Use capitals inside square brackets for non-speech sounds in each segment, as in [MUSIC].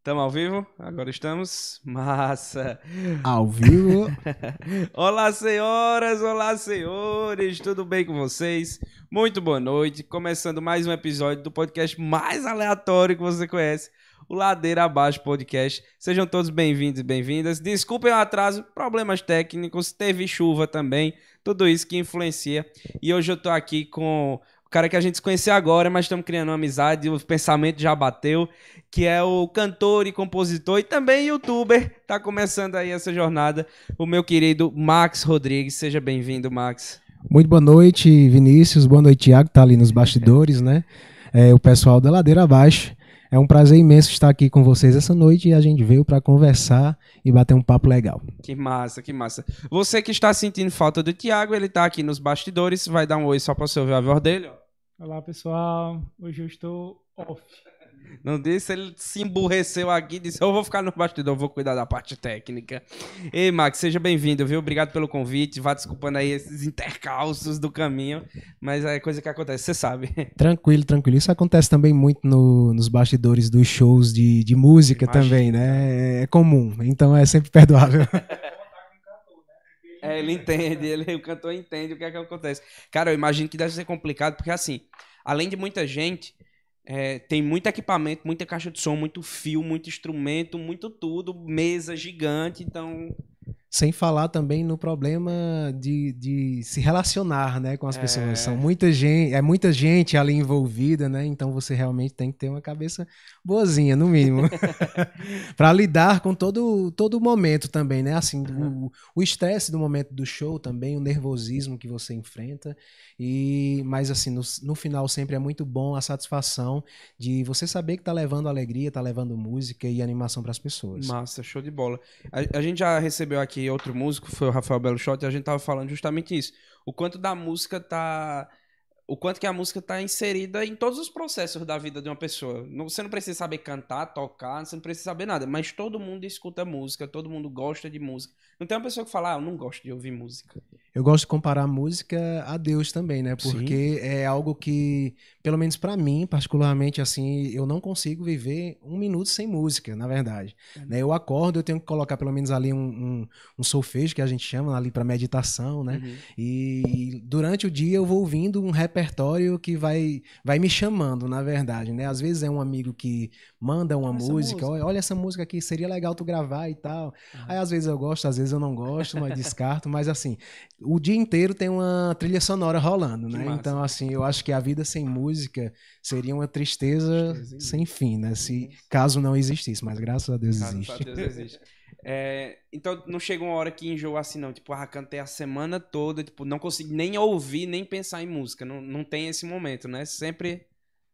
Estamos ao vivo? Agora estamos? [LAUGHS] Massa! Ao vivo. [LAUGHS] olá, senhoras, olá, senhores, tudo bem com vocês? Muito boa noite. Começando mais um episódio do podcast mais aleatório que você conhece, o Ladeira Abaixo Podcast. Sejam todos bem-vindos e bem-vindas. Desculpem o atraso, problemas técnicos, teve chuva também, tudo isso que influencia. E hoje eu tô aqui com o cara que a gente se conheceu agora, mas estamos criando uma amizade, o pensamento já bateu, que é o cantor e compositor e também youtuber. Tá começando aí essa jornada, o meu querido Max Rodrigues. Seja bem-vindo, Max. Muito boa noite, Vinícius. Boa noite, Thiago, tá ali nos bastidores, né? É, o pessoal da Ladeira Abaixo. É um prazer imenso estar aqui com vocês essa noite e a gente veio para conversar e bater um papo legal. Que massa, que massa. Você que está sentindo falta do Thiago, ele está aqui nos bastidores, vai dar um oi só para você ouvir a voz dele, ó. Olá pessoal, hoje eu estou off. Não disse, ele se emburreceu aqui e disse: Eu vou ficar no bastidor, vou cuidar da parte técnica. Ei, Max, seja bem-vindo, viu? Obrigado pelo convite. Vá desculpando aí esses intercalços do caminho, mas é coisa que acontece, você sabe. Tranquilo, tranquilo. Isso acontece também muito no, nos bastidores dos shows de, de música Imagina. também, né? É comum, então é sempre perdoável. [LAUGHS] É, ele entende, ele, o cantor entende o que é que acontece. Cara, eu imagino que deve ser complicado, porque assim, além de muita gente, é, tem muito equipamento, muita caixa de som, muito fio, muito instrumento, muito tudo, mesa gigante, então sem falar também no problema de, de se relacionar né, com as é. pessoas. São muita gente, é muita gente ali envolvida, né? Então você realmente tem que ter uma cabeça boazinha, no mínimo. [LAUGHS] para lidar com todo todo momento também, né? Assim, uhum. o estresse do momento do show também, o nervosismo que você enfrenta. E, mas assim, no, no final sempre é muito bom a satisfação de você saber que tá levando alegria, tá levando música e animação para as pessoas. Massa, show de bola. A, a gente já recebeu aqui outro músico, foi o Rafael Belo Shot, e a gente tava falando justamente isso. O quanto da música tá o quanto que a música está inserida em todos os processos da vida de uma pessoa. Você não precisa saber cantar, tocar, você não precisa saber nada, mas todo mundo escuta música, todo mundo gosta de música. Não tem uma pessoa que fala, ah, eu não gosto de ouvir música. Eu gosto de comparar música a Deus também, né? Porque Sim. é algo que, pelo menos para mim, particularmente, assim, eu não consigo viver um minuto sem música, na verdade. É. Né? Eu acordo, eu tenho que colocar pelo menos ali um, um, um solfejo, que a gente chama ali para meditação, né? Uhum. E durante o dia eu vou ouvindo um repertório que vai, vai me chamando, na verdade, né? Às vezes é um amigo que manda uma música, música, Olha, olha essa música aqui, seria legal tu gravar e tal. Uhum. Aí às vezes eu gosto, às vezes eu não gosto, mas descarto, mas assim, o dia inteiro tem uma trilha sonora rolando, né? Então assim, eu acho que a vida sem música seria uma tristeza, tristeza sem fim, né? Se caso não existisse, mas graças a Deus graças existe. A Deus existe. É, então não chega uma hora que enjoa assim, não. Tipo, ah, cantei a semana toda, tipo, não consigo nem ouvir, nem pensar em música. Não, não tem esse momento, né? Sempre.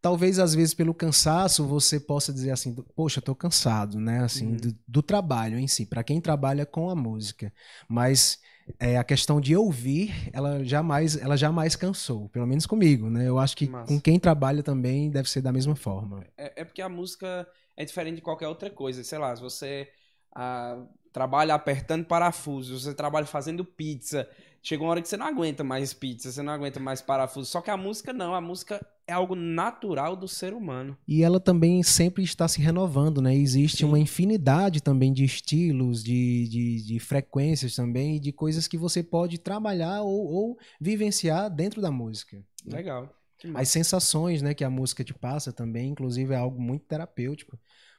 Talvez, às vezes, pelo cansaço, você possa dizer assim, poxa, tô cansado, né? Assim, uhum. do, do, trabalho em si, para quem trabalha com a música. Mas é, a questão de ouvir, ela jamais, ela jamais cansou, pelo menos comigo, né? Eu acho que Massa. com quem trabalha também deve ser da mesma forma. É, é porque a música é diferente de qualquer outra coisa. Sei lá, se você a, trabalha apertando parafusos, você trabalha fazendo pizza. Chega uma hora que você não aguenta mais pizza, você não aguenta mais parafusos. Só que a música não, a música é algo natural do ser humano. E ela também sempre está se renovando, né? Existe Sim. uma infinidade também de estilos, de, de, de, frequências também, de coisas que você pode trabalhar ou, ou vivenciar dentro da música. Né? Legal. As sensações né, que a música te passa também, inclusive, é algo muito terapêutico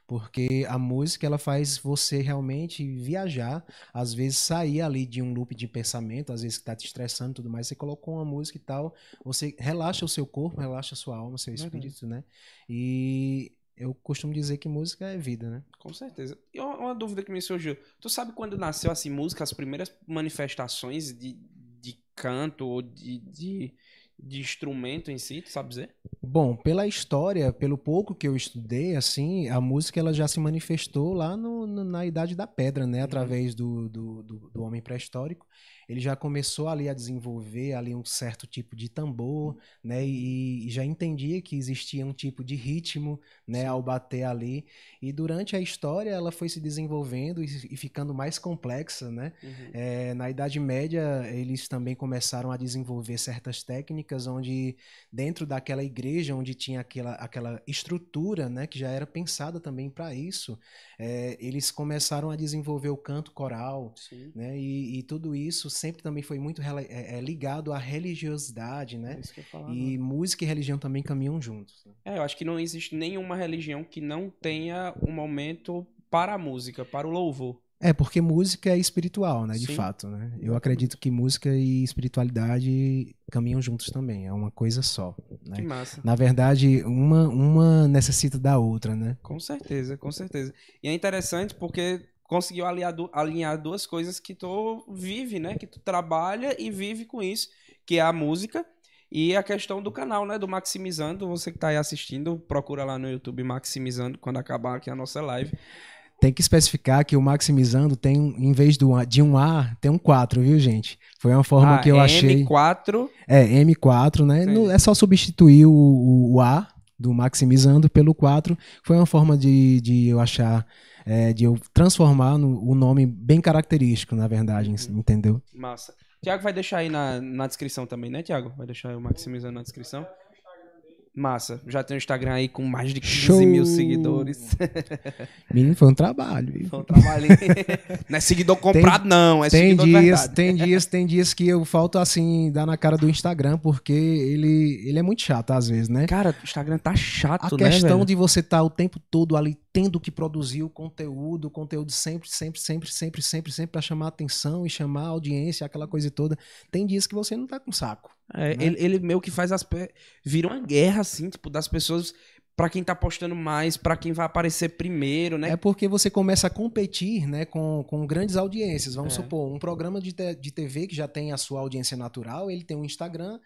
porque a música ela faz você realmente viajar, às vezes sair ali de um loop de pensamento, às vezes que está te estressando e tudo mais, você colocou uma música e tal, você relaxa o seu corpo, relaxa a sua alma, seu espírito, uhum. né? E eu costumo dizer que música é vida, né? Com certeza. E uma, dúvida que me surgiu, tu sabe quando nasceu assim música, as primeiras manifestações de, de canto ou de, de de instrumento em si, tu sabe dizer? Bom, pela história, pelo pouco que eu estudei, assim, a música ela já se manifestou lá no, no, na Idade da Pedra, né? Uhum. Através do, do, do, do homem pré-histórico. Ele já começou ali a desenvolver ali um certo tipo de tambor, né? E, e já entendia que existia um tipo de ritmo, né? Ao bater ali. E durante a história ela foi se desenvolvendo e, e ficando mais complexa, né? Uhum. É, na Idade Média eles também começaram a desenvolver certas técnicas onde dentro daquela igreja onde tinha aquela, aquela estrutura, né? Que já era pensada também para isso, é, eles começaram a desenvolver o canto coral, Sim. né? E, e tudo isso sempre também foi muito é, é, ligado à religiosidade, né? É e música e religião também caminham juntos. Né? É, eu acho que não existe nenhuma religião que não tenha um momento para a música, para o louvor. É, porque música é espiritual, né? De Sim. fato, né? Eu acredito que música e espiritualidade caminham juntos também. É uma coisa só. Né? Que massa. Na verdade, uma, uma necessita da outra, né? Com certeza, com certeza. E é interessante porque conseguiu alinhar, alinhar duas coisas que tu vive, né? Que tu trabalha e vive com isso, que é a música e a questão do canal, né? Do Maximizando. Você que tá aí assistindo, procura lá no YouTube Maximizando quando acabar aqui a nossa live. Tem que especificar que o Maximizando tem, em vez do, de um A, tem um 4, viu, gente? Foi uma forma ah, que eu M4. achei. M4. É, M4, né? No, é só substituir o, o A do Maximizando pelo 4. Foi uma forma de, de eu achar é, de eu transformar no, o nome bem característico, na verdade, uhum. entendeu? Massa. Tiago vai deixar aí na, na descrição também, né, Tiago? Vai deixar o Maximizando na descrição. Massa. Já tem um Instagram aí com mais de 15 Show. mil seguidores. [LAUGHS] Menino, foi um trabalho. Foi um trabalho. [LAUGHS] não é seguidor comprado, tem, não. É tem seguidor dias, Tem dias, tem dias que eu falto assim, dar na cara do Instagram, porque ele, ele é muito chato às vezes, né? Cara, o Instagram tá chato, A né, questão velho? de você estar tá o tempo todo ali tendo que produzir o conteúdo, o conteúdo sempre, sempre, sempre, sempre, sempre, sempre para chamar atenção e chamar a audiência, aquela coisa toda. Tem dias que você não tá com saco. É, né? ele, ele meio que faz as. Vira uma guerra, assim, tipo, das pessoas para quem tá postando mais, para quem vai aparecer primeiro, né? É porque você começa a competir, né, com, com grandes audiências. Vamos é. supor, um programa de, de TV que já tem a sua audiência natural, ele tem um Instagram,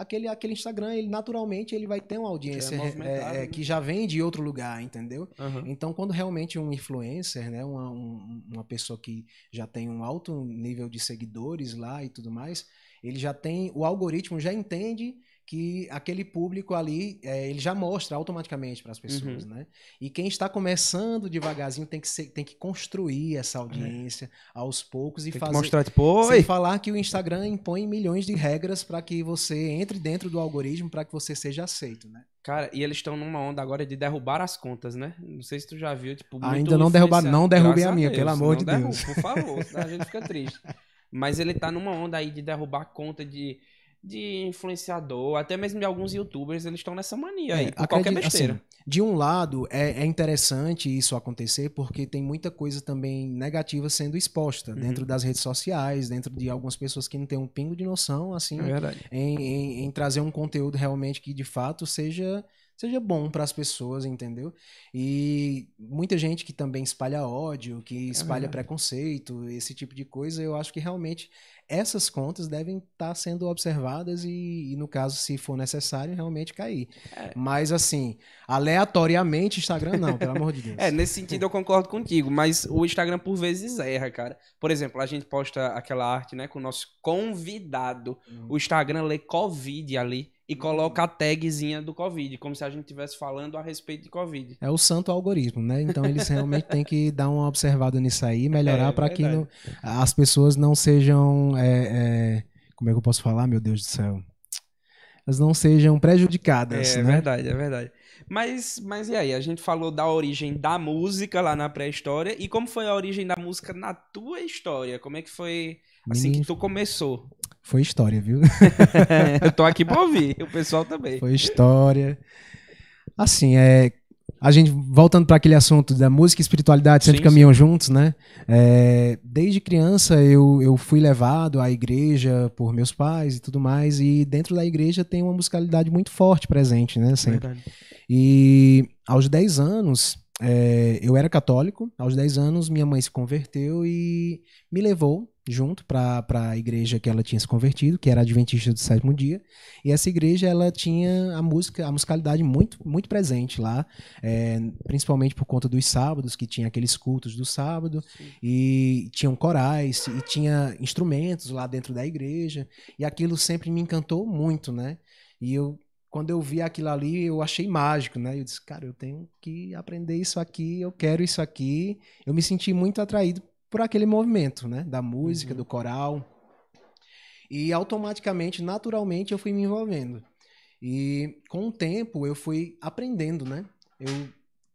aquele, aquele Instagram, ele naturalmente ele vai ter uma audiência é é, é, né? que já vem de outro lugar, entendeu? Uhum. Então, quando realmente um influencer, né, uma, um, uma pessoa que já tem um alto nível de seguidores lá e tudo mais, ele já tem, o algoritmo já entende que aquele público ali, é, ele já mostra automaticamente para as pessoas, uhum. né? E quem está começando devagarzinho tem que, ser, tem que construir essa é. audiência aos poucos e tem fazer... mostrar depois. Sem falar que o Instagram impõe milhões de regras para que você entre dentro do algoritmo para que você seja aceito, né? Cara, e eles estão numa onda agora de derrubar as contas, né? Não sei se tu já viu, tipo, Ainda não derrubaram, não derrubem a minha, Deus, pelo amor de Deus. Por favor, senão a gente fica triste. Mas ele tá numa onda aí de derrubar conta de de influenciador, até mesmo de alguns youtubers, eles estão nessa mania aí, é, por qualquer besteira. Assim, de um lado, é, é, interessante isso acontecer, porque tem muita coisa também negativa sendo exposta uhum. dentro das redes sociais, dentro de algumas pessoas que não têm um pingo de noção, assim, é em, em, em trazer um conteúdo realmente que de fato seja seja bom para as pessoas, entendeu? E muita gente que também espalha ódio, que é espalha é preconceito, esse tipo de coisa, eu acho que realmente essas contas devem estar tá sendo observadas e, e, no caso, se for necessário, realmente cair. É. Mas, assim, aleatoriamente, Instagram não, pelo amor de [LAUGHS] Deus. É, nesse sentido eu concordo contigo, mas o Instagram por vezes erra, cara. Por exemplo, a gente posta aquela arte, né, com o nosso convidado. Hum. O Instagram lê Covid ali e coloca a tagzinha do Covid, como se a gente estivesse falando a respeito de Covid. É o santo algoritmo, né? Então eles [LAUGHS] realmente têm que dar uma observada nisso aí, melhorar é, para que não, as pessoas não sejam. É, é, como é que eu posso falar, meu Deus do céu? Elas não sejam prejudicadas. É, né? verdade, é verdade. Mas, mas e aí? A gente falou da origem da música lá na pré-história. E como foi a origem da música na tua história? Como é que foi assim que tu começou? Foi história, viu? [LAUGHS] eu tô aqui pra ouvir, o pessoal também. Foi história. Assim, é. A gente, voltando para aquele assunto da música e espiritualidade, sempre sim, caminham sim. juntos, né? É, desde criança eu, eu fui levado à igreja por meus pais e tudo mais, e dentro da igreja tem uma musicalidade muito forte presente, né? Sempre. Verdade. E aos 10 anos, é, eu era católico, aos 10 anos minha mãe se converteu e me levou junto para a igreja que ela tinha se convertido, que era Adventista do Sétimo Dia. E essa igreja ela tinha a música, a musicalidade muito muito presente lá, é, principalmente por conta dos sábados, que tinha aqueles cultos do sábado Sim. e tinham corais e tinha instrumentos lá dentro da igreja. E aquilo sempre me encantou muito, né? E eu quando eu vi aquilo ali, eu achei mágico, né? Eu disse, cara, eu tenho que aprender isso aqui, eu quero isso aqui. Eu me senti muito atraído por aquele movimento, né? Da música, uhum. do coral. E automaticamente, naturalmente, eu fui me envolvendo. E com o tempo eu fui aprendendo, né? Eu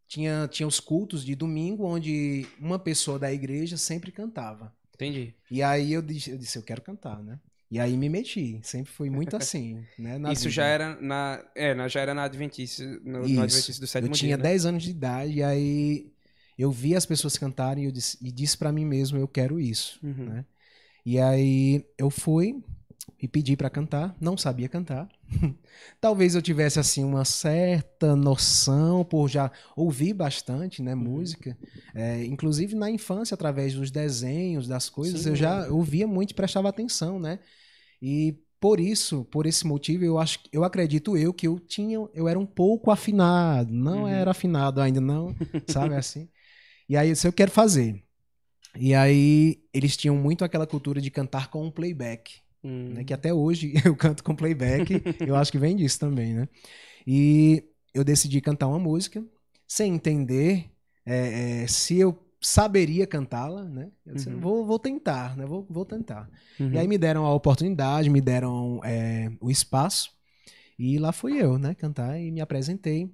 tinha, tinha os cultos de domingo onde uma pessoa da igreja sempre cantava. Entendi. E aí eu disse, eu disse, eu quero cantar, né? E aí me meti, sempre foi muito [LAUGHS] assim, né? Isso vida. já era na, é, já era na Adventista, no, no Adventista do sétimo Eu tinha dia, 10 né? anos de idade e aí eu vi as pessoas cantarem e, disse, e disse para mim mesmo, eu quero isso, uhum. né? E aí eu fui e pedi para cantar, não sabia cantar. [LAUGHS] Talvez eu tivesse assim uma certa noção por já ouvir bastante, né, uhum. música. É, inclusive na infância através dos desenhos, das coisas, Sim, eu já ouvia muito e prestava atenção, né? E por isso, por esse motivo, eu acho, eu acredito eu que eu tinha, eu era um pouco afinado, não uhum. era afinado ainda não, sabe [LAUGHS] assim. E aí, isso eu quero fazer. E aí, eles tinham muito aquela cultura de cantar com um playback. Hum. Né, que até hoje [LAUGHS] eu canto com playback. eu acho que vem disso também, né? E eu decidi cantar uma música sem entender é, é, se eu saberia cantá-la, né? Eu disse, uhum. vou, vou tentar, né? Vou, vou tentar. Uhum. E aí me deram a oportunidade, me deram é, o espaço. E lá fui eu, né? Cantar e me apresentei.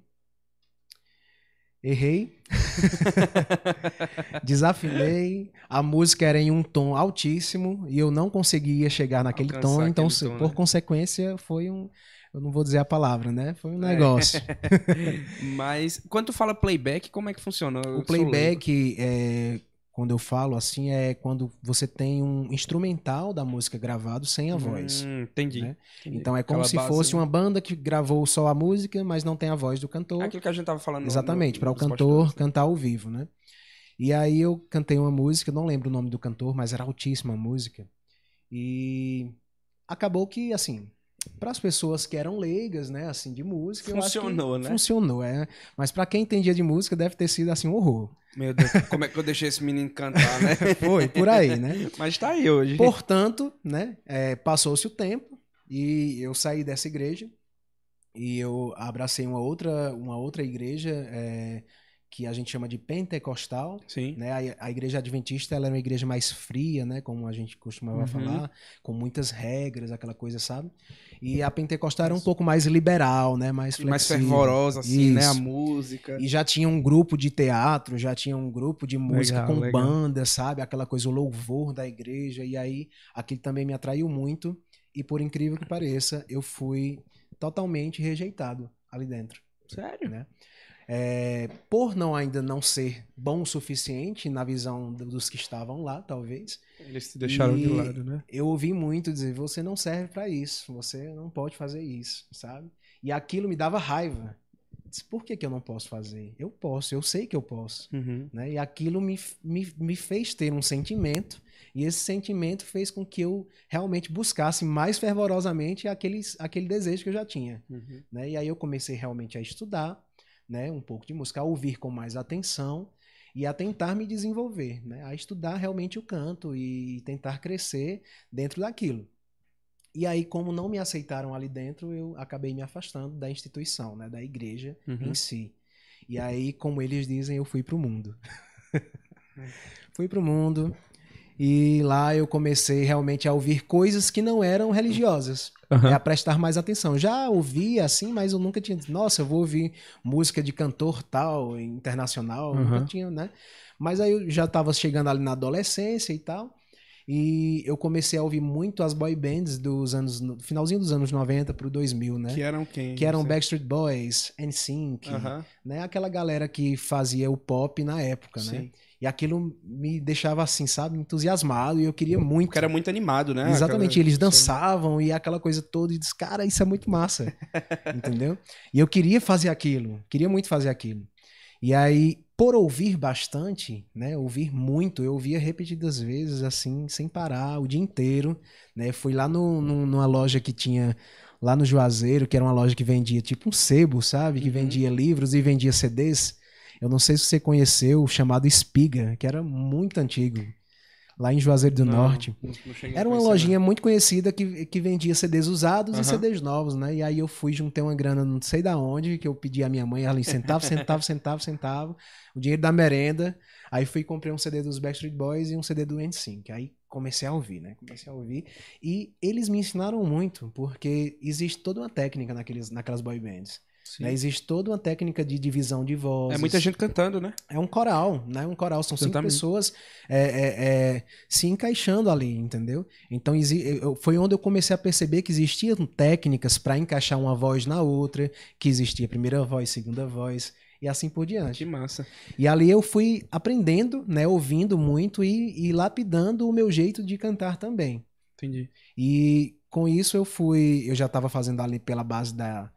Errei. [LAUGHS] Desafinei. A música era em um tom altíssimo e eu não conseguia chegar naquele Alcançar tom. Então, tom, por né? consequência, foi um. Eu não vou dizer a palavra, né? Foi um é. negócio. É. [LAUGHS] Mas quando tu fala playback, como é que funciona? Eu o playback é quando eu falo assim, é quando você tem um instrumental da música gravado sem a voz. Hum, entendi, né? entendi, Então é como Aquela se base, fosse né? uma banda que gravou só a música, mas não tem a voz do cantor. Aquilo que a gente tava falando. Exatamente, para o cantor cantar ao vivo, né? E aí eu cantei uma música, não lembro o nome do cantor, mas era altíssima a música. E acabou que, assim, para as pessoas que eram leigas, né, assim, de música, funcionou, né? Funcionou, é. Mas para quem entendia de música, deve ter sido assim um horror. Meu Deus, como é que eu deixei esse menino cantar, né? [LAUGHS] Foi, por aí, né? Mas tá aí hoje. Portanto, né, é, passou-se o tempo e eu saí dessa igreja e eu abracei uma outra, uma outra igreja é, que a gente chama de pentecostal. Sim. Né? A, a, igreja adventista ela é uma igreja mais fria, né? Como a gente costumava uhum. falar, com muitas regras, aquela coisa, sabe? E a pentecostal era um pouco mais liberal, né? Mais flexível. Mais fervorosa, assim, Isso. né? A música. E já tinha um grupo de teatro, já tinha um grupo de música legal, com legal. banda, sabe? Aquela coisa, o louvor da igreja. E aí, aquilo também me atraiu muito. E por incrível que pareça, eu fui totalmente rejeitado ali dentro. Sério? Né? É, por não ainda não ser bom o suficiente na visão dos que estavam lá, talvez. Eles te deixaram de lado, né? Eu ouvi muito dizer: você não serve para isso, você não pode fazer isso, sabe? E aquilo me dava raiva. Disse, por que, que eu não posso fazer? Eu posso, eu sei que eu posso. Uhum. Né? E aquilo me, me, me fez ter um sentimento, e esse sentimento fez com que eu realmente buscasse mais fervorosamente aquele, aquele desejo que eu já tinha. Uhum. Né? E aí eu comecei realmente a estudar, né, um pouco de música, a ouvir com mais atenção e a tentar me desenvolver, né, a estudar realmente o canto e tentar crescer dentro daquilo. E aí, como não me aceitaram ali dentro, eu acabei me afastando da instituição, né, da igreja uhum. em si. E aí, como eles dizem, eu fui para o mundo. [LAUGHS] fui para o mundo, e lá eu comecei realmente a ouvir coisas que não eram religiosas. Uhum. É a prestar mais atenção. Já ouvia assim, mas eu nunca tinha. Nossa, eu vou ouvir música de cantor tal, internacional. Uhum. Nunca tinha, né? Mas aí eu já estava chegando ali na adolescência e tal. E eu comecei a ouvir muito as boy bands dos anos. No finalzinho dos anos 90 pro 2000, né? Que eram quem? Que eram Backstreet Boys, NSYNC, uhum. né? Aquela galera que fazia o pop na época, né? Sim. né? E aquilo me deixava assim, sabe, entusiasmado e eu queria muito. Porque era muito animado, né? Exatamente, aquela... eles dançavam e aquela coisa toda e disse, cara, isso é muito massa. [LAUGHS] Entendeu? E eu queria fazer aquilo, queria muito fazer aquilo. E aí, por ouvir bastante, né, ouvir muito, eu ouvia repetidas vezes, assim, sem parar, o dia inteiro, né, fui lá no, no, numa loja que tinha lá no Juazeiro, que era uma loja que vendia tipo um sebo, sabe, que uhum. vendia livros e vendia CDs, eu não sei se você conheceu, chamado Espiga, que era muito antigo, lá em Juazeiro do não, Norte. Não, Era uma lojinha muito conhecida que, que vendia CDs usados uhum. e CDs novos, né? E aí eu fui, juntei uma grana, não sei da onde, que eu pedi à minha mãe, ela centavo, centavo, centavo, centavo, o dinheiro da merenda. Aí fui e comprei um CD dos Backstreet Boys e um CD do NSYNC. Aí comecei a ouvir, né? Comecei a ouvir. E eles me ensinaram muito, porque existe toda uma técnica naqueles, naquelas boy bands. Né? Existe toda uma técnica de divisão de voz. É muita gente cantando, né? É um coral, né? Um coral. São cinco pessoas é, é, é, se encaixando ali, entendeu? Então foi onde eu comecei a perceber que existiam técnicas para encaixar uma voz na outra, que existia primeira voz, segunda voz e assim por diante. Que massa. E ali eu fui aprendendo, né? Ouvindo muito e, e lapidando o meu jeito de cantar também. Entendi. E com isso eu fui, eu já estava fazendo ali pela base da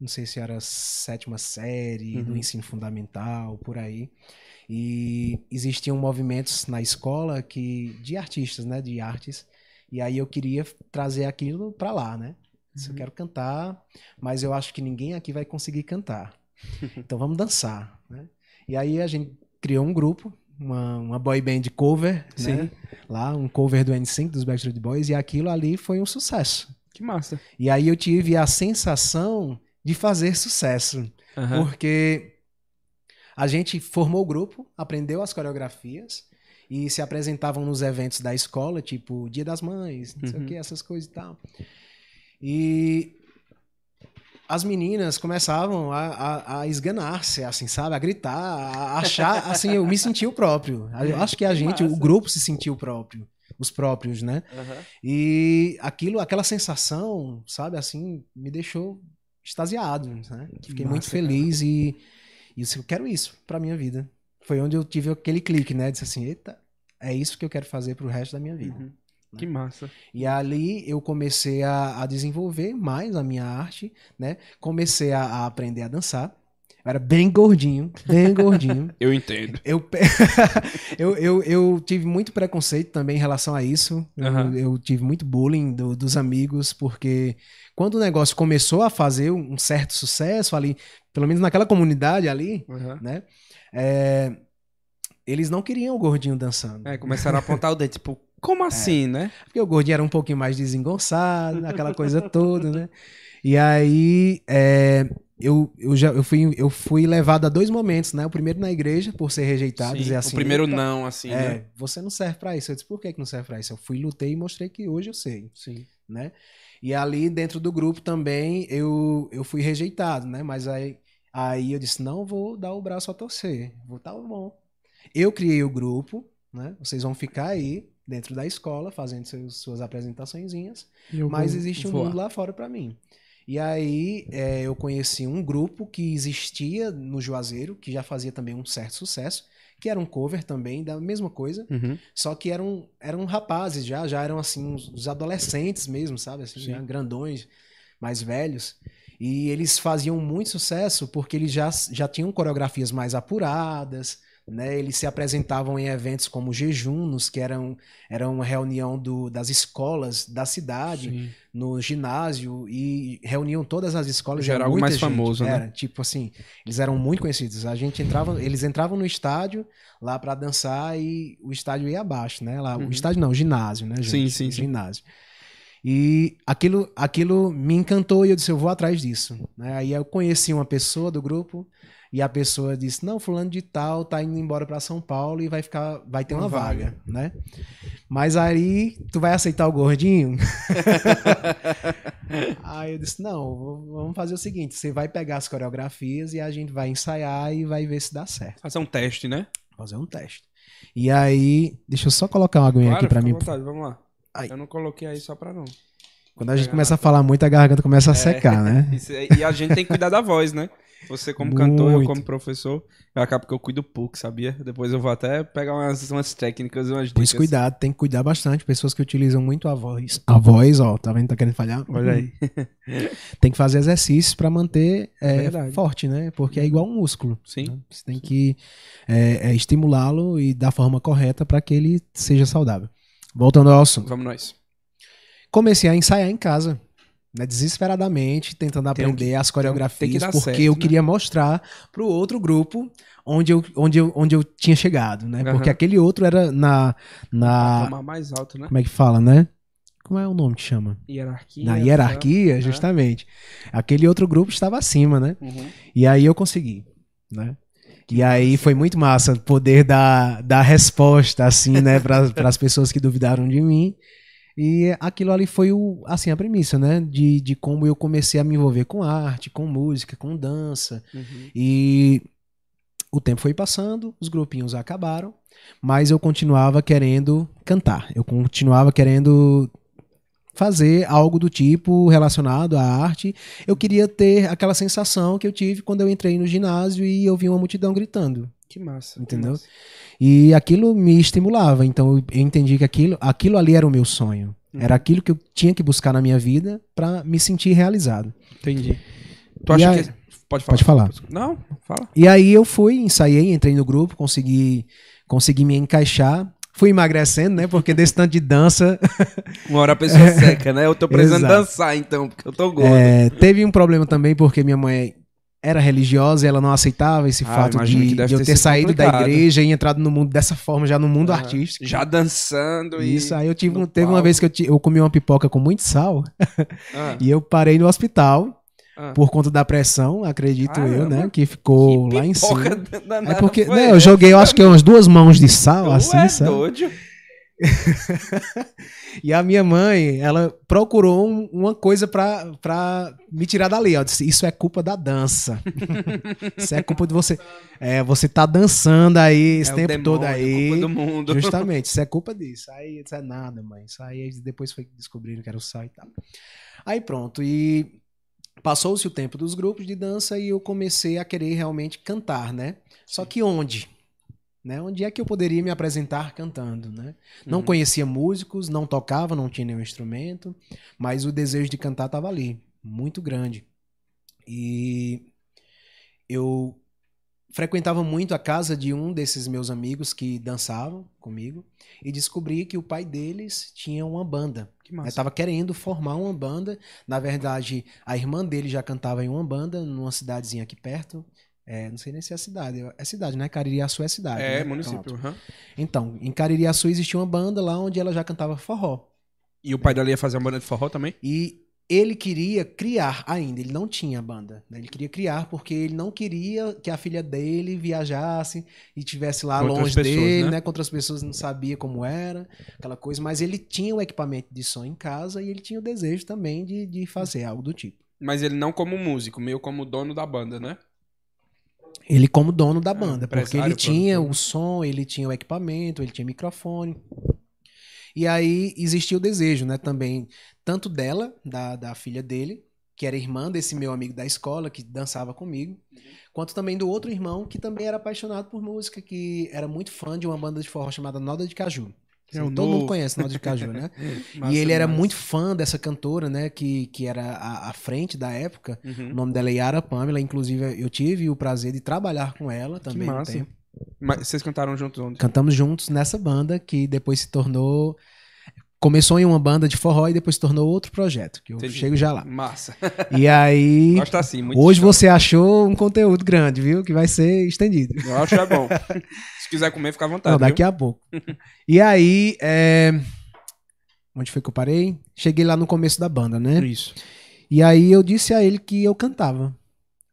não sei se era sétima série uhum. do ensino fundamental, por aí. E existiam movimentos na escola que de artistas, né, de artes. E aí eu queria trazer aquilo para lá, né? Uhum. Eu quero cantar, mas eu acho que ninguém aqui vai conseguir cantar. [LAUGHS] Então vamos dançar, né? E aí a gente criou um grupo, uma, uma boy band cover, Sim. né? Lá, um cover do N5 dos Backstreet Boys e aquilo ali foi um sucesso. Que massa. E aí eu tive a sensação de fazer sucesso. Uhum. Porque a gente formou o grupo, aprendeu as coreografias e se apresentavam nos eventos da escola, tipo Dia das Mães, não uhum. sei o que, uhum. essas coisas e tal. E as meninas começavam a, a, a esganar-se, assim, sabe? A gritar, a achar, [LAUGHS] assim, eu me senti o próprio. Eu acho que a gente, o grupo se sentiu próprio. Os próprios, né? Uhum. E aquilo, aquela sensação, sabe, assim, me deixou extasiado, né? Fiquei Massa, muito feliz cara. e, e eu quero isso pra minha vida. Foi onde eu tive aquele clique, né? Disse assim, eita, é isso que eu quero fazer pro resto da minha vida. Uhum. Né? Que massa. E ali eu comecei a, a, desenvolver mais a minha arte, né? Comecei a, a aprender a dançar. Eu era bem gordinho, bem gordinho. [LAUGHS] eu entendo. Eu, [LAUGHS] eu, eu, eu, tive muito preconceito também em relação a isso. Uhum. Eu, eu, tive muito bullying do, dos amigos, porque quando o negócio começou a fazer um certo sucesso ali, pelo menos naquela comunidade ali, uhum. né? É, eles não queriam o gordinho dançando. É, começaram a apontar o dedo, tipo, como [LAUGHS] é. assim, é, né? Porque o gordinho era um pouquinho mais desengonçado, aquela coisa toda, né? E aí, é, eu, eu, já, eu, fui, eu fui levado a dois momentos, né? O primeiro na igreja, por ser rejeitado, Sim, dizer assim... O primeiro não, assim, é, né? Você não serve para isso. Eu disse, por que, que não serve para isso? Eu fui, lutei e mostrei que hoje eu sei. Sim. Né? E ali dentro do grupo também eu, eu fui rejeitado, né? Mas aí, aí eu disse, não vou dar o braço a torcer, vou estar tá bom. Eu criei o grupo, né? Vocês vão ficar aí dentro da escola fazendo seus, suas apresentaçõezinhas, mas existe um mundo lá fora para mim. E aí é, eu conheci um grupo que existia no Juazeiro, que já fazia também um certo sucesso, que era um cover também da mesma coisa, uhum. só que eram, eram rapazes já, já eram assim, os adolescentes mesmo, sabe? Assim, já grandões, mais velhos. E eles faziam muito sucesso porque eles já, já tinham coreografias mais apuradas, né? Eles se apresentavam em eventos como jejunos, que eram, eram uma reunião do, das escolas da cidade, Sim. no ginásio, e reuniam todas as escolas. Já era algo mais gente. famoso, né? Era, tipo assim, eles eram muito conhecidos. A gente entrava, eles entravam no estádio lá para dançar e o estádio ia abaixo, né? Lá, uhum. O estádio não, o ginásio, né, gente? Sim, sim, sim. Ginásio. E aquilo, aquilo me encantou e eu disse, eu vou atrás disso. Né? Aí eu conheci uma pessoa do grupo, e a pessoa disse: "Não, fulano de tal tá indo embora para São Paulo e vai ficar, vai ter uma, uma vaga. vaga, né? Mas aí tu vai aceitar o gordinho?" [LAUGHS] aí eu disse: "Não, vamos fazer o seguinte, você vai pegar as coreografias e a gente vai ensaiar e vai ver se dá certo." Fazer um teste, né? Fazer um teste. E aí, deixa eu só colocar uma aguinha claro, aqui para mim. Vontade, vamos lá. Ai. Eu não coloquei aí só para não. Quando a gente começa a falar muito, a garganta começa a é, secar, né? [LAUGHS] Isso, e a gente tem que cuidar da voz, né? Você como cantor, eu Muito. como professor, eu acabo que eu cuido pouco, sabia? Depois eu vou até pegar umas, umas técnicas umas Pois dicas. cuidado, tem que cuidar bastante. Pessoas que utilizam muito a voz. A voz, ó, tá vendo? Tá querendo falhar? Olha aí. [LAUGHS] Tem que fazer exercícios pra manter é, Verdade. forte, né? Porque é igual um músculo. Sim. né? Você tem que é, é, estimulá-lo e da forma correta pra que ele seja saudável. Voltando ao assunto. Vamos nós. Comecei a ensaiar em casa. Né, desesperadamente, tentando aprender as tem coreografias, que porque certo, eu né? queria mostrar pro outro grupo onde eu, onde eu, onde eu tinha chegado, né? Aham. Porque aquele outro era na, na Tomar mais alto, né? como é que fala, né? Como é o nome que chama? Hierarquia. Na hierarquia, Aham. justamente. Aquele outro grupo estava acima, né? Uhum. E aí eu consegui, né? E aí foi muito massa poder dar, dar resposta, assim, né, para as [LAUGHS] pessoas que duvidaram de mim. E aquilo ali foi o, assim, a premissa, né, de, de como eu comecei a me envolver com arte, com música, com dança. Uhum. E o tempo foi passando, os grupinhos acabaram, mas eu continuava querendo cantar. Eu continuava querendo fazer algo do tipo relacionado à arte. Eu queria ter aquela sensação que eu tive quando eu entrei no ginásio e eu vi uma multidão gritando. Que massa. que Entendeu? massa. E aquilo me estimulava. Então eu entendi que aquilo, aquilo ali era o meu sonho. Uhum. Era aquilo que eu tinha que buscar na minha vida para me sentir realizado. Entendi. Tu acha aí- que. Pode falar. Pode falar. Não, fala. E aí eu fui, ensaiei, entrei no grupo, consegui, consegui me encaixar. Fui emagrecendo, né? Porque desse tanto de dança. [LAUGHS] Uma hora a pessoa seca, né? Eu tô precisando dançar, então, porque eu tô gordo. é, teve um problema também, porque minha mãe era religiosa e ela não aceitava esse Ah, fato de, de eu ter saído da igreja e entrado no mundo dessa forma, já no mundo Ah, artístico. Já dançando e. Isso, aí eu tive, um- teve uma vez que eu, eu comi uma pipoca com muito sal Ah, [LAUGHS] e eu parei no hospital ah. por conta da pressão, acredito eu, né? Que ficou Que lá em cima. danada É porque, né, eu joguei, eu acho que umas duas mãos de sal, Tu assim, é sabe? doido. [LAUGHS] E a minha mãe, ela procurou um- uma coisa pra, pra me tirar dali. Ela disse, isso é culpa da dança. [LAUGHS] isso é culpa de você. É, você tá dançando aí esse É tempo demônio, todo aí. culpa do mundo. Justamente, isso é culpa disso. Aí isso é nada, mãe. Isso aí depois foi que descobriram que era o sal e tal. Aí pronto, e passou-se o tempo dos grupos de dança e eu comecei a querer realmente cantar, né? Só que onde? Né? Onde é que eu poderia me apresentar cantando, né? Não Uhum. conhecia músicos, não tocava, não tinha nenhum instrumento, mas o desejo de cantar estava ali, muito grande. E eu frequentava muito a casa de um desses meus amigos que dançavam comigo e descobri que o pai deles tinha uma banda. Que massa. Estava querendo formar uma banda. Na verdade, a irmã dele já cantava em uma banda numa cidadezinha aqui perto. É, não sei nem se é cidade. É cidade, né? Caririaçu é cidade. É, né? município. Aham. Então, em Caririaçu existia uma banda lá onde ela já cantava forró. E o pai dela ia fazer uma banda de forró também? E ele queria criar ainda, ele não tinha banda. né? Ele queria criar porque ele não queria que a filha dele viajasse e tivesse lá longe pessoas, dele, né? né? Com outras pessoas, não sabia como era, aquela coisa. Mas ele tinha o equipamento de som em casa e ele tinha o desejo também de, de fazer algo do tipo. Mas ele não como músico, meio como dono da banda, né? Ele como dono da banda, porque Ah, empresário, ele tinha produtor. o som, ele tinha o equipamento, ele tinha microfone. E aí existia o desejo, né, também, tanto dela, da, da filha dele, que era irmã desse meu amigo da escola, que dançava comigo, quanto também do outro irmão, que também era apaixonado por música, que era muito fã de uma banda de forró chamada Noda de Caju. É o Todo novo. mundo conhece Noda de Caju, né? [LAUGHS] Massa e ele era demais. muito fã dessa cantora, né, que, que era a, a frente da época, o Uhum. nome dela é Yara Pamela, inclusive eu tive o prazer de trabalhar com ela Que também. um massa. Mas vocês cantaram juntos onde? Cantamos juntos nessa banda que depois se tornou. Começou em uma banda de forró e depois se tornou outro projeto, que eu Entendi. chego já lá. Massa. [LAUGHS] E aí. Gosto assim, muito hoje você achou um conteúdo grande, viu? Que vai ser estendido. Eu acho que é bom. [LAUGHS] Se quiser comer, fica à vontade. Não, daqui a pouco. E aí. é, Onde foi que eu parei? Cheguei lá no começo da banda, né? viu? Isso. E aí eu disse a ele que eu cantava.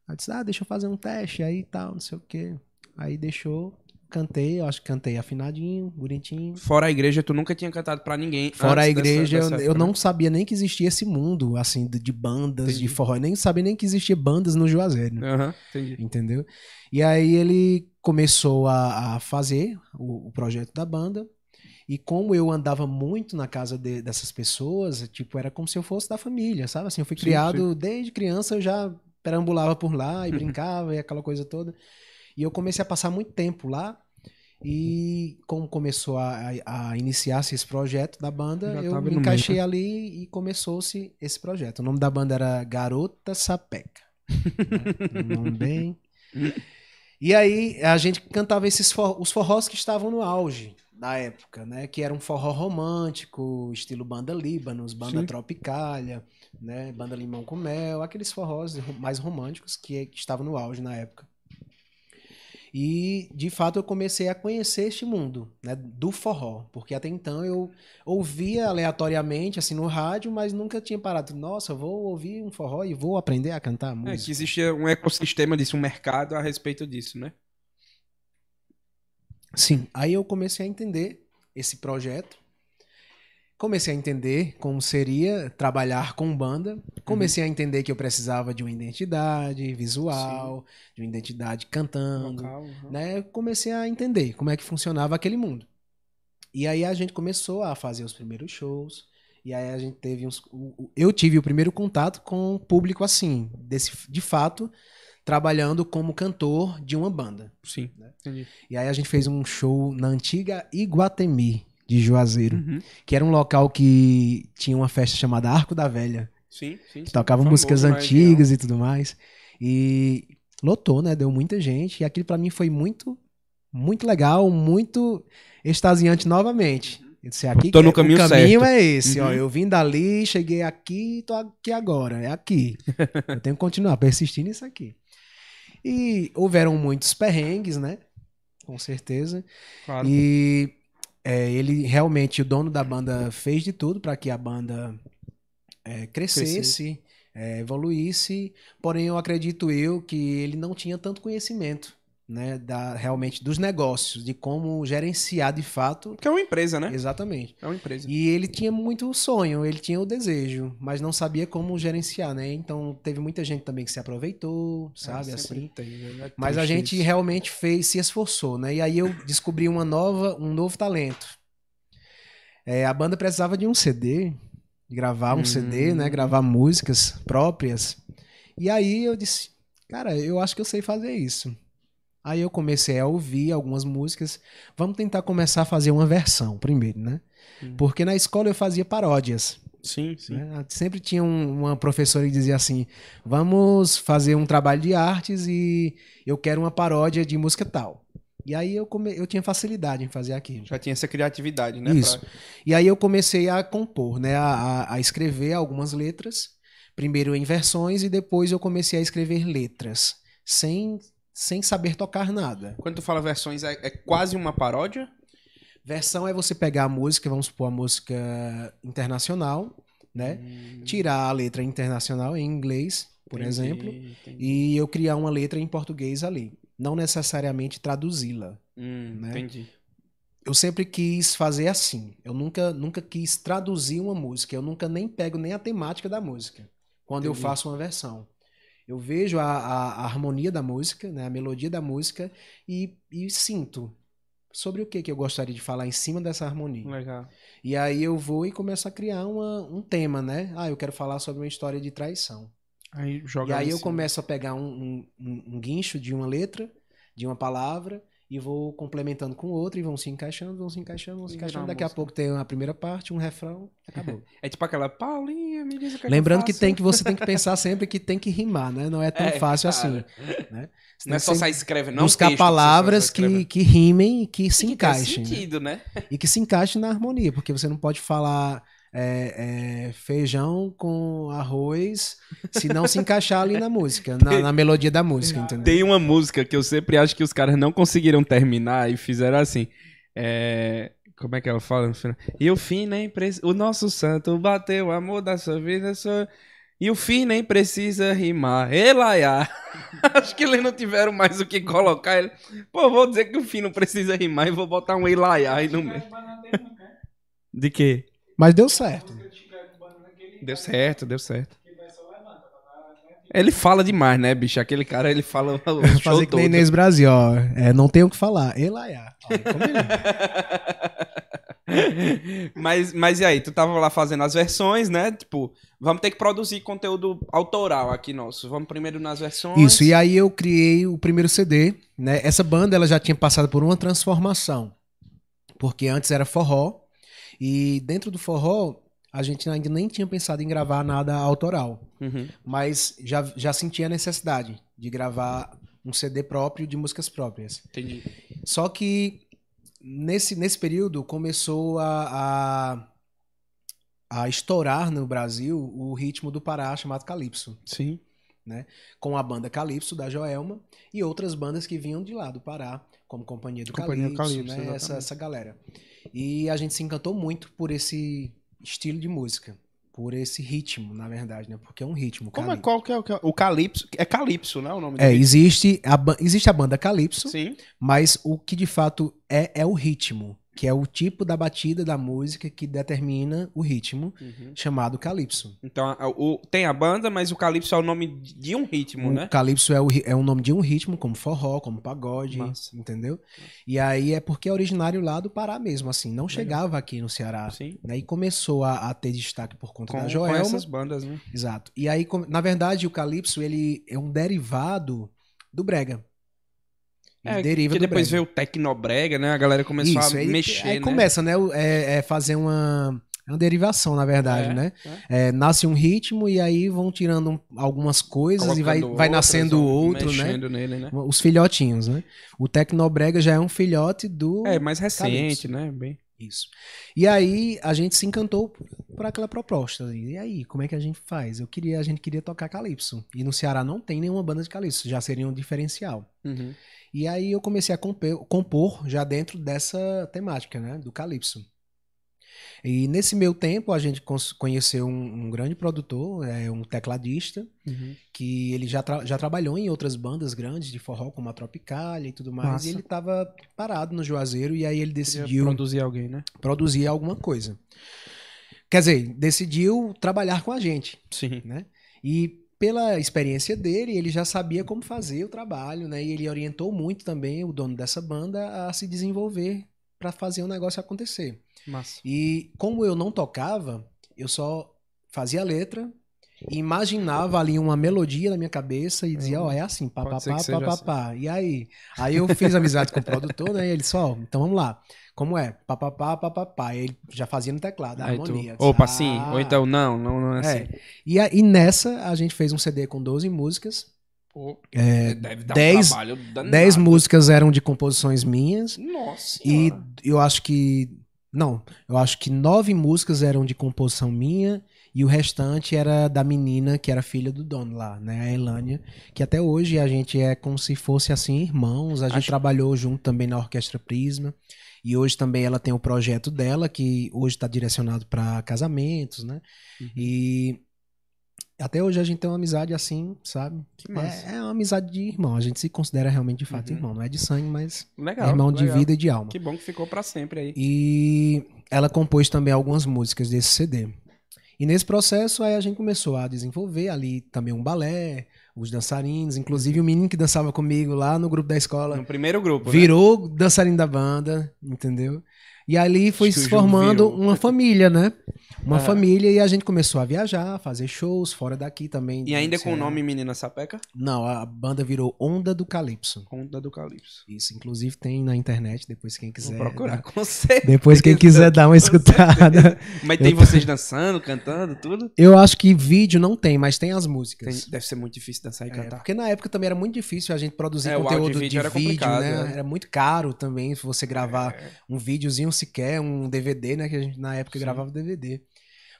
Aí disse, ah, deixa eu fazer um teste aí e tal, não sei o quê. Aí deixou, cantei, eu acho que cantei afinadinho, bonitinho. Fora a igreja, tu nunca tinha cantado pra ninguém. Fora a antes dessa- igreja, dessa eu, eu não né? sabia nem que existia esse mundo, assim, de, de bandas, Entendi. de forró. Eu nem sabia nem que existia bandas no Juazeiro, né? Entendi. entendeu? E aí ele começou a, a fazer o, o projeto da banda. E como eu andava muito na casa de- dessas pessoas, tipo, era como se eu fosse da família, sabe? Assim, eu fui Sim, criado desde criança, eu já perambulava por lá e [LAUGHS] brincava e aquela coisa toda. E eu comecei a passar muito tempo lá. E como começou a, a, a iniciar-se esse projeto da banda, Já eu me encaixei meio, ali e começou-se esse projeto. O nome da banda era Garota Sapeca. [LAUGHS] né? um nome bem. E aí a gente cantava esses for, os forrós que estavam no auge na época, né? Que era um forró romântico, estilo banda Líbanos, banda Sim. Tropicália, né? Banda Limão com Mel, aqueles forrós mais românticos que, que estavam no auge na época. E, de fato, eu comecei a conhecer este mundo, né, do forró, porque até então eu ouvia aleatoriamente, assim, no rádio, mas nunca tinha parado. Nossa, eu vou ouvir um forró e vou aprender a cantar É música. que existia um ecossistema disso, um mercado a respeito disso, né? Sim, aí eu comecei a entender esse projeto. Comecei a entender como seria trabalhar com banda. Comecei a entender que eu precisava de uma identidade visual, de uma identidade cantando, Local, uhum. né? Comecei a entender como é que funcionava aquele mundo. E aí a gente começou a fazer os primeiros shows. E aí a gente teve uns. Eu tive o primeiro contato com o público assim, desse, de fato, trabalhando como cantor de uma banda. Sim, Né? entendi. E aí a gente fez um show na antiga Iguatemi de Juazeiro, Uhum. que era um local que tinha uma festa chamada Arco da Velha, Sim, sim. que sim. tocava Famoso músicas antigas e tudo mais. E lotou, né? Deu muita gente. E aquilo pra mim foi muito, muito legal, muito extasiante novamente. Eu disse, aqui Tô no é- caminho o caminho certo. é esse, ó. Uhum. Eu vim dali, cheguei aqui, tô aqui agora. É aqui. [LAUGHS] Eu tenho que continuar, persistir nisso aqui. E houveram muitos perrengues, né? Com certeza. Claro. E é, ele realmente, o dono da banda, fez de tudo para que a banda é, crescesse, é, evoluísse. Porém, eu acredito eu que ele não tinha tanto conhecimento, né, da, realmente dos negócios, de como gerenciar de fato. Porque é uma empresa, né? Exatamente. É uma empresa. E ele tinha muito sonho, ele tinha o desejo, mas não sabia como gerenciar, né? Então teve muita gente também que se aproveitou, sabe, É, assim. tem, né? É Mas a gente isso. realmente fez, se esforçou, né? E aí eu descobri uma nova, um novo talento. É, a banda precisava de um CD, de gravar um Hum. CD, né? Gravar músicas próprias. E aí eu disse, cara, eu acho que eu sei fazer isso. Aí eu comecei a ouvir algumas músicas. Vamos tentar começar a fazer uma versão primeiro, né? Hum. Porque na escola eu fazia paródias. Sim, sim. né? Sempre tinha um- uma professora que dizia assim: vamos fazer um trabalho de artes e eu quero uma paródia de música tal. E aí eu, come... eu tinha facilidade em fazer aquilo. Já tinha essa criatividade, né? Isso. pra- E aí eu comecei a compor, né? A, a- a escrever algumas letras, primeiro em versões e depois eu comecei a escrever letras, sem, sem saber tocar nada. Quando tu fala versões, é, é quase uma paródia? Versão é você pegar a música, vamos supor a música internacional, né? Hum, Tirar a letra internacional em inglês, por entendi, exemplo, entendi. e eu criar uma letra em português ali. Não necessariamente traduzi-la. Hum, né? Entendi. Eu sempre quis fazer assim. Eu nunca, nunca quis traduzir uma música. Eu nunca nem pego nem a temática da música quando eu Entendi. faço uma versão. Eu vejo a, a- a harmonia da música, né, a melodia da música e, e sinto sobre o que, que eu gostaria de falar em cima dessa harmonia. Legal. E aí eu vou e começo a criar uma- um tema, né? Ah, eu quero falar sobre uma história de traição. Aí joga E aí eu cima. começo a pegar um- um- um guincho de uma letra, de uma palavra, e vou complementando com outra, e vão se encaixando, vão se encaixando, vão se encaixando. Daqui a pouco tem a primeira parte, um refrão, acabou. [LAUGHS] É tipo aquela Paulinha, me diz o que é Lembrando que, que, tem que você tem que [LAUGHS] pensar sempre que tem que rimar, né? Não é tão É, fácil cara. assim. Né? Você Não é só que sair escrevendo, não buscar texto, palavras escreve. que, que rimem e que se E que tem encaixem. né? sentido, né? E que se encaixem na harmonia, porque você não pode falar é, é, feijão com arroz se não se encaixar ali na música, na, na melodia da música, entendeu? Tem uma música que eu sempre acho que os caras não conseguiram terminar e fizeram assim. É... Como é que ela fala no final? E o fim nem precisa. O nosso santo bateu o amor da sua vida. Sua... E o fim nem precisa rimar. Elaiá. [LAUGHS] Acho que eles não tiveram mais o que colocar. Ele... Pô, vou dizer que o fim não precisa rimar e vou botar um Elaiá aí no meio. De quê? Mas deu certo. Deu certo, deu certo. Ele fala demais, né, bicho? Aquele cara, ele fala o [LAUGHS] show Fazer que todo. nem Inês Brasil, ó. É, não tem o que falar. Elaiá. Ele é. [LAUGHS] mas, mas e aí, tu tava lá fazendo as versões, né? Tipo, vamos ter que produzir conteúdo autoral aqui nosso. Vamos primeiro nas versões. Isso, e aí eu criei o primeiro CD, né? Essa banda ela já tinha passado por uma transformação. Porque antes era forró, e dentro do forró a gente ainda nem tinha pensado em gravar nada autoral. Uhum. Mas já, já sentia a necessidade de gravar um CD próprio de músicas próprias. Entendi. Só que nesse, nesse período começou a, a, a estourar no Brasil o ritmo do Pará chamado Calypso, Sim. Com a banda Calypso da Joelma e outras bandas que vinham de lá do Pará, como Companhia do Companhia Calypso, Calypso, né? essa, essa galera. E a gente se encantou muito por esse estilo de música, por esse ritmo, na verdade, né? Porque é um ritmo. Como é, qual que é o, é o Calypso? É Calypso, né? O nome É, existe a, existe a banda Calypso, Sim. mas o que de fato é, é o ritmo, que é o tipo da batida da música que determina o ritmo, Uhum. chamado Calypso. Então, o, tem a banda, mas o Calypso é o nome de um ritmo, o né? Calypso é o, é o nome de um ritmo, como forró, como pagode, Massa. entendeu? E aí é porque é originário lá do Pará mesmo, assim, não chegava aqui no Ceará. Sim. Né, e começou a, a ter destaque por conta Com, da com Joelma. essas bandas, né? Exato. E aí, com- na verdade, o Calypso, ele é um derivado do brega. É, deriva que depois brega. veio o Tecnobrega, né? A galera começou Isso, a aí, mexer, aí né? começa, né? É, é fazer uma, é uma derivação, na verdade, É, né? É, nasce um ritmo e aí vão tirando um- algumas coisas e vai, Colocando vai outras, nascendo outro, né? nele, né? Os filhotinhos, né? O Tecnobrega já é um filhote do. É, mais recente, Calypso. né? Bem... Isso. E aí a gente se encantou por aquela proposta. E aí, como é que a gente faz? Eu queria, a gente queria tocar calypso. E no Ceará não tem nenhuma banda de calypso, já seria um diferencial. Uhum. E aí eu comecei a compor, compor já dentro dessa temática, né, do calypso. E nesse meu tempo a gente conheceu um, um grande produtor, é um tecladista, Uhum. que ele já, tra- já trabalhou em outras bandas grandes de forró, como a Tropicália e tudo mais, Massa. e ele estava parado no Juazeiro e aí ele Queria decidiu produzir alguém, né? produzir alguma coisa. Quer dizer, decidiu trabalhar com a gente, Sim. né? E pela experiência dele, ele já sabia como fazer o trabalho, né? E ele orientou muito também o dono dessa banda a se desenvolver para fazer o negócio acontecer. Massa. E como eu não tocava, eu só fazia a letra e imaginava ali uma melodia na minha cabeça e dizia, ó, é assim, pá, pá, Pode ser pá, que seja pá, pá, assim. pá. E aí? Aí eu fiz amizade com o produtor, né? E ele só, ó, então vamos lá. Como é? Pá, pá, pá, pá, pá, pá. E ele já fazia no teclado, a Aí tu, harmonia. opa, Ah. sim. Ou então, não, não, não é assim. É. E, a- e nessa, a gente fez um CD com 12 músicas. Pô, É, deve dar dez- um trabalho danado. 10 músicas eram de composições minhas. Nossa E eu acho que. Não, eu acho que nove músicas eram de composição minha e o restante era da menina que era filha do dono lá, né? A Elânia. Que até hoje a gente é como se fosse assim, irmãos. A gente Acho- trabalhou junto também na Orquestra Prisma. E hoje também ela tem o projeto dela, que hoje está direcionado para casamentos, né? Uhum. E até hoje a gente tem uma amizade assim, sabe? É, é uma amizade de irmão. A gente se considera realmente de fato Uhum. irmão. Não é de sangue, mas Legal. é irmão de legal. vida e de alma. Que bom que ficou pra sempre aí. E ela compôs também algumas músicas desse CD. E nesse processo aí a gente começou a desenvolver ali também um balé, os dançarinos, inclusive o menino que dançava comigo lá no grupo da escola No primeiro grupo, né? virou dançarino da banda, entendeu? E ali foi se formando uma família, né? Uma Ah. família e a gente começou a viajar, fazer shows fora daqui também. E ainda com o Ceará. nome Menina Sapeca? Não, a banda virou Onda do Calypso. Conta do Calypso. Isso, inclusive tem na internet, depois quem quiser. Vou procurar, com certeza. Depois quem quiser dar uma [LAUGHS] escutada. Mas tem vocês dançando, cantando, tudo? Eu acho que vídeo não tem, mas tem as Tem- músicas. deve ser muito difícil dançar e É, cantar. porque na época também era muito difícil a gente produzir É, conteúdo vídeo de era vídeo, né? né? Era muito caro também se você gravar É. um videozinho sequer, um DVD, né? Que a gente na época Sim. gravava DVD.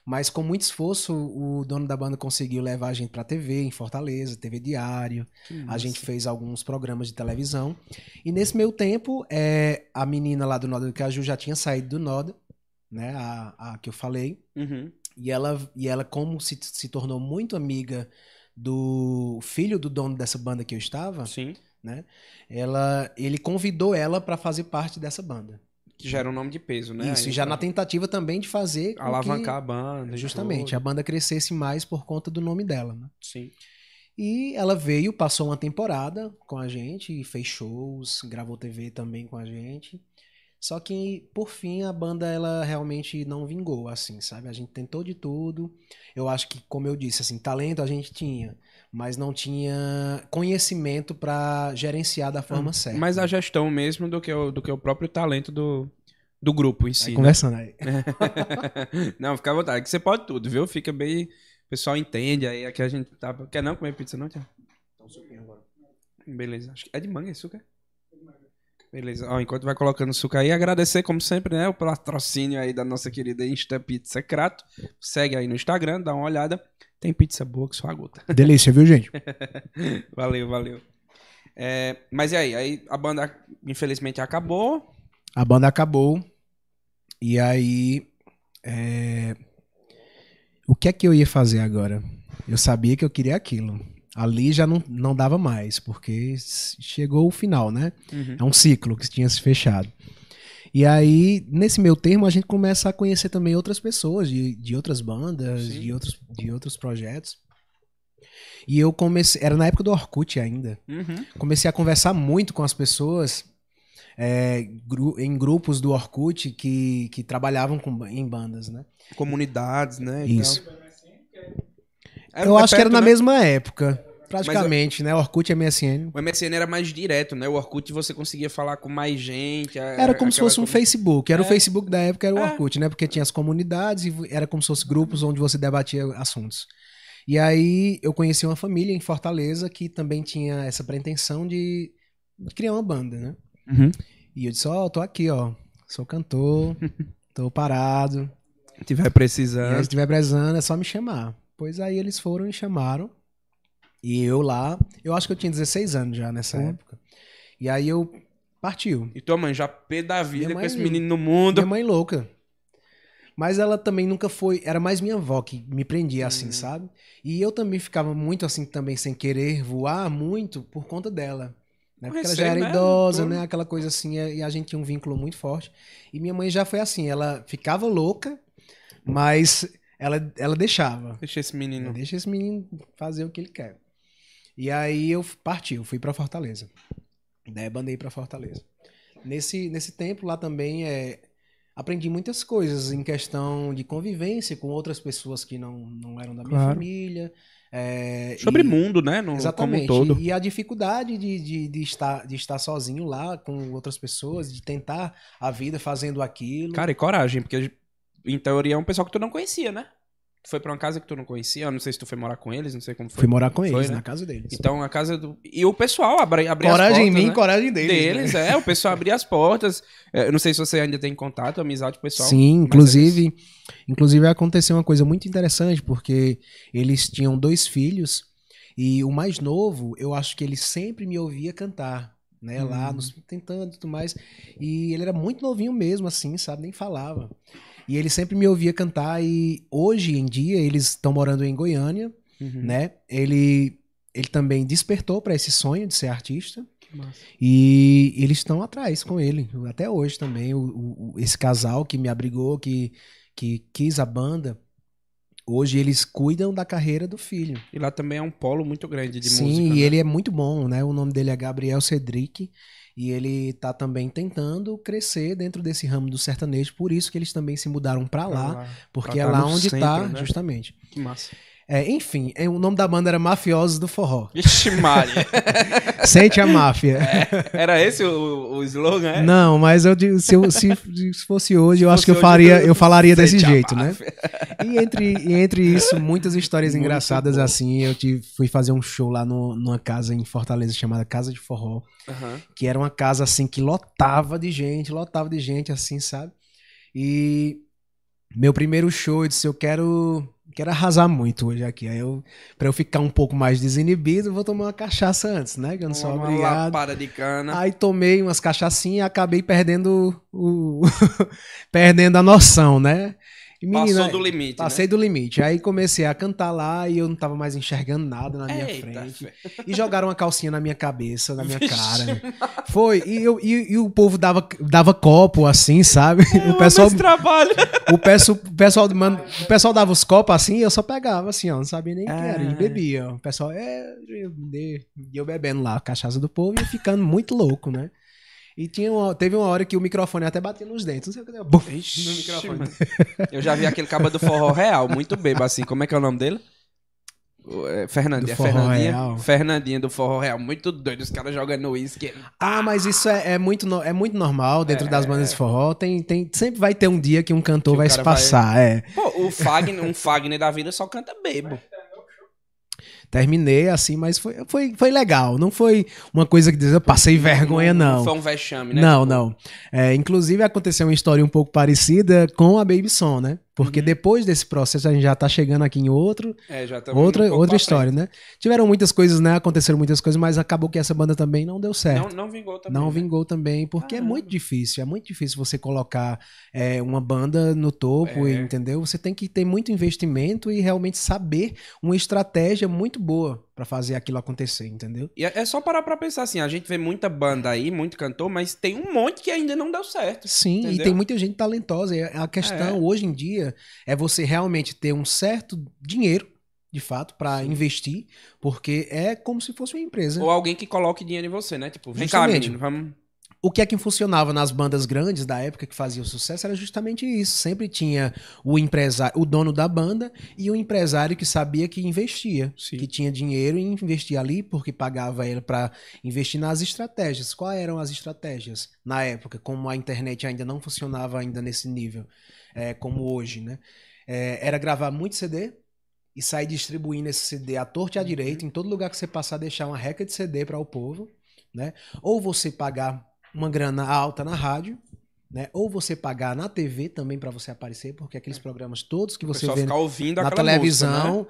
Mas com muito esforço, o dono da banda conseguiu levar a gente pra TV em Fortaleza, TV Diário. Que A gente fez alguns programas de televisão. E nesse meio tempo, é, a menina lá do Noda do Caju já tinha saído do Noda, né? A, a que eu falei. Uhum. E ela, e ela como se, se tornou muito amiga do filho do dono dessa banda que eu estava, Sim. ela, ele convidou ela para fazer parte dessa banda. Que já era um nome de peso, né? Isso, Aí e já pra na tentativa também de fazer Alavancar a que, banda. e justamente a banda crescesse mais por conta do nome dela. Né? Sim. E ela veio, passou uma temporada com a gente, fez shows, gravou TV também com a gente. Só que, por fim, a banda ela realmente não vingou, assim, sabe? A gente tentou de tudo. Eu acho que, como eu disse, assim, talento a gente tinha, mas não tinha conhecimento para gerenciar da forma certa. Mais a gestão mesmo do que o, do que o próprio talento do, do grupo em si. Vai né? conversando aí. [LAUGHS] não, fica à vontade, que você pode tudo, viu? Fica bem. O pessoal entende aí. Aqui a gente tá. Quer não comer pizza, não, Tiago? Beleza. Acho que é de manga esse suco, é? Beleza. Ó, enquanto vai colocando suco aí, agradecer, como sempre, né? O patrocínio aí da nossa querida Insta Pizza Crato. Segue aí no Instagram, dá uma olhada. Tem pizza boa que só a gota. [LAUGHS] Delícia, viu, gente? valeu, valeu. É, mas e aí? Aí a banda, infelizmente, acabou. A banda acabou. E aí. é, O que é que eu ia fazer agora? Eu sabia que eu queria aquilo. Ali já não, não dava mais, porque chegou o final, né? Uhum. É um ciclo que tinha se fechado. E aí, nesse meu termo, a gente começa a conhecer também outras pessoas de, de outras bandas, Sim. de outros, de outros projetos. E eu comecei. Era na época do Orkut ainda Uhum. comecei a conversar muito com as pessoas é, gru- em grupos do Orkut que, que trabalhavam com, em bandas, né? Comunidades, né? Isso. tal. Eu é acho que era perto, na né? mesma época, praticamente, né? Orkut e MSN. O MSN era mais direto, né? O Orkut você conseguia falar com mais gente. Era como se fosse um Facebook. Era o É. Facebook da época, era o É. Orkut, né? Porque tinha as comunidades e era como se fosse grupos onde você debatia assuntos. E aí eu conheci uma família em Fortaleza que também tinha essa pretensão de, criar uma banda, né? Uhum. E eu disse, ó, tô aqui, ó. Sou cantor, [LAUGHS] tô parado. Se tiver E aí, precisando. se estiver prezando, é só me chamar. Pois aí eles foram e chamaram. E eu lá, eu acho que eu tinha 16 anos já nessa Uhum. época. E aí eu partiu. E tua mãe já pé da vida com esse menino no mundo. Minha mãe louca. Mas ela também nunca foi, era mais minha avó que me prendia assim, Uhum. sabe? E eu também ficava muito assim também sem querer voar muito por conta dela. Né? Porque ela já era né? idosa, Tudo. né? Aquela coisa assim, e a gente tinha um vínculo muito forte. E minha mãe já foi assim, ela ficava louca, mas ela, ela deixava. Deixa esse menino. Deixa esse menino fazer o que ele quer. E aí eu parti, eu fui pra Fortaleza. Daí bandei pra Fortaleza. Nesse, nesse tempo lá também é, aprendi muitas coisas em questão de convivência com outras pessoas que não, não eram da minha Claro. família. é, Sobre e- mundo, né? No, Exatamente. Como um todo. E a dificuldade de, de, de estar, de estar sozinho lá com outras pessoas, de tentar a vida fazendo aquilo. Cara, e coragem, porque em teoria é um pessoal que tu não conhecia, né? Tu foi pra uma casa que tu não conhecia, eu não sei se tu foi morar com eles, não sei como foi. Fui morar com Foi, eles, né? na casa deles. Então a casa do. E o pessoal abri, abria coragem as em portas, mim, né? coragem deles. deles, né? é. O pessoal abria as portas. É, Eu não sei se você ainda tem contato, amizade pessoal. Sim, inclusive, inclusive aconteceu uma coisa muito interessante, porque eles tinham dois filhos, e o mais novo, eu acho que ele sempre me ouvia cantar, né, lá, Hum. nos tentando e tudo mais, e ele era muito novinho mesmo, assim, sabe, nem falava. E ele sempre me ouvia cantar, e hoje em dia eles estão morando em Goiânia, Uhum. né, ele, ele também despertou para esse sonho de ser artista, e eles estão atrás com ele, até hoje também. O, o- esse casal que me abrigou, que, que quis a banda, hoje eles cuidam da carreira do filho. E lá também é um polo muito grande de Sim, música. e né? ele é muito bom, né? O nome dele é Gabriel Cedric. E ele tá também tentando crescer dentro desse ramo do sertanejo, por isso que eles também se mudaram pra lá, porque pra é tá lá onde tá, centro, né? justamente. Que massa. É, enfim, é, o nome da banda era Mafiosos do Forró. Vixe, Maria. [LAUGHS] Sente a máfia. Era esse o, o slogan, é? Não, mas eu se, eu- se, se fosse hoje, eu Se acho que eu faria, eu- eu falaria desse jeito, né? [LAUGHS] E entre, e entre isso, muitas histórias Muito engraçadas bom. assim. Eu tive, fui fazer um show lá no- numa casa em Fortaleza chamada Casa de Forró, Aham. que era uma casa assim que lotava de gente, lotava de gente assim, sabe? E meu primeiro show, eu disse, eu quero quero arrasar muito hoje aqui. Aí eu, pra eu ficar um pouco mais desinibido, vou tomar uma cachaça antes, né? Que eu não sou Uma obrigado. lapada de cana. Aí tomei umas cachaçinhas e acabei perdendo o. [LAUGHS] perdendo a noção, né? Menina, Passou do limite, Passei do limite. Aí comecei a cantar lá e eu não tava mais enxergando nada na né? minha Eita, frente. fé. E jogaram uma calcinha na minha cabeça, na minha Vixe, cara. Foi. E, eu, e, e o povo dava, dava copo assim, sabe? Eu [LAUGHS] o pessoal, esse trabalho. o pessoal, o pessoal, mano, o pessoal dava os copos assim e eu só pegava assim, ó. Não sabia nem o que era. E bebia. ó. O pessoal, é. eu- eu bebendo lá a cachaça do povo e ficando muito louco, né? E tinha uma- teve uma hora que o microfone até batia nos dentes. Não sei o que deu. Ixi, no microfone. [LAUGHS] Eu já vi aquele caba do forró real, muito bebo assim. Como é que é o nome dele? É, Fernandinha. Do é Forró Fernandinha. Real. Fernandinha do forró real, muito doido. Os caras jogando uísque. Ah, mas isso é, é muito, no- é muito normal dentro É. das bandas de forró. Tem, tem, sempre vai ter um dia que um cantor Que vai se cara vai- passar. É. Pô, o Fagner, um Fagner da vida só canta bebo. Terminei assim, mas foi, foi, foi legal. Não foi uma coisa que diz, eu passei vergonha, não. Foi um vexame, né? Não, Tipo, não. É, inclusive aconteceu uma história um pouco parecida com a Baby Son, né? Porque Uhum. depois desse processo a gente já tá chegando aqui em outro, É, outra, um outra história, né? Tiveram muitas coisas, né? Aconteceram muitas coisas, mas acabou que essa banda também não deu certo. Não, não vingou também. Não né? vingou também, porque é Caramba. muito difícil. É muito difícil você colocar é, uma banda no topo, É. entendeu? Você tem que ter muito investimento e realmente saber uma estratégia muito boa pra fazer aquilo acontecer, entendeu? E é é só parar pra pensar assim, a gente vê muita banda aí, muito cantor, mas tem um monte que ainda não deu certo. Sim, e Entendeu? tem muita gente talentosa. E a questão É. hoje em dia é você realmente ter um certo dinheiro, de fato, pra Sim. investir, porque é como se fosse uma empresa. Ou alguém que coloque dinheiro em você, né? Tipo, vem cá, Justamente. menino, vamos... O que é que funcionava nas bandas grandes da época que faziam sucesso era justamente isso. Sempre tinha o empresário, o dono da banda e o empresário que sabia que investia, Sim. que tinha dinheiro e investia ali porque pagava ele para investir nas estratégias. Quais eram as estratégias na época, como a internet ainda não funcionava ainda nesse nível, é, como hoje, né? É, era gravar muito CD e sair distribuindo esse CD à torta e à direita, em todo lugar que você passar, deixar uma reca de CD para o povo, né? Ou você pagar uma grana alta na rádio, né? Ou você pagar na TV também para você aparecer, porque aqueles programas todos que você vê na aquela televisão,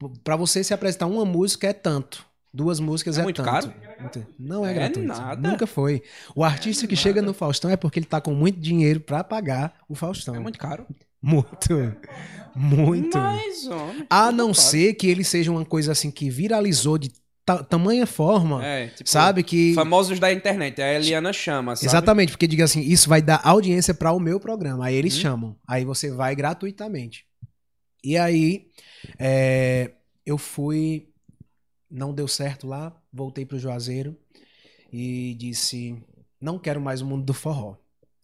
né? para você se apresentar uma música é tanto. Duas músicas É é, muito tanto. caro? Não é, É gratuito. nada. Nunca foi. O artista que chega no Faustão é porque ele tá com muito dinheiro para pagar o Faustão. É muito caro. Muito. Muito. Mas, homem, A não caro. ser que ele seja uma coisa assim que viralizou de tamanha forma, É, tipo, sabe? Que. Famosos da internet, a Eliana chama, sabe? Exatamente, porque diga assim, isso vai dar audiência para o meu programa. Aí eles Uhum. chamam. Aí você vai gratuitamente. E aí é, eu fui, não deu certo lá, voltei pro Juazeiro e disse, não quero mais o mundo do forró.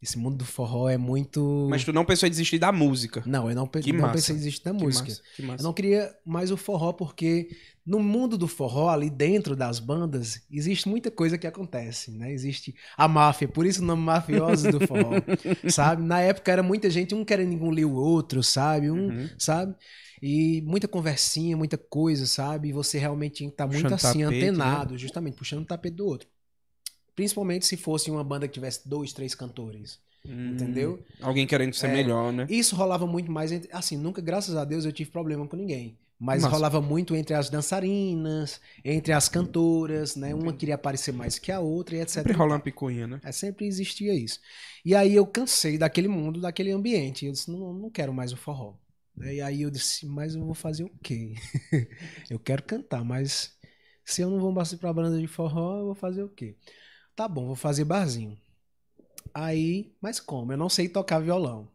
Esse mundo do forró é muito. Mas tu não pensou em desistir da música. Não, eu não, pe- não pensei em desistir da Que música. massa, que massa. Eu não queria mais o forró porque no mundo do forró, ali dentro das bandas, existe muita coisa que acontece, né? Existe a máfia, por isso o nome mafioso do forró, [LAUGHS] sabe? Na época era muita gente, um querendo engolir o outro, sabe? Um, Uhum. sabe? E muita conversinha, muita coisa, sabe? E você realmente tinha que estar muito assim, tapete, né? antenado, justamente, puxando o tapete do outro. Principalmente se fosse uma banda que tivesse dois, três cantores, Hum, entendeu? Alguém querendo ser É. melhor, né? Isso rolava muito mais entre. Assim, nunca, graças a Deus, eu tive problema com ninguém. Mas Massa. rolava muito entre as dançarinas, entre as cantoras, né? Uma queria aparecer mais que a outra e etc. Sempre rola uma picuinha, né? É, sempre existia isso. E aí eu cansei daquele mundo, daquele ambiente. Eu disse, não, não quero mais o forró. E aí eu disse, mas eu vou fazer o quê? [LAUGHS] eu quero cantar, mas se eu não vou passar pra banda de forró, eu vou fazer o quê? Tá bom, vou fazer barzinho. Aí, mas como? Eu não sei tocar violão.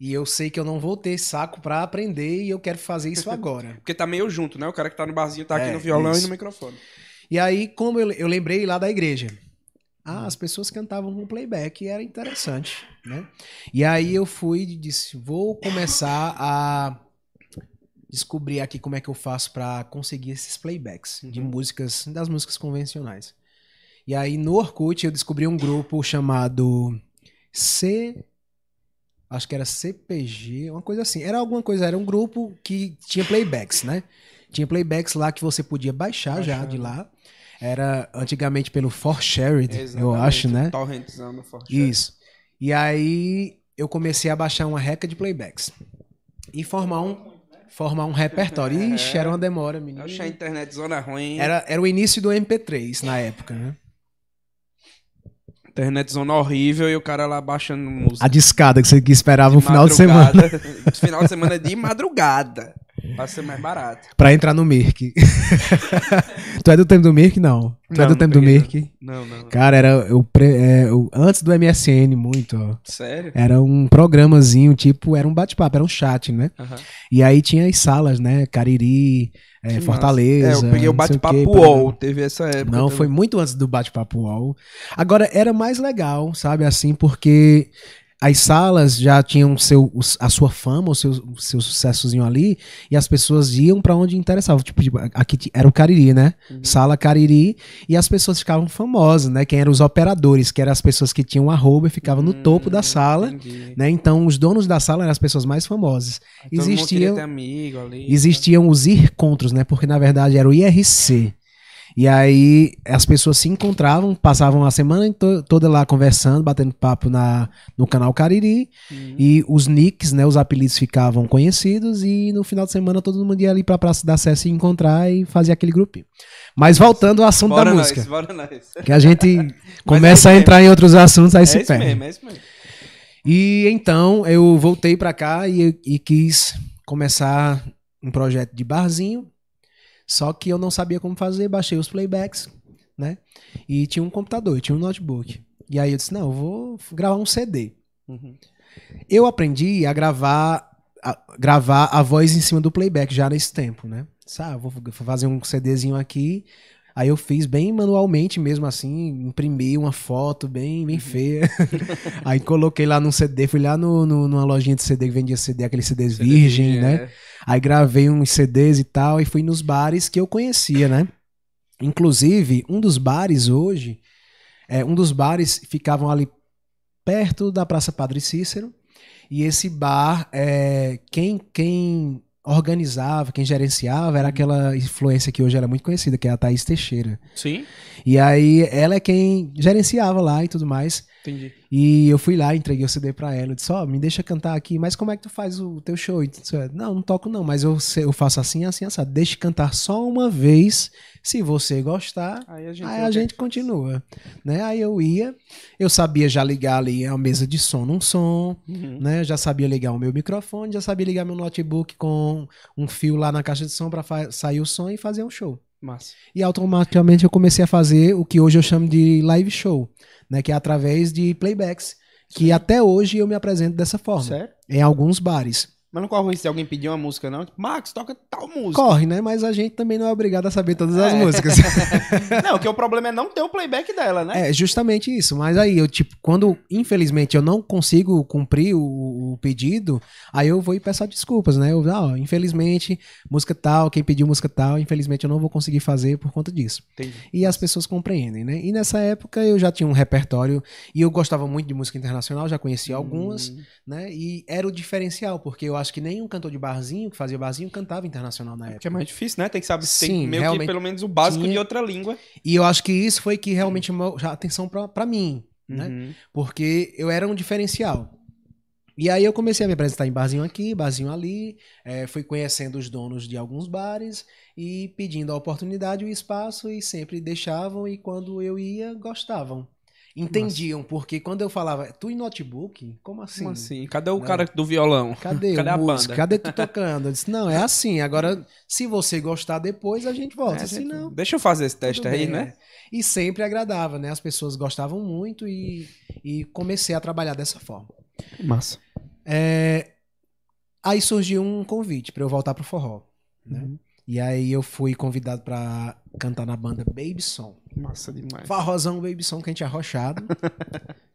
E eu sei que eu não vou ter saco pra aprender e eu quero fazer isso [LAUGHS] agora. Porque tá meio junto, né? O cara que tá no barzinho tá aqui É, no violão isso. e no microfone. E aí, como eu, eu lembrei lá da igreja. Ah, as pessoas cantavam com playback e era interessante, né? E aí eu fui e disse, vou começar a descobrir aqui como é que eu faço pra conseguir esses playbacks de Uhum. músicas, das músicas convencionais. E aí no Orkut eu descobri um grupo chamado C acho que era CPG, uma coisa assim. Era alguma coisa, era um grupo que tinha playbacks, né? Tinha playbacks lá que você podia baixar, já de lá. Era antigamente pelo For Shared, eu acho, né? Torrentzão no Forte. Isso. E aí eu comecei a baixar uma reca de playbacks. E formar um, formar um repertório. [LAUGHS] Ixi, era uma demora, menino. Achei a internet zona ruim. Era, era o início do MP3 na época, né? Internet zona horrível e o cara lá baixando música. A discada que você esperava um final de semana [LAUGHS] final de semana de madrugada. Pra ser mais barato. pra entrar no Mirk. [LAUGHS] Tu é do tempo do Mirk? Não. Tu Não, é do tempo do Mirk? Não, não. não. Cara, era o, pre- é, antes do MSN muito, ó. Sério? Era um programazinho, tipo, era um bate-papo, era um chat, né? Aham. E aí tinha as salas, né? Cariri, é, Fortaleza. É, eu peguei o bate-papo UOL, teve essa época. Não, também. foi muito antes do bate-papo UOL. Agora, era mais legal, sabe, assim, porque as salas já tinham seu, a sua fama, o seu, o seu sucessozinho ali, e as pessoas iam pra onde interessava. Tipo, tipo, aqui era o Cariri, né? Uhum. Sala Cariri, e as pessoas ficavam famosas, né? Quem eram os operadores, que eram as pessoas que tinham arroba e ficavam no topo da Hum, sala. entendi. Né? Então, os donos da sala eram as pessoas mais famosas. Todo Existiam, ali. né? existiam os encontros, né? Porque na verdade era o IRC. E aí as pessoas se encontravam, passavam a semana to- toda lá conversando, batendo papo na, no canal Cariri. Uhum. E os nicks, né? Os apelidos ficavam conhecidos. E no final de semana todo mundo ia ali pra Praça da Sé se encontrar e fazer aquele grupinho. Mas voltando ao assunto Bora da nós, música. bora nós. Que a gente [LAUGHS] começa é a entrar em outros assuntos, aí É se isso perde. mesmo, é isso mesmo. E então eu voltei pra cá e, e quis começar um projeto de barzinho. Só que eu não sabia como fazer, baixei os playbacks, né? E tinha um computador, tinha um notebook. E aí eu disse: não, eu vou gravar um CD. Uhum. Eu aprendi a gravar a, gravar a voz em cima do playback já nesse tempo, né? Sabe, vou fazer um CDzinho aqui. Aí eu fiz bem manualmente mesmo assim, imprimi uma foto bem, bem feia. [LAUGHS] aí coloquei lá num CD, fui lá no, no- numa lojinha de CD que vendia CD, aqueles CDs virgem, né? É. Aí gravei uns CDs e tal, e fui nos bares que eu conhecia, né? Inclusive, um dos bares hoje, é, um dos bares ficavam ali perto da Praça Padre Cícero, e esse bar, é, quem, quem organizava, quem gerenciava, era aquela influência que hoje era muito conhecida, que é a Thaís Teixeira. Sim, E aí, ela é quem gerenciava lá e tudo mais. entendi. E eu fui lá, entreguei o CD pra ela. Eu disse, ó, me deixa cantar aqui, mas como é que tu faz o teu show? Disse, não, não toco não, mas eu, eu faço assim, assim, assim. Deixa cantar só uma vez. Se você gostar, Aí a gente, aí a gente continua. Né? Aí eu ia, eu sabia já ligar ali a mesa de som num som, Uhum. né? Já sabia ligar o meu microfone, já sabia ligar meu notebook com um fio lá na caixa de som pra fa- sair o som e fazer um show. Massa. E automaticamente eu comecei a fazer o que hoje eu chamo de live show, né? Que é através de playbacks. Que até hoje eu me apresento dessa forma. Sério? Em alguns bares. Mas não corre o risco de alguém pedir uma música, não? Tipo, Max, toca tal música. Corre, né? Mas a gente também não é obrigado a saber todas as É. músicas. [LAUGHS] Não, que o problema é não ter o playback dela, né? É, justamente isso. Mas aí eu, tipo, quando infelizmente eu não consigo cumprir o, o pedido, aí eu vou e peço desculpas, né? Eu, ah, ó, infelizmente, música tal, quem pediu música tal, infelizmente eu não vou conseguir fazer por conta disso. Entendi. E as pessoas compreendem, né? E nessa época eu já tinha um repertório e eu gostava muito de música internacional, já conhecia algumas, Hum, né? E era o diferencial, porque eu acho que nenhum cantor de barzinho que fazia barzinho cantava internacional na Que é época. mais difícil, né? Tem que saber, Sim, tem meio que pelo menos o básico tinha- de outra língua. E eu acho que isso foi que realmente chamou a atenção pra mim, né? Uhum. Porque eu era um diferencial. E aí eu comecei a me apresentar em barzinho aqui, barzinho ali, eh, fui conhecendo os donos de alguns bares e pedindo a oportunidade, o espaço, e sempre deixavam, e quando eu ia, gostavam. Entendiam, porque quando eu falava, tu em notebook? Como assim? Como assim? Cadê o Né? cara do violão? Cadê, [LAUGHS] Cadê a músico? banda? Cadê tu [LAUGHS] tocando? Eu disse, não, é assim. Agora, se você gostar depois, a gente volta. É, se gente, não, Deixa eu fazer esse teste aí, bem, né? é. E sempre agradava, né? As pessoas gostavam muito e, e comecei a trabalhar dessa forma. Massa. É, Aí surgiu um convite para eu voltar pro forró, né? Uhum. E aí eu fui convidado para cantar na banda Baby Som. Massa demais. Forrozão Baby Som, quente arrochado. [LAUGHS]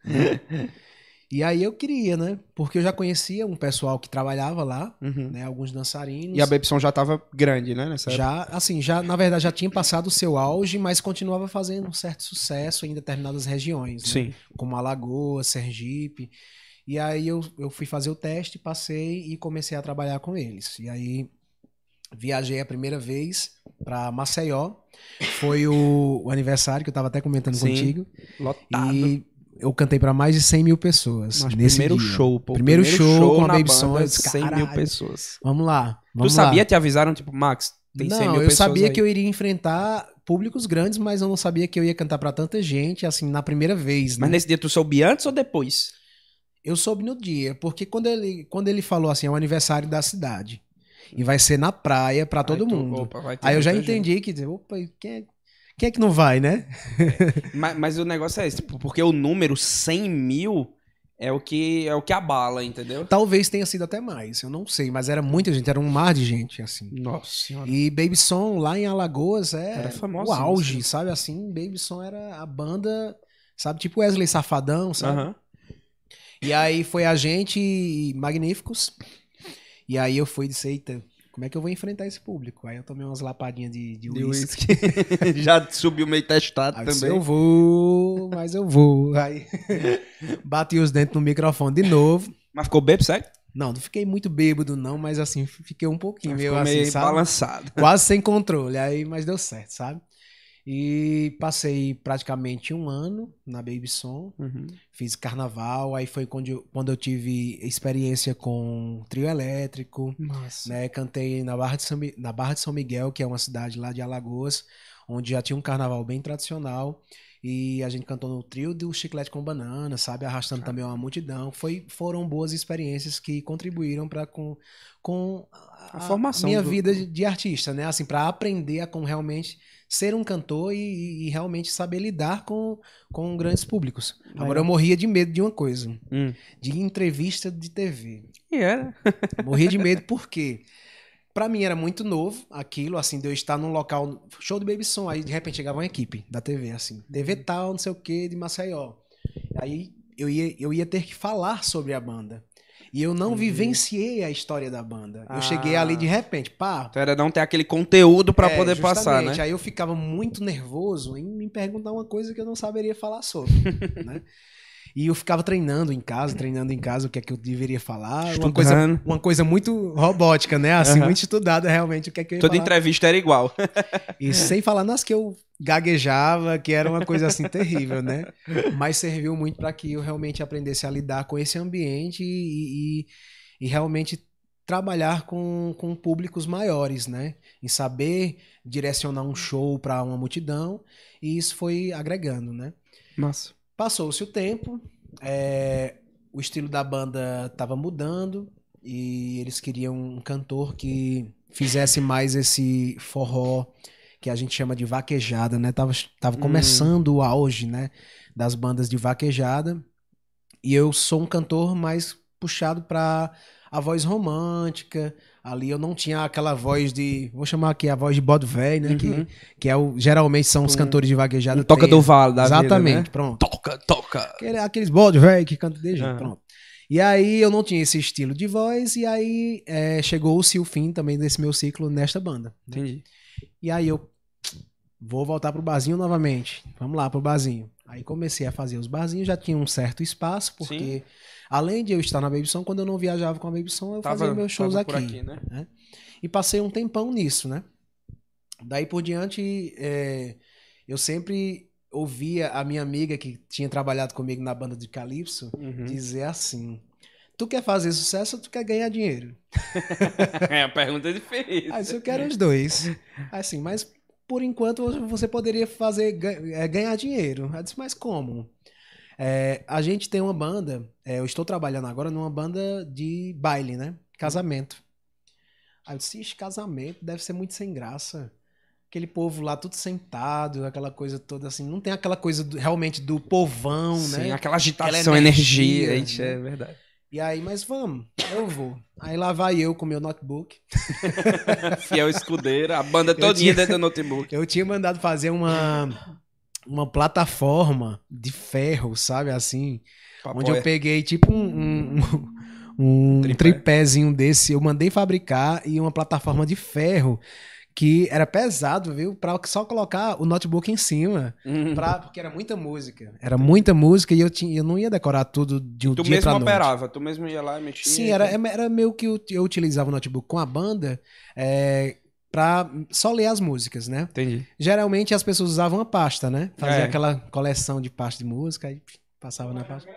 e aí eu queria, né? Porque eu já conhecia um pessoal que trabalhava lá, Uhum. né? Alguns dançarinos. E a Bebson já tava grande, né? Nessa época. Já, assim, já, na verdade, já tinha passado o seu auge, mas continuava fazendo um certo sucesso em determinadas regiões, né? Sim. Como Alagoas, Sergipe. E aí eu, eu fui fazer o teste, passei e comecei a trabalhar com eles. E aí viajei a primeira vez para Maceió. Foi o, o aniversário que eu tava até comentando Sim. contigo. Lotado. E eu cantei para mais de 100 mil pessoas Nossa, nesse primeiro dia. show, pô. Primeiro show com a Baby disse, 100 mil pessoas. Vamos lá. Tu Vamos lá. sabia? Te avisaram, tipo, Max, tem 100 não, mil eu sabia aí. que eu iria enfrentar públicos grandes, mas eu não sabia que eu ia cantar pra tanta gente, assim, na primeira vez, Mas né? nesse dia tu soube antes ou depois? Eu soube no dia, porque quando ele, quando ele falou assim, é o aniversário da cidade. E vai ser na praia pra todo tu- mundo. opa, Aí eu já muita gente. entendi que, dizer, opa, quem é, quem é que não vai, né? Mas, mas o negócio é esse, tipo, porque o número 100 mil é o que, é o que abala, entendeu? Talvez tenha sido até mais, eu não sei, mas era muita gente, era um mar de gente, assim. Nossa senhora. E Baby Som lá em Alagoas é Era o famosinho, auge, assim. sabe? Assim, Baby Som era a banda, sabe? Tipo Wesley Safadão, sabe? Aham. E aí foi a gente e Magníficos. E aí eu fui e disse, eita, como é que eu vou enfrentar esse público? Aí eu tomei umas lapadinhas de, de De uísque. uísque. [LAUGHS] Já subiu meio testado Aí eu disse, também. eu vou, mas eu vou. Aí [LAUGHS] bati os dentes no microfone de novo. Mas ficou bebo, sério? Não, não fiquei muito bêbado não, mas assim, fiquei um pouquinho meio assim, meio sabe? balançado. Quase sem controle, aí, mas deu certo, sabe? E passei praticamente um ano na Baby Som, Uhum. fiz carnaval, aí foi quando eu, quando eu tive experiência com trio elétrico, Nossa. né? Cantei na Barra, de São, na Barra de São Miguel, que é uma cidade lá de Alagoas, onde já tinha um carnaval bem tradicional. E a gente cantou no trio do Chiclete com Banana, sabe? Arrastando também uma multidão. Foi, foram boas experiências que contribuíram para com, com A formação minha do- vida de, de artista, né? Assim, para aprender a como realmente ser um cantor e, e- realmente saber lidar com, com grandes públicos. Agora eu morria de medo de uma coisa, Hum. de entrevista de TV. E era. [LAUGHS] Morria de medo porque pra mim era muito novo aquilo, assim, de eu estar num local, show de Baby Som, aí de repente chegava uma equipe da TV, assim, TV tal, não sei o que, de Maceió. Aí eu ia, eu ia ter que falar sobre a banda. E eu não vivenciei a história da banda. Eu Ah. cheguei ali de repente, pá. Então era não ter aquele conteúdo pra é, poder passar, né? Aí eu ficava muito nervoso em me perguntar uma coisa que eu não saberia falar sobre, [LAUGHS] né? E eu ficava treinando em casa, treinando em casa o que é que eu deveria falar. Uma coisa, uma coisa muito robótica, né? Assim, Aham. muito estudada realmente o que é que eu ia Toda falar. entrevista era igual. E sem falar nas que eu gaguejava, que era uma coisa assim terrível, né? Mas serviu muito para que eu realmente aprendesse a lidar com esse ambiente e, e- e realmente trabalhar com, com públicos maiores, né? Em saber direcionar um show para uma multidão e isso foi agregando, né? Nossa. Passou-se o tempo, é, o estilo da banda estava mudando e eles queriam um cantor que fizesse mais esse forró que a gente chama de vaquejada, né? Tava, tava Hum. começando o auge, né? Das bandas de vaquejada e eu sou um cantor mais puxado para a voz romântica. Ali eu não tinha aquela voz de, vou chamar aqui a voz de bode velho, né? Que, Uhum. que é o, geralmente são os Um- cantores de vaquejada. Um toca tem- do vale da Exatamente, vida, né? pronto. Toca, toca. Aquele- aqueles bode velho que canta de jeito, Aham. pronto. E aí eu não tinha esse estilo de voz, e aí é, chegou-se o fim também desse meu ciclo nesta banda. Entendi. E aí eu vou voltar pro barzinho novamente. Vamos lá pro barzinho. Aí comecei a fazer os barzinhos, já tinha um certo espaço, porque além de eu estar na Baby Som, quando eu não viajava com a Baby Som, eu fazia meus shows tava aqui. por né? E passei um tempão nisso, né? Daí por diante, é, eu sempre ouvia a minha amiga que tinha trabalhado comigo na banda de Calypso Uhum. dizer assim: Tu quer fazer sucesso ou tu quer ganhar dinheiro? [LAUGHS] É, a pergunta é difícil. Aí eu disse, eu quero os dois. Assim, mas por enquanto você poderia fazer é, ganhar dinheiro. Eu disse, mas como? É, a gente tem uma banda, é, eu estou trabalhando agora numa banda de baile, né? Casamento. Aí eu disse, "Ixi, casamento deve ser muito sem graça. Aquele povo lá tudo sentado, aquela coisa toda assim. Não tem aquela coisa do- realmente do povão, Sim, né? aquela agitação, Aquela energia, energia. Né? é verdade. E aí, mas vamos, eu vou. Aí lá vai eu com meu notebook. [LAUGHS] Fiel escudeiro, a banda todinha tinha- dentro do notebook. [LAUGHS] Eu tinha mandado fazer uma, uma plataforma de ferro, sabe? Assim, onde eu peguei tipo um, um, um Tripé. tripézinho desse. Eu mandei fabricar e uma plataforma de ferro que era pesado, viu? Pra só colocar o notebook em cima. Uhum. Pra, porque era muita música. Era muita música e eu, tinha, eu não ia decorar tudo de um Tu dia mesmo pra noite. operava, tu mesmo ia lá e mexia. Sim, era, era meio que eu, eu utilizava o notebook com a banda é, pra só ler as músicas, né? Entendi. Geralmente as pessoas usavam a pasta, né? Fazia É. aquela coleção de pasta de música e passava na pasta.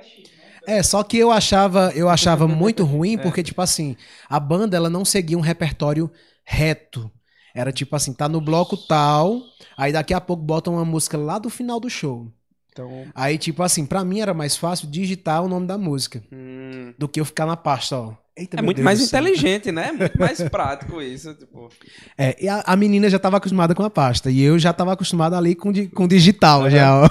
É, só que eu achava, eu achava muito ruim [LAUGHS] É. porque tipo assim, a banda ela não seguia um repertório reto. Era tipo assim, tá no bloco tal, aí daqui a pouco botam uma música lá do final do show. Então. Aí tipo assim, pra mim era mais fácil digitar o nome da música hum, do que eu ficar na pasta, ó. Eita, É muito Deus mais inteligente, né? É muito mais prático isso. Tipo. É, e a, a menina já estava acostumada com a pasta e eu já estava acostumado ali com, di- com digital já. ó.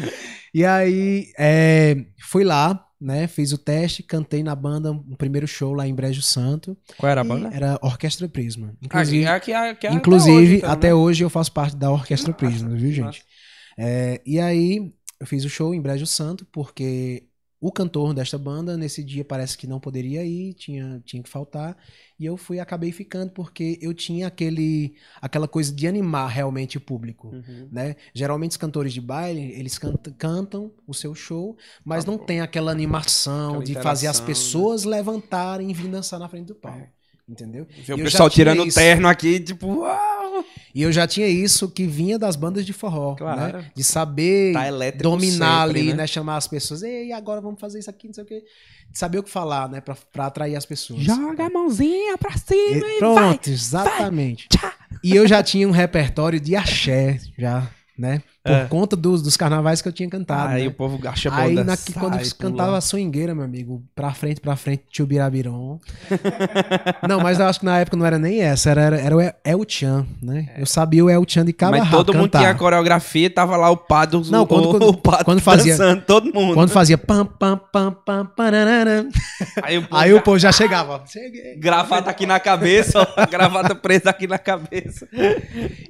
[LAUGHS] e aí é, fui lá, né? Fiz o teste, cantei na banda um primeiro show lá em Brejo Santo. Qual era a banda? Era Orquestra Prisma. Inclusive, aqui, aqui, aqui inclusive então, até, né? hoje eu faço parte da Orquestra Que massa, Prisma, viu, gente? É, e aí eu fiz o show em Brejo Santo porque o cantor desta banda nesse dia parece que não poderia ir, tinha, tinha que faltar. E eu fui acabei ficando porque eu tinha aquele aquela coisa de animar realmente o público. Uhum. Né? Geralmente os cantores de baile, eles canta- cantam o seu show, mas Ah, não pô. tem aquela animação Aquela de fazer as né? pessoas levantarem e vir dançar na frente do palco. Entendeu? Ver o eu pessoal tirando o terno aqui, tipo! [LAUGHS] E eu já tinha isso que vinha das bandas de forró, Claro. né? De saber Tá dominar sempre, ali, né? né? Chamar as pessoas, ei, agora vamos fazer isso aqui, não sei o quê. De saber o que falar, né? Pra, pra atrair as pessoas. Joga a mãozinha pra cima E- e, Pronto, vai! exatamente. tchá. E eu já tinha um repertório de axé, já, né? Por É. conta dos, dos carnavais que eu tinha cantado. Aí né? o povo acha bom Aí na, quando e cantava a swingueira, meu amigo, pra frente, pra frente, tio Birabiron. [LAUGHS] não, mas eu acho que na época não era nem essa, era, era, era o El- Chan, né? Eu sabia o El Chan de cada Mas todo mundo cantar. tinha a coreografia, tava lá o Pado, Não, quando- o, quando- [LAUGHS] o Pato quando fazia- dançando, todo mundo. Quando fazia pam, pam, pam, pam, pararara, Aí o [LAUGHS] povo, aí o povo já chegava. Cheguei. gravata aqui na cabeça, ó, gravata presa aqui na cabeça.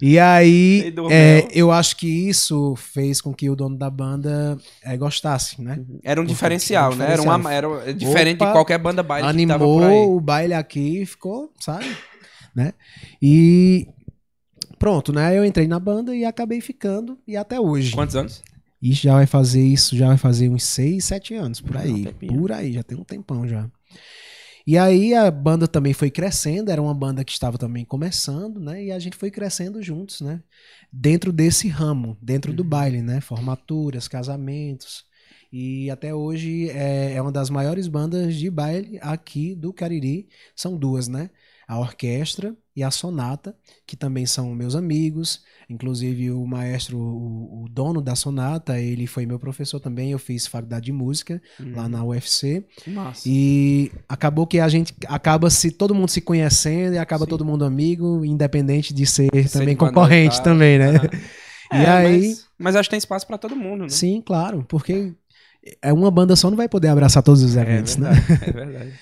E aí, E é, eu acho que isso fez com que o dono da banda é, gostasse, né? Era um Porque diferencial, né? Era, uma, era diferente Opa, de qualquer banda baile que tava por aí. Animou o baile aqui e ficou, sabe? Né? E pronto, né? Eu entrei na banda e acabei ficando e até hoje. Quantos anos? Isso já vai fazer isso, já vai fazer uns 6, 7 anos por um aí. por aí, já tem um tempão já. E aí a banda também foi crescendo, era uma banda que estava também começando, né? E a gente foi crescendo juntos, né? Dentro desse ramo, dentro do Uhum. baile, né? Formaturas, casamentos. E até hoje é, é uma das maiores bandas de baile aqui do Cariri. São duas, né? A orquestra e a sonata, que também são meus amigos. Inclusive o maestro, o, o dono da sonata, ele foi meu professor também. Eu fiz faculdade de música lá na UFC. Massa. E acabou que a gente acaba se todo mundo se conhecendo e acaba Sim. todo mundo amigo, independente de ser Ser também concorrente tal. também, né? [LAUGHS] e É, aí, Mas, mas acho que tem espaço pra todo mundo, né? sim, claro, porque é uma banda só não vai poder abraçar todos os É eventos, né? verdade, é [LAUGHS] verdade.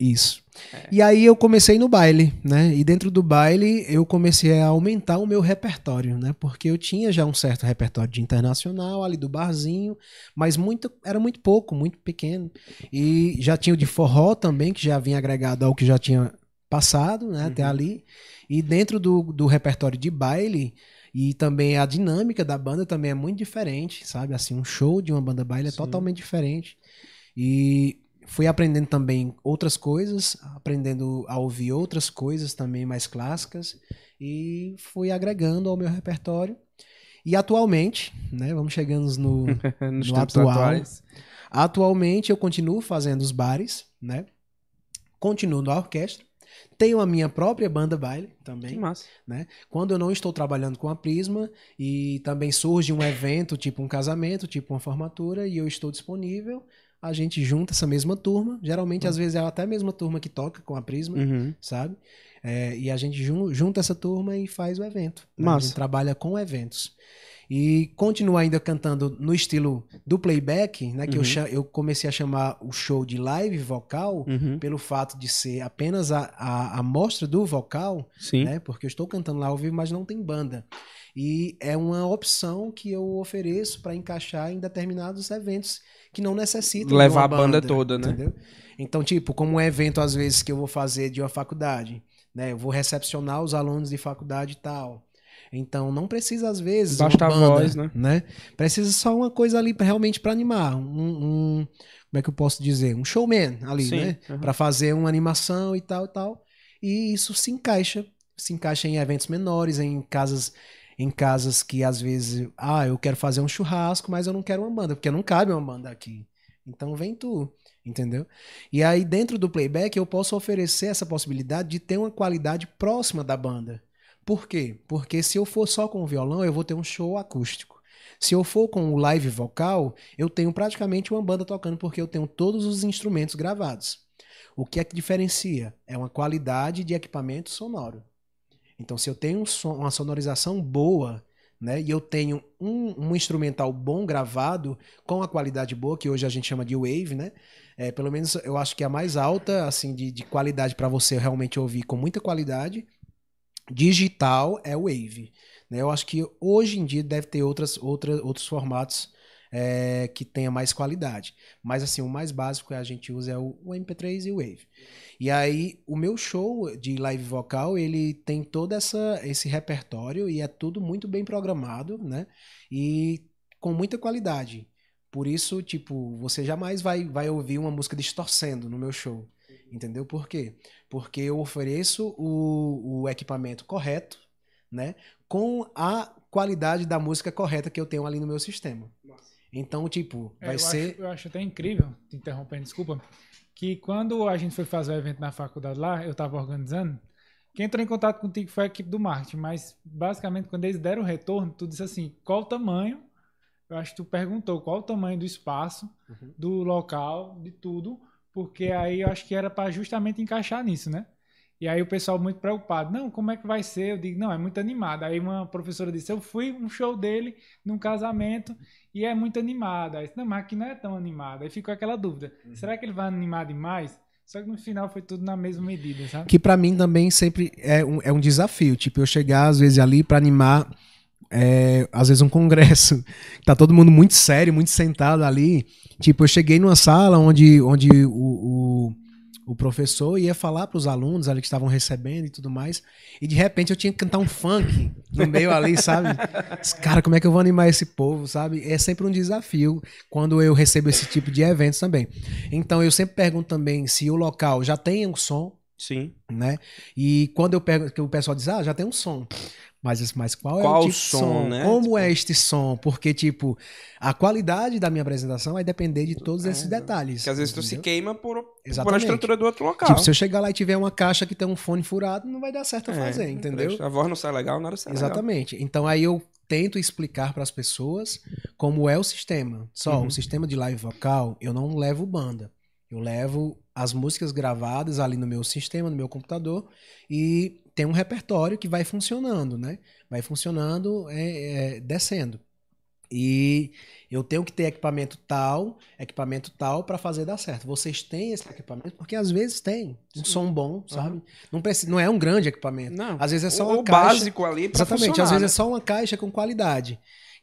Isso. É. E aí eu comecei no baile, né? E dentro do baile eu comecei a aumentar o meu repertório, né? Porque eu tinha já um certo repertório de internacional ali do barzinho, mas muito era muito pouco, muito pequeno. E já tinha o de forró também, que já vinha agregado ao que já tinha passado, né? Até Uhum. ali. E dentro do, do repertório de baile e também a dinâmica da banda também é muito diferente, sabe? Assim, um show de uma banda baile é Sim. totalmente diferente. E fui aprendendo também outras coisas, aprendendo a ouvir outras coisas também mais clássicas e fui agregando ao meu repertório. E atualmente, né, vamos chegando no [LAUGHS] No atual. atuais. atualmente eu continuo fazendo os bares, né? Continuo na orquestra. Tenho a minha própria banda baile Que também. massa. Quando eu não estou trabalhando com a Prisma e também surge um evento, tipo um casamento, tipo uma formatura, e eu estou disponível, a gente junta essa mesma turma. Geralmente, às vezes, é até a mesma turma que toca com a Prisma, Uhum. sabe? É, e a gente jun- junta essa turma e faz o evento. né? A gente trabalha com eventos. E continuo ainda cantando no estilo do playback, né? Que eu, Uhum. cha- eu comecei a chamar o show de live vocal Uhum. pelo fato de ser apenas a, a, a mostra do vocal, Sim. né? Porque eu estou cantando lá ao vivo, mas não tem banda. E é uma opção que eu ofereço para encaixar em determinados eventos que não necessitam Levar uma a banda toda, né? Entendeu? Então, tipo, como um evento às vezes que eu vou fazer de uma faculdade, né? Eu vou recepcionar os alunos de faculdade e tal. Então, não precisa às vezes Basta uma a banda, voz, né? Precisa só uma coisa ali pra- realmente para animar, um, um- como é que eu posso dizer, um showman ali, Sim, né? aham. Para fazer uma animação e tal e tal. E isso se encaixa, se encaixa em eventos menores, em casas em casas que às vezes, ah, eu quero fazer um churrasco, mas eu não quero uma banda, porque não cabe uma banda aqui. Então vem tu, entendeu? E aí dentro do playback eu posso oferecer essa possibilidade de ter uma qualidade próxima da banda. Por quê? Porque se eu for só com o violão, eu vou ter um show acústico. Se eu for com o live vocal, eu tenho praticamente uma banda tocando porque eu tenho todos os instrumentos gravados. O que é que diferencia? É uma qualidade de equipamento sonoro. Então, se eu tenho um uma sonorização boa, né, e eu tenho um, um, instrumental bom gravado com a qualidade boa, que hoje a gente chama de wave, né? É, pelo menos eu acho que é a mais alta, assim, de, de qualidade para você realmente ouvir com muita qualidade. Digital é wave. Né? Eu acho que hoje em dia deve ter outras, outras, outros formatos é, que tenha mais qualidade. Mas assim, o mais básico que a gente usa é o, o, MP3 e o Wave. E aí, o meu show de live vocal, ele tem todo essa, esse repertório e é tudo muito bem programado, né? E com muita qualidade. Por isso, tipo, você jamais vai, vai ouvir uma música distorcendo no meu show. Entendeu? Por quê? Porque eu ofereço o, o equipamento correto, né? Com a qualidade da música correta que eu tenho ali no meu sistema. Então, tipo, é, vai eu ser. Acho, eu acho até incrível, te interrompendo, desculpa, que quando a gente foi fazer o evento na faculdade lá, eu estava organizando, quem entrou em contato contigo foi a equipe do marketing, mas basicamente quando eles deram o retorno, tu disse assim, qual o tamanho eu acho que tu perguntou qual o tamanho do espaço, uhum. do local, de tudo, porque aí eu acho que era para justamente encaixar nisso, né? E aí o pessoal muito preocupado, não, como é que vai ser? Eu digo, não, é muito animado. Aí uma professora disse, eu fui um show dele num casamento e é muito animado. Aí disse, não, mas aqui não é tão animado. Aí ficou aquela dúvida, uhum. será que ele vai animar demais? Só que no final foi tudo na mesma medida, sabe? Que para mim também sempre é um, é um desafio, tipo, eu chegar às vezes ali para animar é, às vezes um congresso, [LAUGHS] tá todo mundo muito sério, muito sentado ali. Tipo, eu cheguei numa sala onde, onde o, o, o professor ia falar para os alunos ali que estavam recebendo e tudo mais, e de repente eu tinha que cantar um funk no meio ali, sabe? Cara, como é que eu vou animar esse povo, sabe? É sempre um desafio quando eu recebo esse tipo de eventos também. Então eu sempre pergunto também se o local já tem um som, Sim. Né? E quando eu pergunto, que o pessoal diz, ah, já tem um som. Mas, mas qual, qual é o tipo som, som? Né? Como tipo... é este som? Porque, tipo, a qualidade da minha apresentação vai depender de todos é, esses detalhes. Porque às vezes entendeu? tu se queima por, por a estrutura do outro local. Tipo, se eu chegar lá e tiver uma caixa que tem um fone furado, não vai dar certo é, fazer, entendeu? A voz não sai legal, nada sai Exatamente. Legal. Então aí eu tento explicar para as pessoas como é o sistema. Só, uhum. o sistema de live vocal, eu não levo banda. Eu levo as músicas gravadas ali no meu sistema, no meu computador, e tem um repertório que vai funcionando, né? Vai funcionando, é, é, descendo. E eu tenho que ter equipamento tal, equipamento tal para fazer dar certo. Vocês têm esse equipamento? Porque às vezes tem um som bom, sabe? Uhum. Não, precisa, não é um grande equipamento. Não. Às vezes é só o, uma o caixa. básico ali pra Exatamente. Às vezes é né? só uma caixa com qualidade.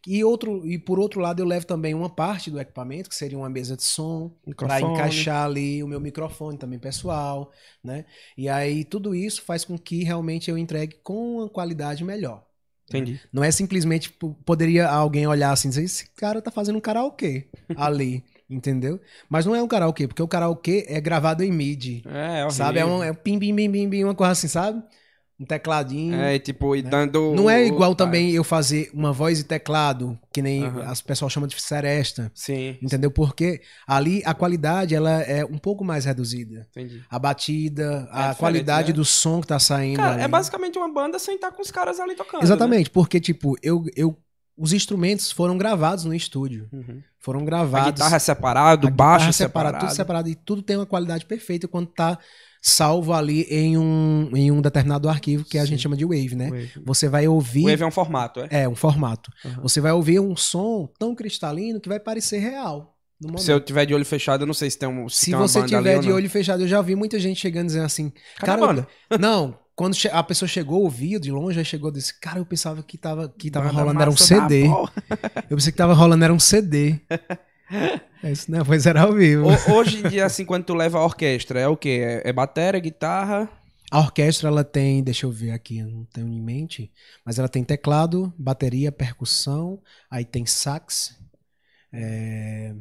E, outro, e por outro lado, eu levo também uma parte do equipamento, que seria uma mesa de som, para encaixar ali o meu microfone também pessoal, né? E aí tudo isso faz com que realmente eu entregue com uma qualidade melhor. Entendi. Não é simplesmente poderia alguém olhar assim e dizer, esse cara tá fazendo um karaokê [LAUGHS] ali. entendeu? Mas não é um karaokê, porque o karaokê é gravado em MIDI. É, é Sabe? É um, é um pim, pim, pim, pim, pim, uma coisa assim, sabe? Um tecladinho. É, tipo, e né? dando. Não é igual também eu fazer uma voz e teclado, que nem uhum. as pessoas chamam de seresta. Sim. Entendeu? Porque ali a qualidade ela é um pouco mais reduzida. Entendi. A batida, é a qualidade né? do som que tá saindo. Cara, ali. é basicamente uma banda sem estar com os caras ali tocando. Exatamente, né? porque, tipo, eu, eu os instrumentos foram gravados no estúdio. Uhum. Foram gravados. A guitarra é separado, o baixo é separado, tudo separado. E tudo tem uma qualidade perfeita quando tá salvo ali em um, em um determinado arquivo que Sim. a gente chama de Wave, né? Wave. Você vai ouvir. Wave é um formato, é? É, um formato. Uhum. Você vai ouvir um som tão cristalino que vai parecer real. Se eu tiver de olho fechado, eu não sei se tem um. Se, se tem você tiver de olho fechado, eu já vi muita gente chegando dizendo assim. Cara, banda? [LAUGHS] não, quando a pessoa chegou, ouviu de longe, aí chegou desse, cara, eu pensava que tava, que tava rolando era um CD. eu pensei que tava rolando era um CD. [LAUGHS] É isso não, pois era ao vivo. Hoje em dia, assim, quando tu leva a orquestra, é o quê? É, é bateria, guitarra? A orquestra, ela tem, deixa eu ver aqui, eu não tenho em mente, mas ela tem teclado, bateria, percussão, aí tem sax, é,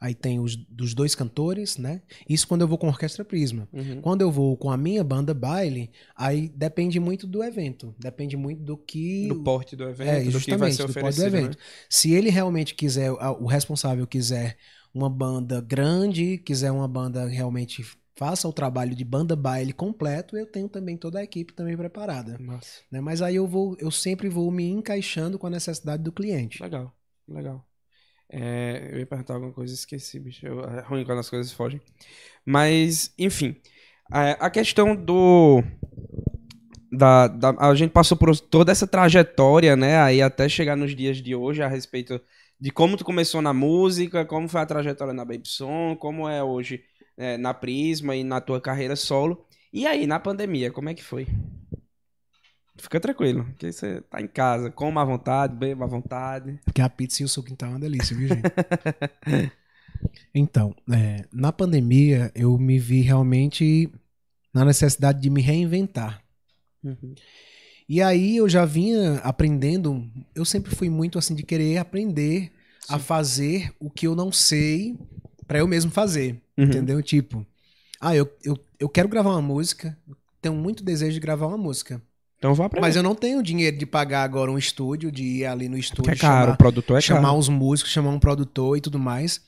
Aí tem os dos dois cantores, né? Isso quando eu vou com a Orquestra Prisma. Uhum. Quando eu vou com a minha banda baile, aí depende muito do evento. Depende muito do que. Do porte do evento. É, justamente, do, do porte do evento. Né? Se ele realmente quiser, o responsável quiser uma banda grande, quiser uma banda realmente faça o trabalho de banda baile completo, eu tenho também toda a equipe também preparada. Né? Mas aí eu vou, eu sempre vou me encaixando com a necessidade do cliente. Legal. Legal. É, eu ia perguntar alguma coisa e esqueci, bicho. Eu, é ruim quando as coisas fogem. Mas, enfim. É, a questão do. Da, da, a gente passou por toda essa trajetória, né? Aí até chegar nos dias de hoje a respeito de como tu começou na música, como foi a trajetória na Baby como é hoje é, na Prisma e na tua carreira solo. E aí, na pandemia, como é que foi? Fica tranquilo, que você tá em casa, coma à vontade, beba à vontade. Porque a pizza e o suco então é uma delícia, viu, gente? [LAUGHS] então, é, na pandemia, eu me vi realmente na necessidade de me reinventar. Uhum. E aí eu já vinha aprendendo, eu sempre fui muito assim de querer aprender Sim. a fazer o que eu não sei para eu mesmo fazer, uhum. entendeu? Tipo, ah, eu, eu, eu quero gravar uma música, tenho muito desejo de gravar uma música. Então vá pra Mas eu não tenho dinheiro de pagar agora um estúdio, de ir ali no estúdio. é caro, chamar, o produtor é chamar caro. uns músicos, chamar um produtor e tudo mais.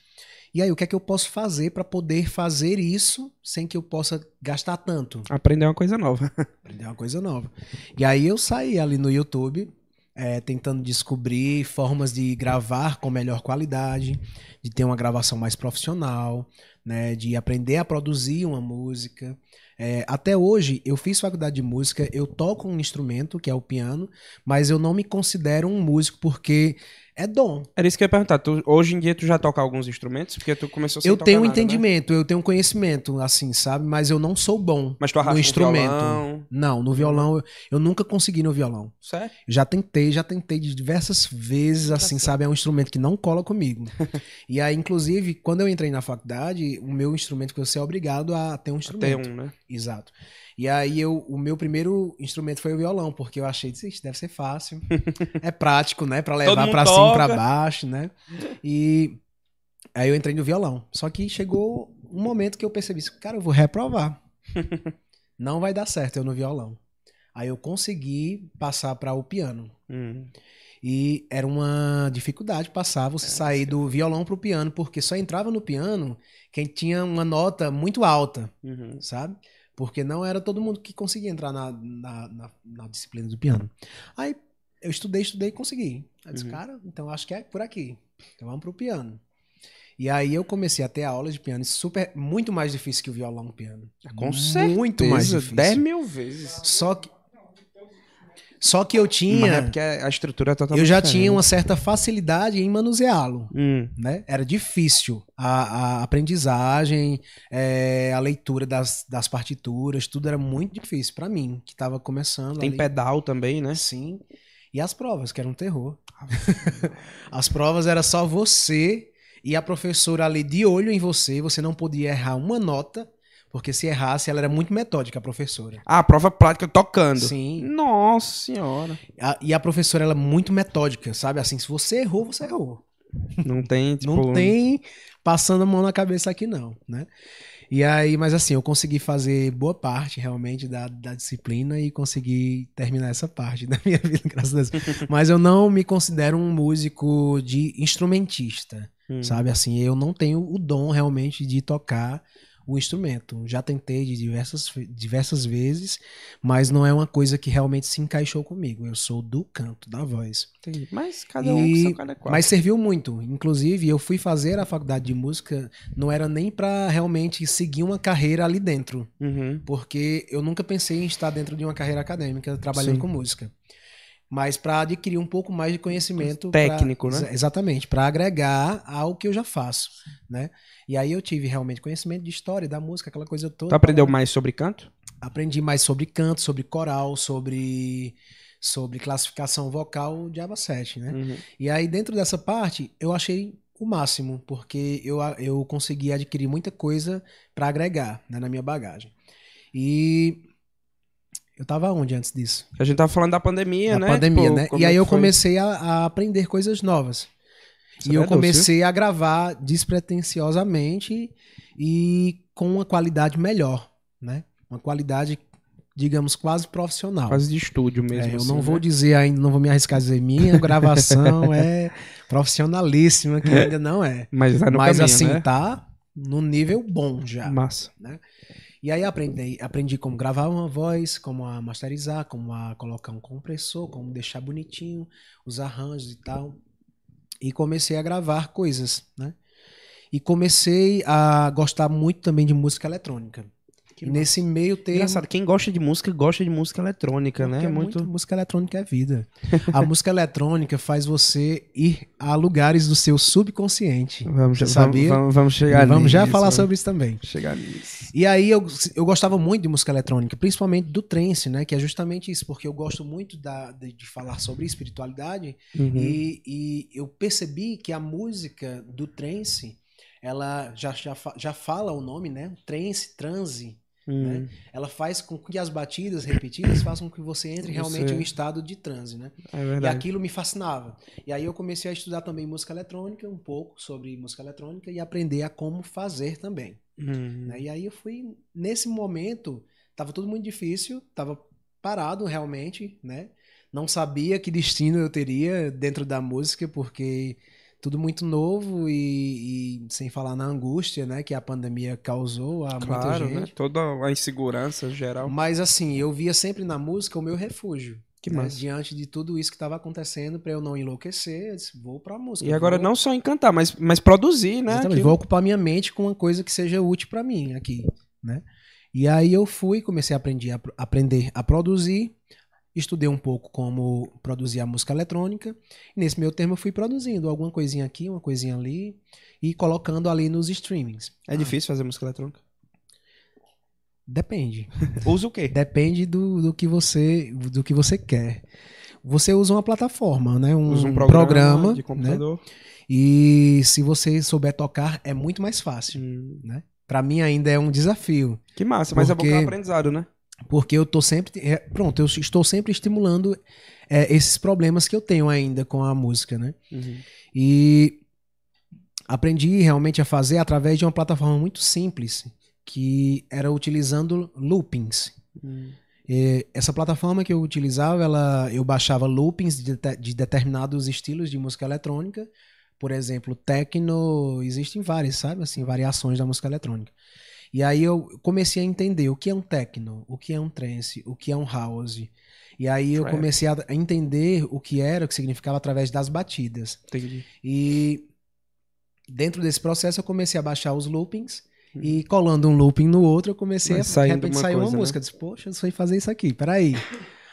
E aí, o que é que eu posso fazer para poder fazer isso sem que eu possa gastar tanto? Aprender uma coisa nova. [LAUGHS] Aprender uma coisa nova. E aí eu saí ali no YouTube, é, tentando descobrir formas de gravar com melhor qualidade, de ter uma gravação mais profissional, né, de aprender a produzir uma música. É, até hoje, eu fiz faculdade de música, eu toco um instrumento, que é o piano, mas eu não me considero um músico porque é dom. Era isso que eu ia perguntar. Tu, hoje em dia tu já toca alguns instrumentos? Porque tu começou sem Eu tenho um entendimento, né? eu tenho um conhecimento, assim, sabe? Mas eu não sou bom Mas tu no instrumento. violão? Não, no violão eu, eu, nunca consegui no violão. Sério? Já tentei, já tentei de diversas vezes, assim, sabe? É um instrumento que não cola comigo. [LAUGHS] e aí, inclusive, quando eu entrei na faculdade, o meu instrumento que você é obrigado a ter um instrumento. Ter um, né? Exato. E aí eu, o meu primeiro instrumento foi o violão, porque eu achei que deve ser fácil. [LAUGHS] é prático, né, para levar para cima e para baixo, né? E aí eu entrei no violão. Só que chegou um momento que eu percebi, cara, eu vou reprovar. [LAUGHS] Não vai dar certo eu no violão. Aí eu consegui passar para o piano. Hum. E era uma dificuldade passar você é, sair do violão pro piano, porque só entrava no piano quem tinha uma nota muito alta, uhum. sabe? Porque não era todo mundo que conseguia entrar na, na, na, na disciplina do piano. Aí eu estudei, estudei e consegui. Aí disse, uhum. cara, então acho que é por aqui. Então vamos pro piano. E aí eu comecei a ter aulas de piano super, muito mais difícil que o violão piano. Com muito certeza. Muito mais difícil. 10 mil vezes. Só que só que eu tinha. Mas é porque a estrutura é totalmente Eu já diferente. tinha uma certa facilidade em manuseá-lo. Hum. Né? Era difícil a, a aprendizagem, é, a leitura das, das partituras, tudo era muito difícil para mim, que estava começando. Tem ali. pedal também, né? Sim. E as provas, que era um terror. [LAUGHS] as provas era só você e a professora ali de olho em você, você não podia errar uma nota porque se errasse, ela era muito metódica, a professora. Ah, prova prática tocando. Sim. Nossa senhora. A, e a professora, ela é muito metódica, sabe? Assim, se você errou, você errou. Não tem, [LAUGHS] tipo... Não tem passando a mão na cabeça aqui, não, né? E aí, mas assim, eu consegui fazer boa parte realmente da, da disciplina e consegui terminar essa parte [LAUGHS] da minha vida, graças a Deus. [LAUGHS] mas eu não me considero um músico de instrumentista, hum. sabe? Assim, eu não tenho o dom realmente de tocar o instrumento. Já tentei de diversas, diversas vezes, mas não é uma coisa que realmente se encaixou comigo. Eu sou do canto, da voz. Entendi. Mas cada um e, cada qual. Mas serviu muito. Inclusive, eu fui fazer a faculdade de música, não era nem para realmente seguir uma carreira ali dentro. Uhum. Porque eu nunca pensei em estar dentro de uma carreira acadêmica trabalhando Sim. com música mas para adquirir um pouco mais de conhecimento técnico, pra, né? Exatamente, para agregar ao que eu já faço, né? E aí eu tive realmente conhecimento de história da música, aquela coisa toda. Tu aprendeu mais sobre canto? Aprendi mais sobre canto, sobre coral, sobre sobre classificação vocal de Ava 7, né? Uhum. E aí dentro dessa parte eu achei o máximo, porque eu, eu consegui adquirir muita coisa para agregar né, na minha bagagem. E eu tava onde antes disso? A gente tava falando da pandemia, da né? pandemia, né? E aí é eu foi? comecei a, a, aprender coisas novas. E eu comecei doce, a gravar despretensiosamente e com uma qualidade melhor, né? Uma qualidade, digamos, quase profissional. Quase de estúdio mesmo. É, eu assim, não né? vou dizer ainda, não vou me arriscar a dizer, minha gravação [LAUGHS] é profissionalíssima, que ainda não é. Mas, tá Mas caminho, assim, né? tá no nível bom já. Massa. Né? E aí aprendi, aprendi como gravar uma voz, como a masterizar, como a colocar um compressor, como deixar bonitinho, os arranjos e tal. e comecei a gravar coisas, né? E comecei a gostar muito também de música eletrônica. Que e nesse meio termo... Engraçado, quem gosta de música, gosta de música eletrônica, né? Porque Muito... muito... música eletrônica é vida. A [LAUGHS] música eletrônica faz você ir a lugares do seu subconsciente. Vamos, vamos, sabia? vamos, vamos chegar vamos já falar vamos sobre isso também. Chegar nisso. E aí eu, eu gostava muito de música eletrônica, principalmente do trance, né? Que é justamente isso, porque eu gosto muito da, de, de falar sobre espiritualidade Uhum. e, e eu percebi que a música do trance, ela já, já, já fala o nome, né? Trance, transe, Hum. né? Ela faz com que as batidas repetidas façam com que você entre realmente em um estado de transe, né? É E aquilo me fascinava. E aí eu comecei a estudar também música eletrônica, um pouco sobre música eletrônica e aprender a como fazer também. Hum. né? E aí eu fui, nesse momento, tava tudo muito difícil, tava parado realmente, né? Não sabia que destino eu teria dentro da música, porque tudo muito novo e, e sem falar na angústia, né? Que a pandemia causou a Claro, muita né? gente. Toda a insegurança geral. Mas assim, eu via sempre na música o meu refúgio. Que né? massa. Diante de tudo isso que estava acontecendo, para eu não enlouquecer, eu disse, vou pra música. E agora vou- não só encantar, mas, mas produzir, né? Exatamente, Aquilo. vou ocupar minha mente com uma coisa que seja útil para mim aqui, né? E aí eu fui, comecei a aprender a, aprender a produzir, estudei um pouco como produzir a música eletrônica, e nesse meu termo eu fui produzindo alguma coisinha aqui, uma coisinha ali, e colocando ali nos streamings. É difícil fazer música eletrônica. Depende. [LAUGHS] Usa o quê? Depende do, do, que você, do que você quer. Você usa uma plataforma, né? Um, Usa um programa, programa, de né? computador. E se você souber tocar, é muito mais fácil. Hum. Pra mim ainda é um desafio. Que massa, mas é bom que é um aprendizado, né? Porque eu tô sempre. é, pronto, eu estou sempre estimulando é, esses problemas que eu tenho ainda com a música, né? Uhum. E aprendi realmente a fazer através de uma plataforma muito simples, que era utilizando loopings. Hum. E essa plataforma que eu utilizava, ela, eu baixava loopings de, de- de determinados estilos de música eletrônica. Por exemplo, techno, existem várias, sabe? Assim, variações da música eletrônica. E aí eu comecei a entender o que é um techno, o que é um trance, o que é um house. E aí eu comecei a entender o que era, o que significava através das batidas. Entendi. E dentro desse processo eu comecei a baixar os loopings Hum. e colando um looping no outro eu comecei Vai a de repente saiu uma né? música, eu disse, poxa, eu sei fazer isso aqui, peraí.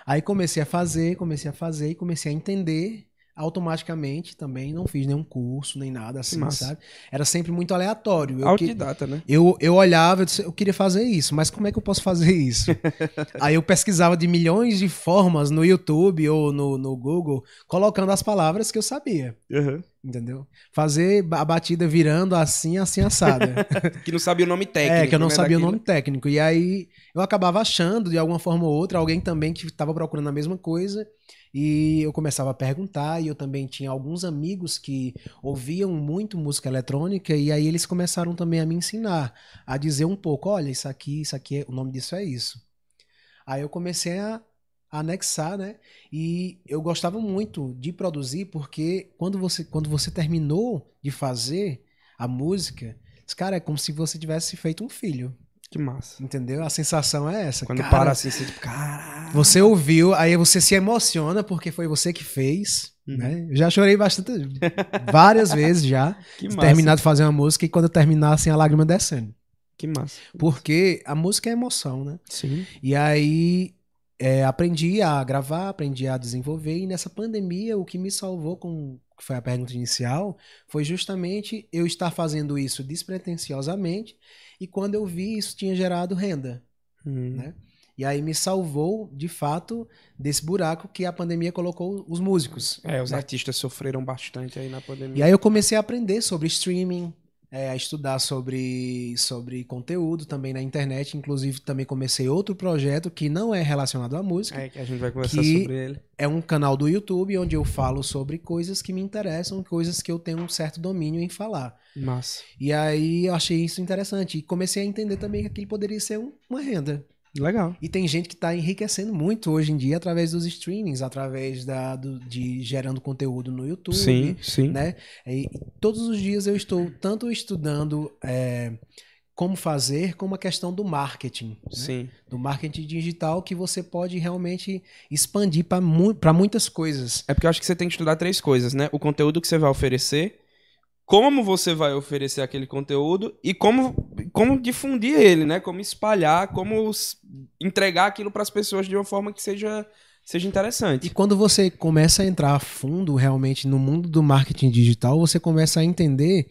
Aí comecei a fazer, comecei a fazer e comecei a entender automaticamente também, não fiz nenhum curso, nem nada assim, massa. sabe? Era sempre muito aleatório. Eu, que- Autodidata, né? eu, eu olhava, eu, disse, eu queria fazer isso, mas como é que eu posso fazer isso? [LAUGHS] Aí eu pesquisava de milhões de formas no YouTube ou no, no Google, colocando as palavras que eu sabia. Uhum. Entendeu? Fazer a batida virando assim, assim, assada. [LAUGHS] Que não sabia o nome técnico. é, que eu não né, sabia o daquilo. nome técnico. E aí eu acabava achando, de alguma forma ou outra, alguém também que estava procurando a mesma coisa. E eu começava a perguntar, e eu também tinha alguns amigos que ouviam muito música eletrônica, e aí eles começaram também a me ensinar, a dizer um pouco, olha, isso aqui, isso aqui, é- o nome disso é isso. Aí eu comecei a anexar, né? E eu gostava muito de produzir, porque quando você, quando você terminou de fazer a música, cara é como se você tivesse feito um filho, Que massa. entendeu? A sensação é essa. Quando cara, para assim, você tipo, caralho. você ouviu, aí você se emociona porque foi você que fez, Uhum. né? Eu já chorei bastante, várias vezes já, [LAUGHS] Que de massa. terminar de fazer uma música e quando eu terminar, assim, a lágrima descendo. Que massa. Porque a música é emoção, né? Sim. E aí é, aprendi a gravar, aprendi a desenvolver, e nessa pandemia o que me salvou, com que foi a pergunta inicial, foi justamente eu estar fazendo isso despretensiosamente, e quando eu vi, isso tinha gerado renda. Hum. Né? E aí me salvou, de fato, desse buraco que a pandemia colocou os músicos. É, os né? artistas sofreram bastante aí na pandemia. E aí eu comecei a aprender sobre streaming, é, a estudar sobre, sobre conteúdo também na internet. Inclusive, também comecei outro projeto que não é relacionado à música. É, que a gente vai conversar sobre ele. É um canal do YouTube onde eu falo sobre coisas que me interessam, coisas que eu tenho um certo domínio em falar. Massa. E aí eu achei isso interessante. E comecei a entender também que aquilo poderia ser um- uma renda. Legal. E tem gente que está enriquecendo muito hoje em dia através dos streamings, através da, do- de gerando conteúdo no YouTube. Sim, sim. né? E todos os dias eu estou tanto estudando é, como fazer com uma questão do marketing. Né? Sim. Do marketing digital que você pode realmente expandir para mu muitas coisas. É porque eu acho que você tem que estudar três coisas, né? O conteúdo que você vai oferecer, como você vai oferecer aquele conteúdo e como, como difundir ele, né? Como espalhar, como entregar aquilo para as pessoas de uma forma que seja seja interessante. E quando você começa a entrar a fundo realmente no mundo do marketing digital, você começa a entender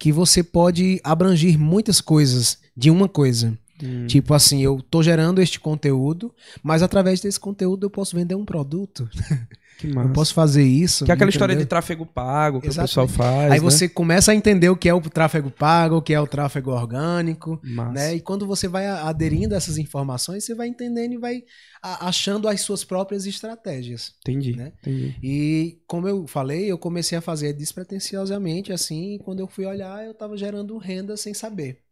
que você pode abranger muitas coisas de uma coisa. Hum. Tipo assim, eu tô gerando este conteúdo, mas através desse conteúdo eu posso vender um produto. [LAUGHS] Eu posso fazer isso. Que é aquela entendeu? história de tráfego pago que Exatamente. o pessoal faz. Aí né? você começa a entender o que é o tráfego pago, o que é o tráfego orgânico. Massa. Né? E quando você vai aderindo a essas informações, você vai entendendo e vai achando as suas próprias estratégias. Entendi. Né? entendi. E como eu falei, eu comecei a fazer despretensiosamente assim, e quando eu fui olhar, eu estava gerando renda sem saber.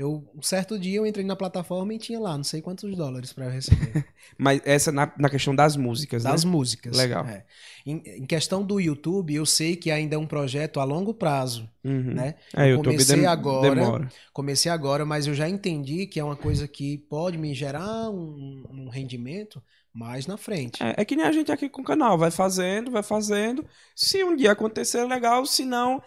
Eu, um certo dia eu entrei na plataforma e tinha lá, não sei quantos dólares para eu receber. [LAUGHS] Mas essa na, na questão das músicas, das né? músicas. Legal. É. Em, em, questão do YouTube, eu sei que ainda é um projeto a longo prazo, uhum. né? É, eu comecei dem agora, demora. comecei agora, mas eu já entendi que é uma coisa que pode me gerar um, um rendimento mais na frente. É, é, que nem a gente aqui com o canal, vai fazendo, vai fazendo. Se um dia acontecer, legal. Se não,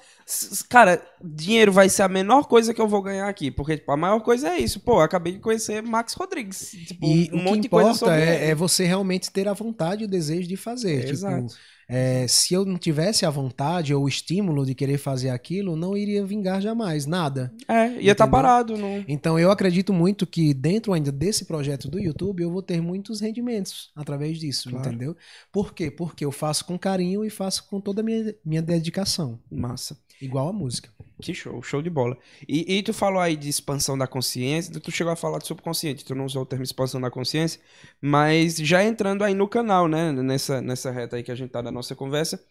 cara, dinheiro vai ser a menor coisa que eu vou ganhar aqui. Porque, tipo, a maior coisa é isso. Pô, acabei de conhecer Max Rodrigues. Tipo, e um de coisa sobre é, é, você realmente ter a vontade e o desejo de fazer. Tipo, exato. É, se eu não tivesse a vontade ou o estímulo de querer fazer aquilo, não iria vingar jamais, nada. É, ia estar tá parado. Não... Então eu acredito muito que dentro ainda desse projeto do YouTube eu vou ter muitos rendimentos através disso, claro. entendeu? Por quê? Porque eu faço com carinho e faço com toda a minha, minha dedicação. Massa. Igual a música. Que show, show de bola. E, e, tu falou aí de expansão da consciência, tu chegou a falar de subconsciente, tu não usou o termo expansão da consciência, mas já entrando aí no canal, né, nessa, nessa reta aí que a gente tá da nossa conversa,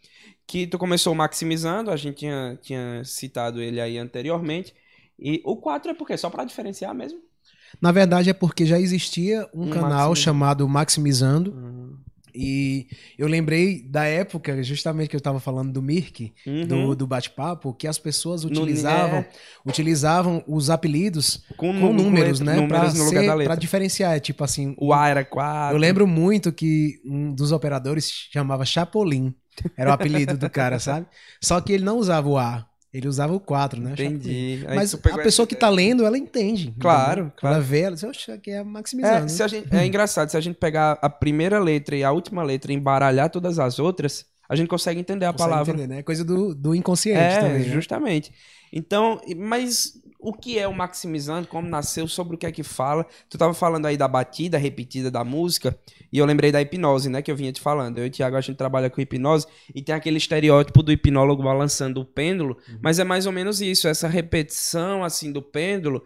que tu começou maximizando, a gente tinha, tinha citado ele aí anteriormente, e o 4 é por quê? Só para diferenciar mesmo? Na verdade é porque já existia um, um canal maximizando. chamado Maximizando, uhum. E eu lembrei da época, justamente que eu estava falando do Mirk, uhum. do, do bate-papo, que as pessoas utilizavam, é. utilizavam os apelidos com, com números, com né? Para diferenciar. Tipo assim. O A era 4. Eu lembro muito que um dos operadores chamava Chapolin. Era o apelido do cara, sabe? Só que ele não usava o A. Ele usava o 4, né? Entendi. Mas a pessoa que tá lendo, ela entende. Claro, entendeu? claro. Ela vê, ela diz, oxe, aqui é maximizando. É, se a gente, é engraçado, se a gente pegar a primeira letra e a última letra e embaralhar todas as outras, a gente consegue entender a consegue palavra. Entender, né? É coisa do, do inconsciente é, também. Né? justamente. Então, mas o que é o maximizando, como nasceu, sobre o que é que fala. Tu tava falando aí da batida repetida da música, e eu lembrei da hipnose, né, que eu vinha te falando. Eu e o Thiago, a gente trabalha com hipnose, e tem aquele estereótipo do hipnólogo balançando o pêndulo, uhum. mas é mais ou menos isso, essa repetição, assim, do pêndulo,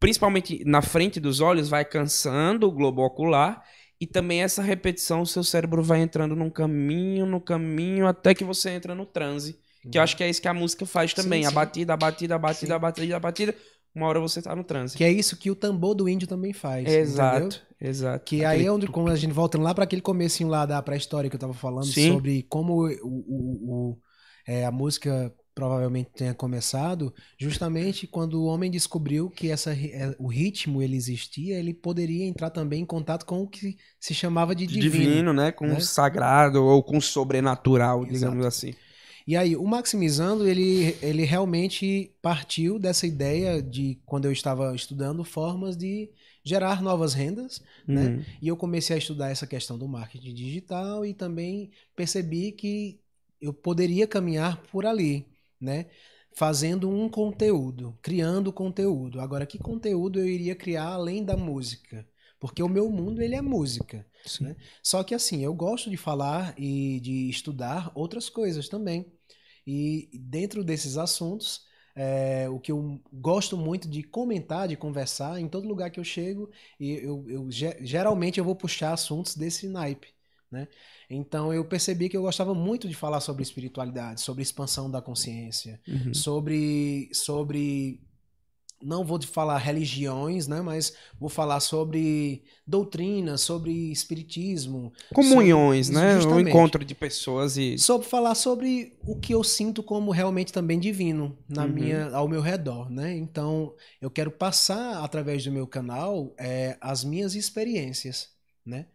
principalmente na frente dos olhos, vai cansando o globo ocular, e também essa repetição, o seu cérebro vai entrando num caminho, no caminho, até que você entra no transe. Que eu acho que é isso que a música faz também. Sim, sim. A batida, a batida, a batida, sim. a batida, a batida. Uma hora você tá no trânsito. Que é isso que o tambor do índio também faz. Exato, entendeu? exato. Que Aquele... aí é onde, quando a gente volta lá para aquele comecinho lá da pré-história que eu tava falando, sobre como o, o, o é, a música provavelmente tenha começado, justamente quando o homem descobriu que essa, é, o ritmo ele existia, ele poderia entrar também em contato com o que se chamava de divino. Divino, né? Com né? o sagrado ou com o sobrenatural, Exato. digamos assim. E aí, o Maximizando, ele, ele realmente partiu dessa ideia de, quando eu estava estudando, formas de gerar novas rendas, né? uhum. né? E eu comecei a estudar essa questão do marketing digital e também percebi que eu poderia caminhar por ali, né? Fazendo um conteúdo, criando conteúdo. Agora, que conteúdo eu iria criar além da música? Porque o meu mundo, ele é música. Né? Só que assim, eu gosto de falar e de estudar outras coisas também. E dentro desses assuntos, é, o que eu gosto muito de comentar, de conversar, em todo lugar que eu chego, e eu, eu geralmente eu vou puxar assuntos desse naipe. Né? Então eu percebi que eu gostava muito de falar sobre espiritualidade, sobre expansão da consciência, uhum. sobre, sobre não vou falar religiões, né, mas vou falar sobre doutrina, sobre espiritismo, comunhões, sobre, né, justamente, o encontro de pessoas e sobre falar sobre o que eu sinto como realmente também divino na Uhum. minha, ao meu redor, né? Então eu quero passar através do meu canal é, as minhas experiências, né?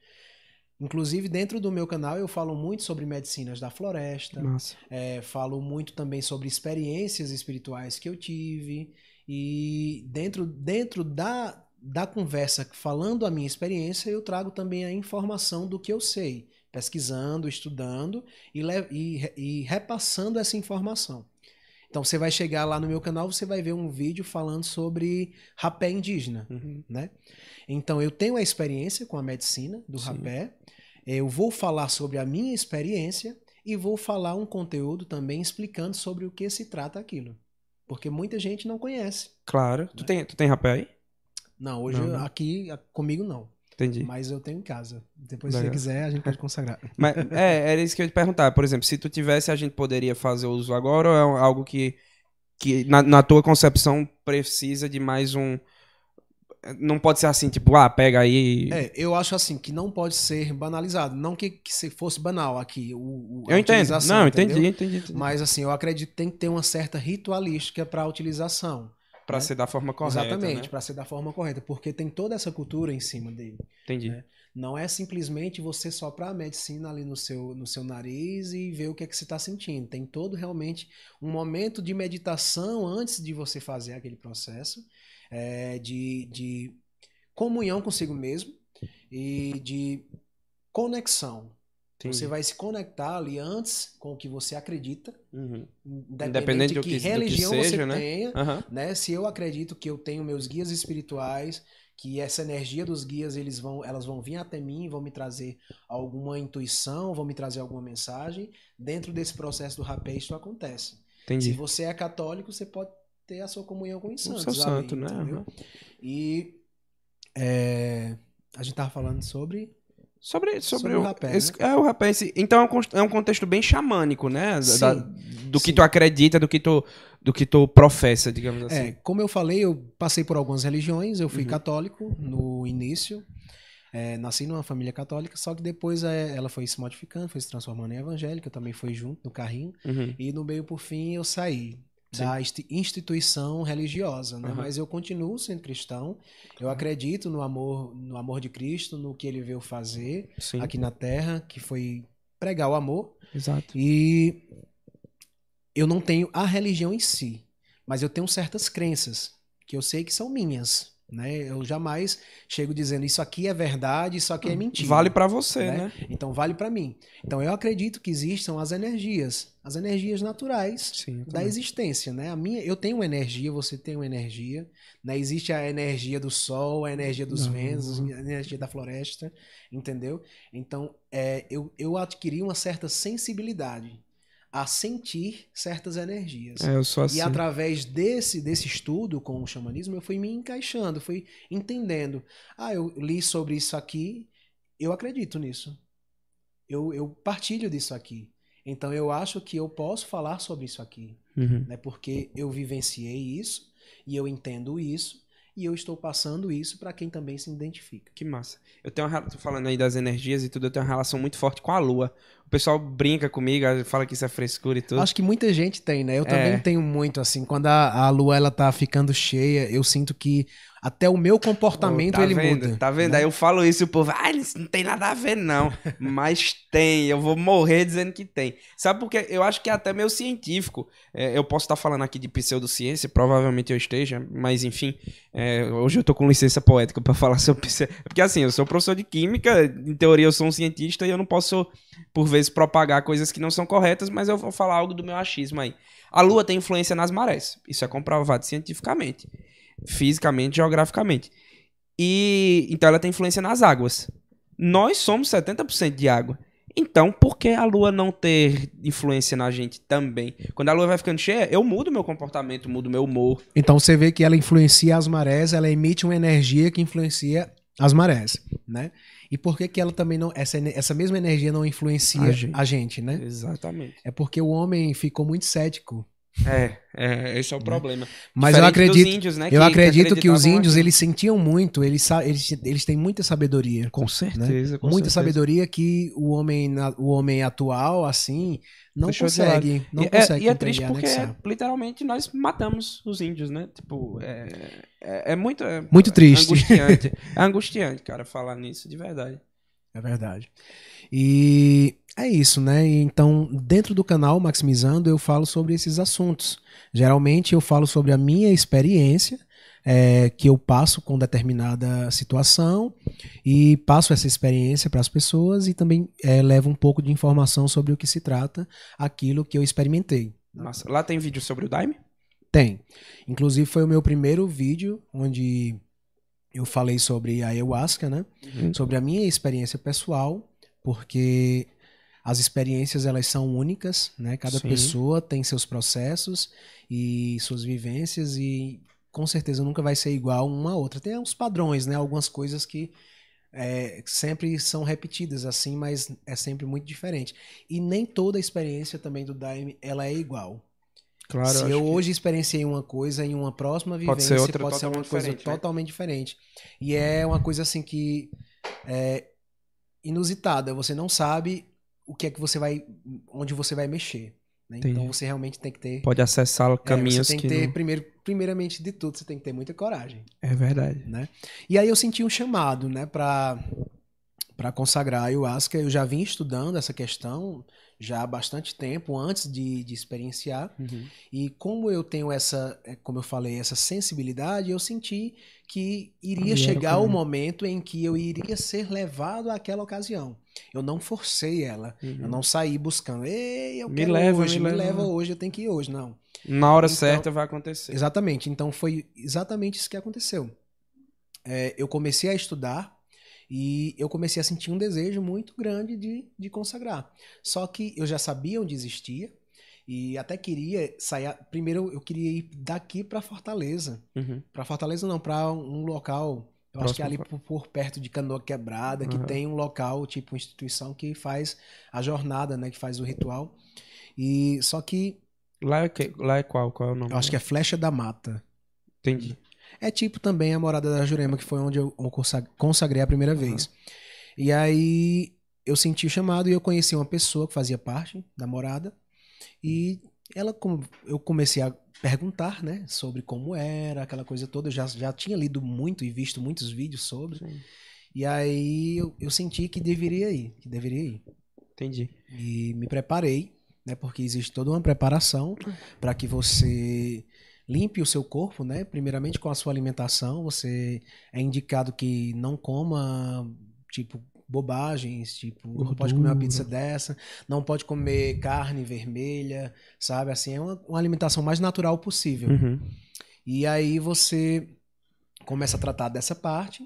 Inclusive dentro do meu canal eu falo muito sobre medicinas da floresta, é, falo muito também sobre experiências espirituais que eu tive. E dentro, dentro da, da conversa, falando a minha experiência, eu trago também a informação do que eu sei, pesquisando, estudando e, e, e repassando essa informação. Então você vai chegar lá no meu canal, você vai ver um vídeo falando sobre rapé indígena Uhum. né? Então eu tenho a experiência com a medicina do Sim. rapé. Eu vou falar sobre a minha experiência e vou falar um conteúdo também explicando sobre o que se trata aquilo. Porque muita gente não conhece. Claro. Tu tem, tu tem rapé aí? Não, hoje Não, não. aqui comigo não. Entendi. Mas eu tenho em casa. Depois, se Legal. você quiser, a gente pode consagrar. [LAUGHS] Mas é, era isso que eu ia te perguntar. Por exemplo, se tu tivesse, a gente poderia fazer uso agora ou é algo que, que na, na tua concepção precisa de mais um. Não pode ser assim, tipo, ah, pega aí. É, eu acho assim que não pode ser banalizado. Não que, que se fosse banal aqui. O, o- eu entendo. Não, entendi, entendi. entendi. Mas assim, eu acredito que tem que ter uma certa ritualística para a utilização. Pra né? ser da forma correta. Exatamente, Né? para ser da forma correta, porque tem toda essa cultura em cima dele. Entendi. né? Não é simplesmente você soprar a medicina ali no seu, no seu nariz e ver o que é que você está sentindo. Tem todo realmente um momento de meditação antes de você fazer aquele processo, é, de, de comunhão consigo mesmo e de conexão. entendi. Você vai se conectar ali antes com o que você acredita, Uhum. independente, Independente de que, que- do que religião seja, você né? tenha, Aham. né? Se eu acredito que eu tenho meus guias espirituais, que essa energia dos guias eles vão, elas vão vir até mim, vão me trazer alguma intuição, vão me trazer alguma mensagem. Dentro desse processo do rapé isso acontece. Se Entendi. você é católico, você pode ter a sua comunhão com os O santos. seu ali, santo, né? Aham. E é, a gente tava falando sobre Sobre, sobre, Sobre o, o rapé, esse- É, o rapé. esse- então é um, é contexto bem xamânico, né? Sim, Da- do que sim. tu acredita, do que tu, do que tu professa, digamos assim. É, como eu falei, eu passei por algumas religiões, eu fui Uhum. católico no início, é, nasci numa família católica, só que depois é, ela foi se modificando, foi se transformando em evangélica, eu também fui junto no carrinho, Uhum. e no meio por fim eu saí Sim. da insti- instituição religiosa, né? Aham. Mas eu continuo sendo cristão, eu acredito no amor, no amor de Cristo, no que ele veio fazer Sim. aqui na Terra, que foi pregar o amor, Exato. e eu não tenho a religião em si, mas eu tenho certas crenças que eu sei que são minhas. Né? Eu jamais chego dizendo isso aqui é verdade, isso aqui é mentira. Vale pra você, né? né? Então vale para mim. Então eu acredito que existam as energias, as energias naturais Sim. da existência, né? A minha, eu tenho energia, você tem uma energia, né? Existe a energia do sol, a energia dos ventos, a energia da floresta, entendeu? Então, é, eu, eu adquiri uma certa sensibilidade a sentir certas energias. É, eu sou assim. E através desse, desse estudo com o xamanismo, eu fui me encaixando, fui entendendo. Ah, eu li sobre isso aqui, eu acredito nisso. Eu, eu partilho disso aqui. Então eu acho que eu posso falar sobre isso aqui, Uhum. né? Porque eu vivenciei isso e eu entendo isso e eu estou passando isso para quem também se identifica. Que massa. Eu tenho uma, tô falando aí das energias e tudo, eu tenho uma relação muito forte com a lua. O pessoal brinca comigo, fala que isso é frescura e tudo. Acho que muita gente tem, né? Eu É. também tenho muito assim. Quando a, a lua ela tá ficando cheia, eu sinto que até o meu comportamento Tá ele vendo? muda. Tá vendo? né? Aí eu falo isso e o povo, ah, isso não tem nada a ver, não. [LAUGHS] Mas tem, eu vou morrer dizendo que tem. Sabe por quê? Eu acho que é até meio científico. É, eu posso estar falando aqui de pseudociência, provavelmente eu esteja, mas enfim, é, hoje eu tô com licença poética pra falar sobre pseudo... Porque assim, eu sou professor de química, em teoria eu sou um cientista e eu não posso, por vezes, propagar coisas que não são corretas, mas eu vou falar algo do meu achismo aí. A Lua tem influência nas marés. Isso é comprovado cientificamente, fisicamente, geograficamente. E então ela tem influência nas águas. Nós somos 70% de água. Então, por que a lua não ter influência na gente também? Quando a lua vai ficando cheia, eu mudo meu comportamento, mudo meu humor. Então você vê que ela influencia as marés, ela emite uma energia que influencia as marés, né? E por que que ela também não essa, essa mesma energia não influencia A a gente. gente, né? Exatamente. É porque o homem ficou muito cético É, é, esse é o problema. Mas eu acredito, índios, né, eu que- acredito que os índios, eles sentiam muito, eles, eles, eles têm muita sabedoria. Com certeza, com muita certeza. sabedoria que o homem, o homem atual, assim, não Deixou de consegue. Não e, é, consegue e é triste porque, anexar. literalmente, nós matamos os índios, né? Tipo, é, é, é muito... é- Muito é triste. Angustiante. [LAUGHS] é angustiante, cara, falar nisso, de verdade. É verdade. E é isso, né? Então, dentro do canal Maximizando, eu falo sobre esses assuntos. Geralmente eu falo sobre a minha experiência, é, que eu passo com determinada situação e passo essa experiência para as pessoas e também é, levo um pouco de informação sobre o que se trata, aquilo que eu experimentei. Massa. Lá tem vídeo sobre o Daime? Tem. Inclusive foi o meu primeiro vídeo onde eu falei sobre a ayahuasca, né? Uhum. Sobre a minha experiência pessoal, porque as experiências elas são únicas, né? Cada Sim. pessoa tem seus processos e suas vivências e com certeza nunca vai ser igual uma a outra. Tem uns padrões, né? Algumas coisas que é, sempre são repetidas assim, mas é sempre muito diferente. E nem toda a experiência também do Daime ela é igual. Claro, Se eu que- hoje experienciei uma coisa em uma próxima vivência, Pode ser outra pode ser uma coisa né? totalmente diferente. E é uma coisa assim que é inusitada. Você não sabe o que é que você vai, onde você vai mexer. né? Então você realmente tem que ter. Pode acessar é, caminhos você tem que, que ter, não- primeiro, primeiramente de tudo, você tem que ter muita coragem. É verdade. né? E aí eu senti um chamado, né, para para consagrar a ayahuasca. Eu já vim estudando essa questão já há bastante tempo antes de, de experienciar. E como eu tenho essa, é, como eu falei, essa sensibilidade, eu senti que iria chegar o momento em que eu iria ser levado àquela ocasião. Eu não forcei ela. Eu não saí buscando, ei, eu Me quero leva, hoje, me me, leva." leva hoje, eu tenho que ir hoje. Não. Na hora Então- certa vai acontecer. Exatamente. Então foi exatamente isso que aconteceu. É, eu comecei a estudar e eu comecei a sentir um desejo muito grande de, de consagrar. Só que eu já sabia onde existia e até queria sair. Primeiro eu queria ir daqui para Fortaleza. Uhum. Para Fortaleza não, para um local. Eu acho que é ali por, por perto de Canoa Quebrada, que tem um local, tipo instituição que faz a jornada, né, que faz o ritual. E só que Lá, é que- lá é qual? Qual é o nome? eu acho que é Flecha da Mata. Entendi. É tipo também a Morada da Jurema, que foi onde eu eu consa- consagrei a primeira vez. E aí eu senti o chamado e eu conheci uma pessoa que fazia parte da morada. E ela, como eu comecei a perguntar, né, sobre como era, aquela coisa toda. Eu já, já tinha lido muito e visto muitos vídeos sobre. Sim. E aí eu, eu senti que deveria ir, que deveria ir. Entendi. E me preparei, né? Porque existe toda uma preparação para que você limpe o seu corpo, né? Primeiramente com a sua alimentação, você é indicado que não coma tipo bobagens, tipo, não pode comer uma Gordura. pizza dessa, não pode comer carne vermelha, sabe? Assim, é uma, uma alimentação mais natural possível. Uhum. E aí você começa a tratar dessa parte,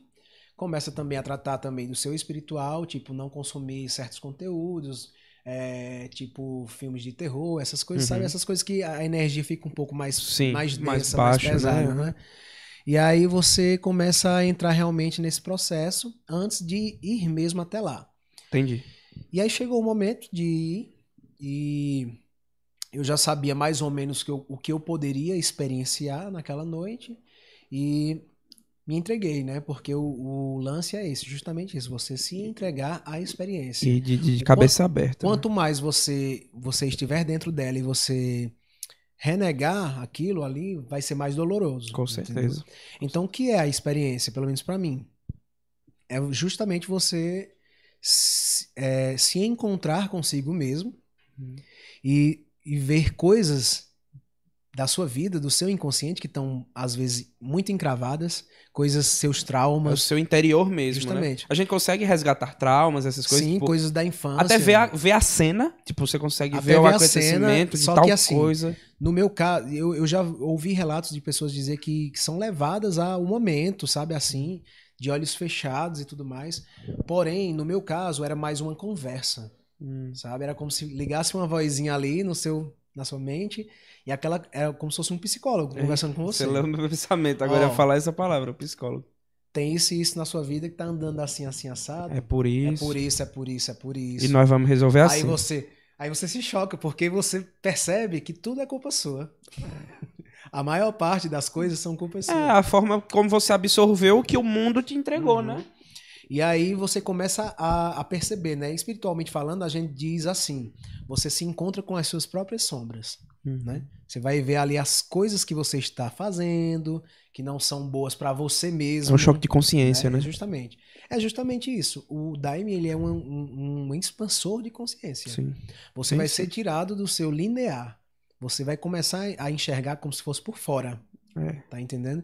começa também a tratar também do seu espiritual, tipo não consumir certos conteúdos, é, tipo filmes de terror, essas coisas, Uhum. sabe? Essas coisas que a energia fica um pouco mais, Sim, mais densa, mais mais, baixa, pesada, né? né? E aí você começa a entrar realmente nesse processo antes de ir mesmo até lá. Entendi. E aí chegou o momento de ir e eu já sabia mais ou menos que eu- o que eu poderia experienciar naquela noite e me entreguei, né? Porque o, o lance é esse, justamente isso, você se entregar à experiência. E de, de cabeça aberta. né? Quanto mais você você estiver dentro dela e você renegar aquilo ali, vai ser mais doloroso. Com entendeu? certeza. Então, o que é a experiência, pelo menos pra mim? É justamente você se, é, se encontrar consigo mesmo Uhum. e, e ver coisas da sua vida, do seu inconsciente, que estão, às vezes, muito encravadas, coisas, seus É o traumas. seu interior mesmo, né? Justamente. A gente consegue resgatar traumas, essas coisas. Sim, tipo, coisas da infância. até ver a, ver a cena, tipo, você consegue ver o ver a acontecimento cena, de tal assim, coisa. No meu caso, eu, eu já ouvi relatos de pessoas dizer que, que são levadas ao momento, sabe assim, de olhos fechados e tudo mais. Porém, no meu caso, era mais uma conversa, Hum. sabe? Era como se ligasse uma vozinha ali no seu, na sua mente e aquela era como se fosse um psicólogo conversando com você. Você leu meu pensamento, agora ia falar essa palavra, psicólogo. Tem isso e isso na sua vida que tá andando assim, assim, assado. É por É isso. por isso, é por isso, é por isso. E nós vamos resolver Aí assim. você, Aí você se choca, porque você percebe que tudo é culpa sua. A maior parte das coisas são culpa sua. É, a forma como você absorveu o que o mundo te entregou, Uhum. né? E aí você começa a, a perceber, né? Espiritualmente falando, a gente diz assim: você se encontra com as suas próprias sombras, né? Você vai ver ali as coisas que você está fazendo, que não são boas para você mesmo. É um choque de consciência, né? né? Justamente. É justamente isso. O Daime, ele é um, um- um expansor de consciência. Sim. Você Sim, vai ser tirado do seu linear. Você vai começar a enxergar como se fosse por fora. É. Tá entendendo?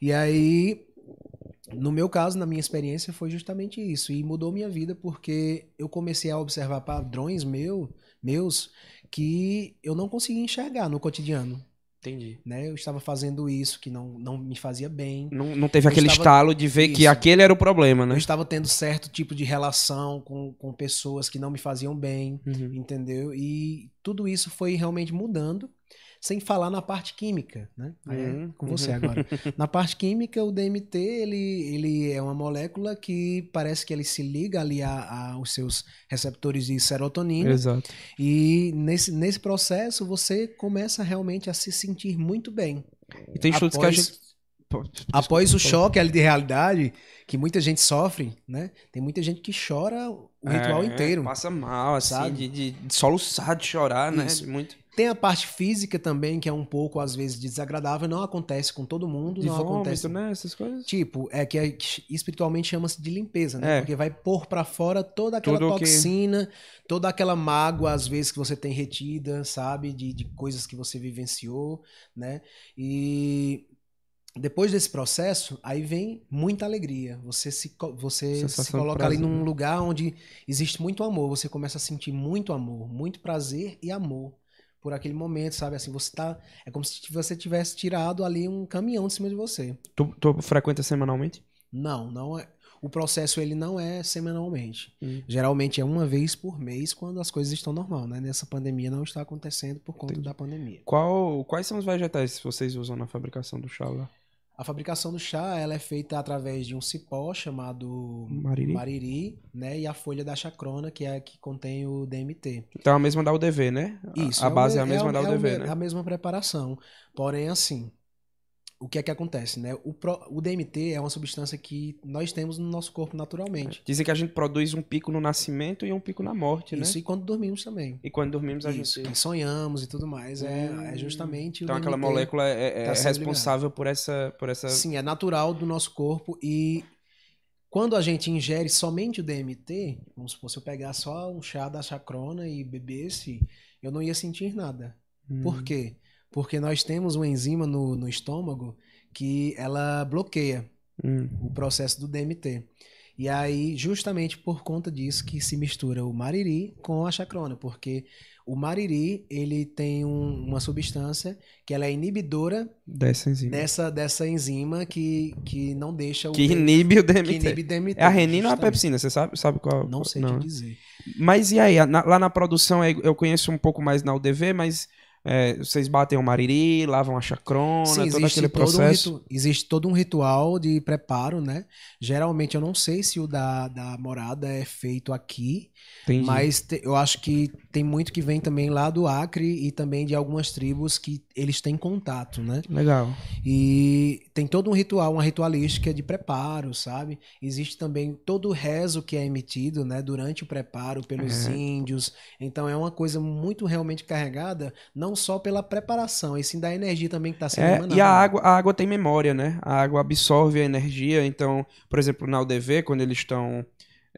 E aí, no meu caso, na minha experiência, foi justamente isso. E mudou minha vida porque eu comecei a observar padrões meu, meus que eu não conseguia enxergar no cotidiano. Entendi. Né? Eu estava fazendo isso que não, não me fazia bem. Não, não teve Eu aquele estava- estalo de ver que Isso. aquele era o problema, né? Eu estava tendo certo tipo de relação com, com pessoas que não me faziam bem. Uhum. entendeu? E tudo isso foi realmente mudando, sem falar na parte química, né? É Uhum, com você uhum. agora. [LAUGHS] Na parte química, o DMT, ele, ele é uma molécula que parece que ele se liga ali a- aos seus receptores de serotonina Exato. e nesse, nesse processo você começa realmente a se sentir muito bem. E tem estudos que a gente. Após o choque ali de realidade, que muita gente sofre, né? Tem muita gente que chora o ritual É, inteiro. Passa mal, assim, sabe? de, de, de soluçar, de chorar, né? Isso. De muito. Tem a parte física também, que é um pouco, às vezes, desagradável. Não acontece com todo mundo, De não vômito, acontece. né? Essas coisas. Tipo, é que é- que espiritualmente chama-se de limpeza, né? É. Porque vai pôr pra fora toda aquela Tudo que- toxina, toda aquela mágoa, às vezes, que você tem retida, sabe? De, de coisas que você vivenciou, né? E depois desse processo, aí vem muita alegria. Você se, você se Sensação coloca ali num lugar onde existe muito amor. Você começa a sentir muito amor, muito prazer e amor por aquele momento, sabe? Assim, você tá. É como se você tivesse tirado ali um caminhão de cima de você. Tu, tu frequenta semanalmente? Não, não é. O processo ele não é semanalmente. Hum. Geralmente é uma vez por mês quando as coisas estão normal, né? Nessa pandemia não está acontecendo por conta Entendi. da pandemia. Qual, quais são os vegetais que vocês usam na fabricação do chá lá? A fabricação do chá ela é feita através de um cipó chamado Mariri? mariri, né? E a folha da chacrona, que é a que contém o DMT. Então é a mesma da UDV, né? A- Isso. A, o base é, me- a mesma o- da UDV, me- né? A mesma preparação. Porém, assim, o que é que acontece, né? O, pro- o DMT é uma substância que nós temos no nosso corpo naturalmente. Dizem que a gente produz um pico no nascimento e um pico na morte, né? Isso, e quando dormimos também. E quando dormimos a Isso, gente. sonhamos e tudo mais, é, Hum. é justamente o Então aquela molécula é, é tá sendo responsável por essa, por essa. Sim, é natural do nosso corpo e quando a gente ingere somente o DMT, vamos supor, se eu pegar só um chá da chacrona e bebesse, eu não ia sentir nada. Hum. Por quê? Porque nós temos uma enzima no, no estômago que ela bloqueia Hum. o processo do DMT. E aí, justamente por conta disso que se mistura o mariri com a chacrona, porque o mariri, ele tem um- uma substância que ela é inibidora Dessa enzima. dessa, dessa enzima que, que não deixa o Que inibe o que DMT. inibe DMT. É a renina ou a justamente. pepsina? Você sabe, sabe qual? Não sei te dizer. Mas e aí? Na- lá na produção eu conheço um pouco mais na UDV, mas é, vocês batem o mariri, lavam a chacrona, Sim, todo aquele todo, um processo. ritu- existe todo um ritual de preparo, né? Geralmente eu não sei se o da, da morada é feito aqui, Entendi. mas te- eu acho que tem muito que vem também lá do Acre e também de algumas tribos que eles têm contato, né? Legal. E tem todo um ritual, uma ritualística de preparo, sabe? Existe também todo o rezo que é emitido, né, durante o preparo pelos É. índios. Então é uma coisa muito realmente carregada, não só pela preparação, e sim da energia também que está sendo É, emanada. e a água, a água tem memória, né? A água absorve a energia. Então, por exemplo, na UDV, quando eles estão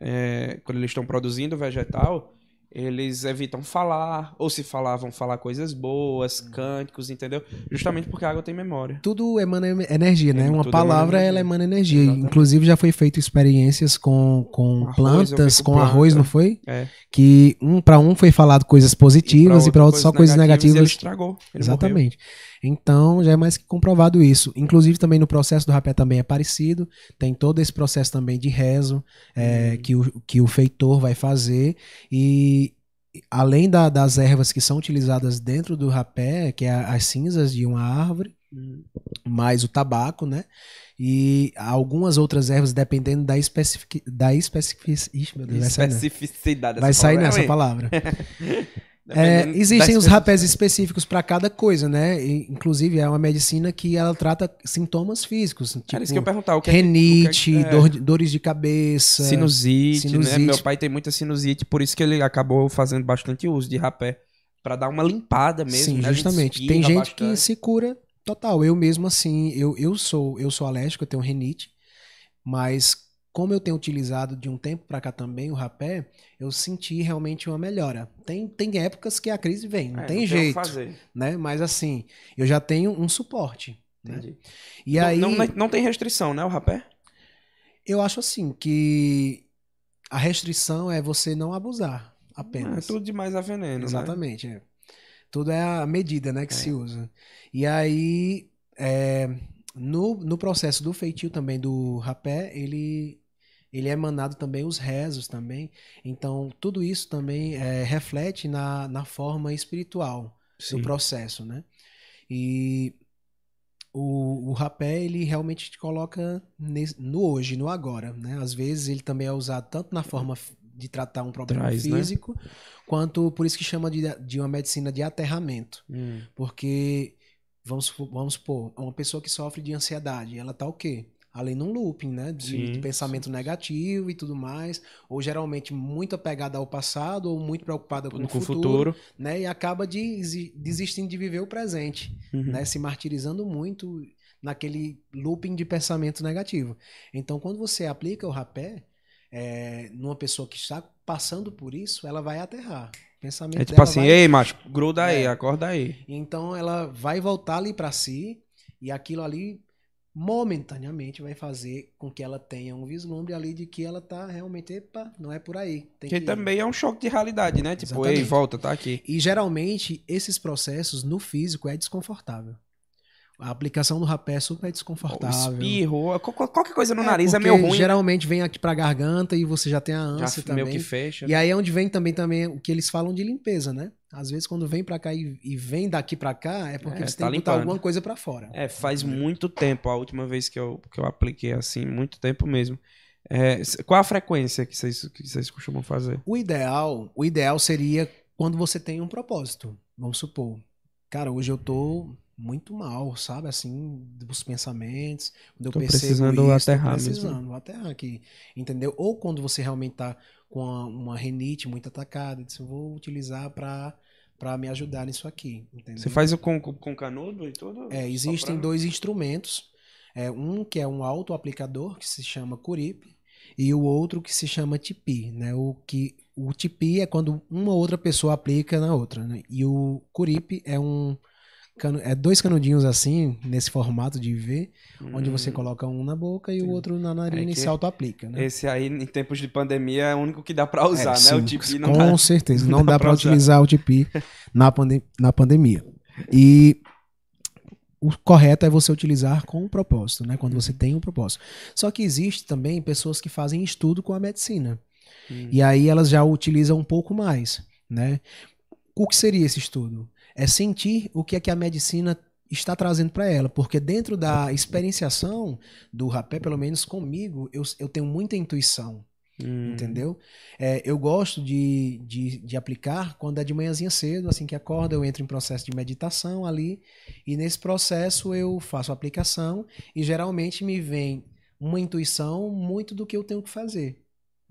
é, quando eles estão produzindo vegetal, eles evitam falar, ou se falar, vão falar coisas boas, Uhum. cânticos, entendeu? Justamente porque a água tem memória. Tudo emana energia, né? É, Uma emana palavra, energia. ela emana energia. Exatamente. Inclusive, já foi feito experiências com, com Arroz, plantas, com com arroz, planta. não foi? É. Que um para um foi falado coisas positivas e para outro só coisas E ele negativas. estragou. Ele morreu. Então, já é mais que comprovado isso. Inclusive, também no processo do rapé também é parecido. Tem todo esse processo também de rezo é, Uhum. que, o, que o feitor vai fazer. E além da- das ervas que são utilizadas dentro do rapé, que é as cinzas de uma árvore, Hum. mais o tabaco, né? E algumas outras ervas, dependendo da especific... da especific... Ixi, meu Deus, vai sair, né? Especificidade. Vai sair palavra nessa palavra. [LAUGHS] É, existem os rapés específicos para cada coisa, né? E, inclusive, é uma medicina que ela trata sintomas físicos. Tipo, Era isso que eu perguntar. O que renite, é que, é, dor, dores de cabeça. Sinusite, sinusite, né? Meu pai tem muita sinusite, por isso que ele acabou fazendo bastante uso de rapé. para dar uma limpada mesmo. Sim, né? justamente. Tem gente bastante. que se cura total. Eu mesmo, assim, eu, eu, sou, eu sou alérgico, eu tenho renite, mas como eu tenho utilizado de um tempo para cá também o rapé, eu senti realmente uma melhora. Tem, tem épocas que a crise vem, não é, tem não jeito, tem né? Mas assim, eu já tenho um suporte. Né? E não, aí não, não tem restrição, né, o rapé? Eu acho assim que a restrição é você não abusar apenas. É tudo demais a veneno, né? Exatamente, né? é. Tudo é a medida, né, que é. se usa. E aí, é, no, no processo do feitio também do rapé, ele ele é emanado também os rezos também. Então, tudo isso também é, reflete na, na forma espiritual Sim. do processo, né? E o, o rapé, ele realmente te coloca nesse, no hoje, no agora, né? Às vezes ele também é usado tanto na forma de tratar um problema Traz, né? físico, né? quanto por isso que chama de, de uma medicina de aterramento. Hum. Porque, vamos, vamos supor, uma pessoa que sofre de ansiedade, ela tá o quê? Ali num looping, né? De, sim, de pensamento sim. negativo e tudo mais. Ou geralmente muito apegada ao passado ou muito preocupada com, com o futuro, futuro, né? E acaba de, desistindo de viver o presente, uhum. né? Se martirizando muito naquele looping de pensamento negativo. Então, quando você aplica o rapé é, numa pessoa que está passando por isso, ela vai aterrar. pensamento é tipo assim, vai... ei, macho, gruda é. aí, acorda aí. Então, ela vai voltar ali para si e aquilo ali momentaneamente vai fazer com que ela tenha um vislumbre ali de que ela tá realmente, epa, não é por aí. Que, que também é um choque de realidade, né? Tipo, Exatamente. ei, volta, tá aqui. E geralmente esses processos no físico é desconfortável. A aplicação do rapé é super desconfortável. Espirro, qualquer coisa no é, nariz é meio ruim. Geralmente vem aqui pra garganta e você já tem a ânsia já também. Meio que fecha. E aí é onde vem também, também o que eles falam de limpeza, né? Às vezes quando vem para cá e, e, vem daqui para cá é porque é, você tá tem que botar alguma coisa para fora. É, faz muito tempo a última vez que eu, que eu apliquei assim, muito tempo mesmo. É, qual a frequência que vocês, que vocês costumam fazer? O ideal, o ideal seria quando você tem um propósito. Vamos supor, cara, hoje eu tô muito mal, sabe? Assim, dos pensamentos. Quando eu tô percebo precisando isso, aterrar tô precisando mesmo. aterrar aqui, entendeu? Ou quando você realmente tá com uma, uma renite muito atacada, eu vou utilizar para para me ajudar nisso aqui, entendeu? Você faz com, com canudo e tudo? É, existem pra... dois instrumentos. É, um que é um auto-aplicador, que se chama Curip, e o outro que se chama Tipi, né? O que o Tipi é quando uma outra pessoa aplica na outra, né? E o Curip é um cano, é dois canudinhos assim, nesse formato de V, hum. onde você hum. coloca um na boca e Sim. o outro na narina é e se auto-aplica. Né? Esse aí, em tempos de pandemia, é o único que dá para usar, é, né? Sim, o TP não Com dá, [LAUGHS] certeza, não, dá, dá para utilizar o TP [LAUGHS] na, pandem na pandemia. E o correto é você utilizar com um propósito, né? Quando você tem um propósito. Só que existe também pessoas que fazem estudo com a medicina. Hum. E aí elas já utilizam um pouco mais, né? O que seria esse estudo? É sentir o que é que a medicina está trazendo para ela, porque dentro da experienciação do rapé, pelo menos comigo, eu, eu tenho muita intuição, hum. entendeu? É, eu gosto de, de, de, aplicar quando é de manhãzinha cedo, assim que acorda, eu entro em processo de meditação ali, e nesse processo eu faço a aplicação, e geralmente me vem uma intuição muito do que eu tenho que fazer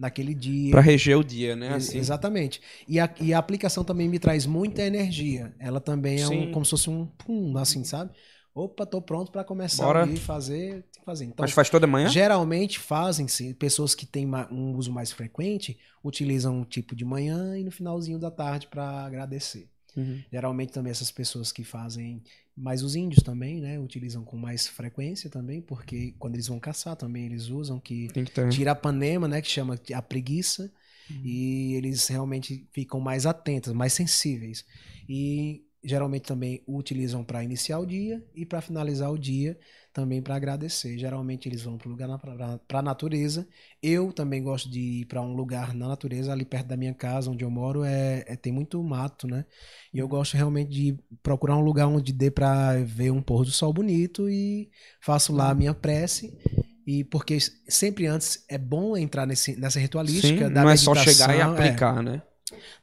naquele dia. Para reger o dia, né? Assim. Exatamente. E a, e a aplicação também me traz muita energia. Ela também é um, como se fosse um pum, assim, sabe? Opa, tô pronto para começar Bora. a fazer, fazer. Então, Mas faz toda manhã? Geralmente fazem-se, pessoas que têm um uso mais frequente, utilizam um tipo de manhã e no finalzinho da tarde para agradecer. Uhum. Geralmente também essas pessoas que fazem, mas os índios também, né, utilizam com mais frequência também, porque quando eles vão caçar também eles usam que, que tira a panema, né, que chama a preguiça, uhum. e eles realmente ficam mais atentos, mais sensíveis. E geralmente também utilizam para iniciar o dia e para finalizar o dia também para agradecer. Geralmente eles vão para lugar para a natureza. Eu também gosto de ir para um lugar na natureza ali perto da minha casa, onde eu moro, é, é tem muito mato, né? E eu gosto realmente de procurar um lugar onde dê para ver um pôr do sol bonito e faço lá a minha prece. E porque sempre antes é bom entrar nesse, nessa ritualística Sim, da não meditação. Não é só chegar e é. aplicar, é. né?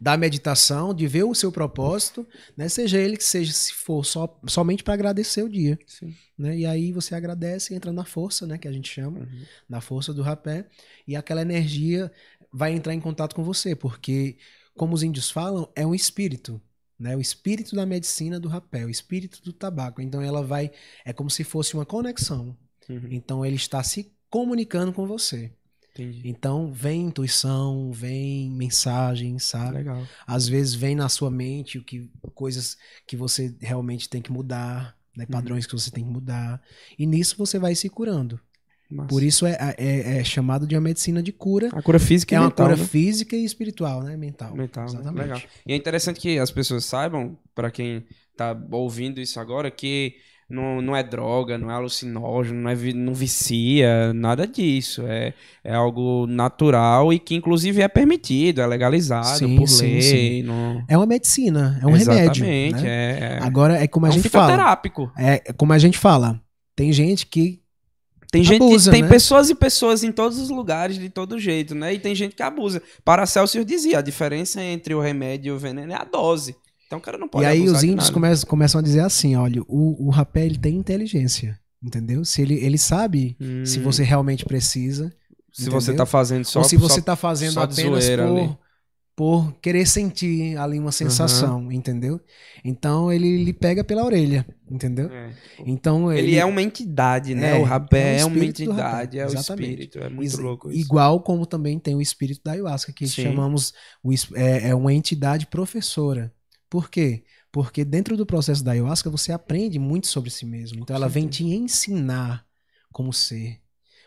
Da meditação, de ver o seu propósito, né? Seja ele que seja, se for só, somente para agradecer o dia. Sim. Né? E aí você agradece e entra na força, né? Que a gente chama, Uhum. na força do rapé. E aquela energia vai entrar em contato com você, porque, como os índios falam, é um espírito. Né, o espírito da medicina do rapé, o espírito do tabaco. Então ela vai. É como se fosse uma conexão. Uhum. Então ele está se comunicando com você. Entendi. Então vem intuição, vem mensagem, sabe? Legal. Às vezes vem na sua mente o que coisas que você realmente tem que mudar, né? Uhum. padrões que você tem que mudar. E nisso você vai se curando. Massa. Por isso é, é, é chamado de uma medicina de cura. A cura física é e uma mental, cura né? física e espiritual, né? Mental. Mental, né? Exatamente. legal. E é interessante que as pessoas saibam, para quem tá ouvindo isso agora, que não, não é droga, não é alucinógeno, não, é, não vicia, nada disso. É, é algo natural e que inclusive é permitido, é legalizado Sim, por sim, lei. sim. Não... É uma medicina, é um remédio. Exatamente, né? é, é, Agora é como a é um gente fala. fitoterápico. É como a gente fala. Tem gente que Tem gente Abusa, tem né? pessoas e pessoas em todos os lugares, de todo jeito, né? E tem gente que abusa. Paracelso dizia, a diferença entre o remédio e o veneno é a dose. Então o cara não pode e aí os índios começam, começam a dizer assim, olha, o, o rapé ele tem inteligência, entendeu? Se ele, ele sabe Hum, se você realmente precisa, se você entendeu? tá fazendo só ou se você só- está fazendo apenas zoeira ali. por, por querer sentir ali uma sensação, entendeu? Então ele lhe pega pela orelha, entendeu? É. Então Ele, ele, é uma entidade, né? É, o rapé é é, uma entidade, é o espírito. É muito Is- louco isso. Igual como também tem o espírito da ayahuasca, que Sim. chamamos o é, é uma entidade professora. Por quê? Porque dentro do processo da ayahuasca você aprende muito sobre si mesmo. Então ela vem te ensinar como ser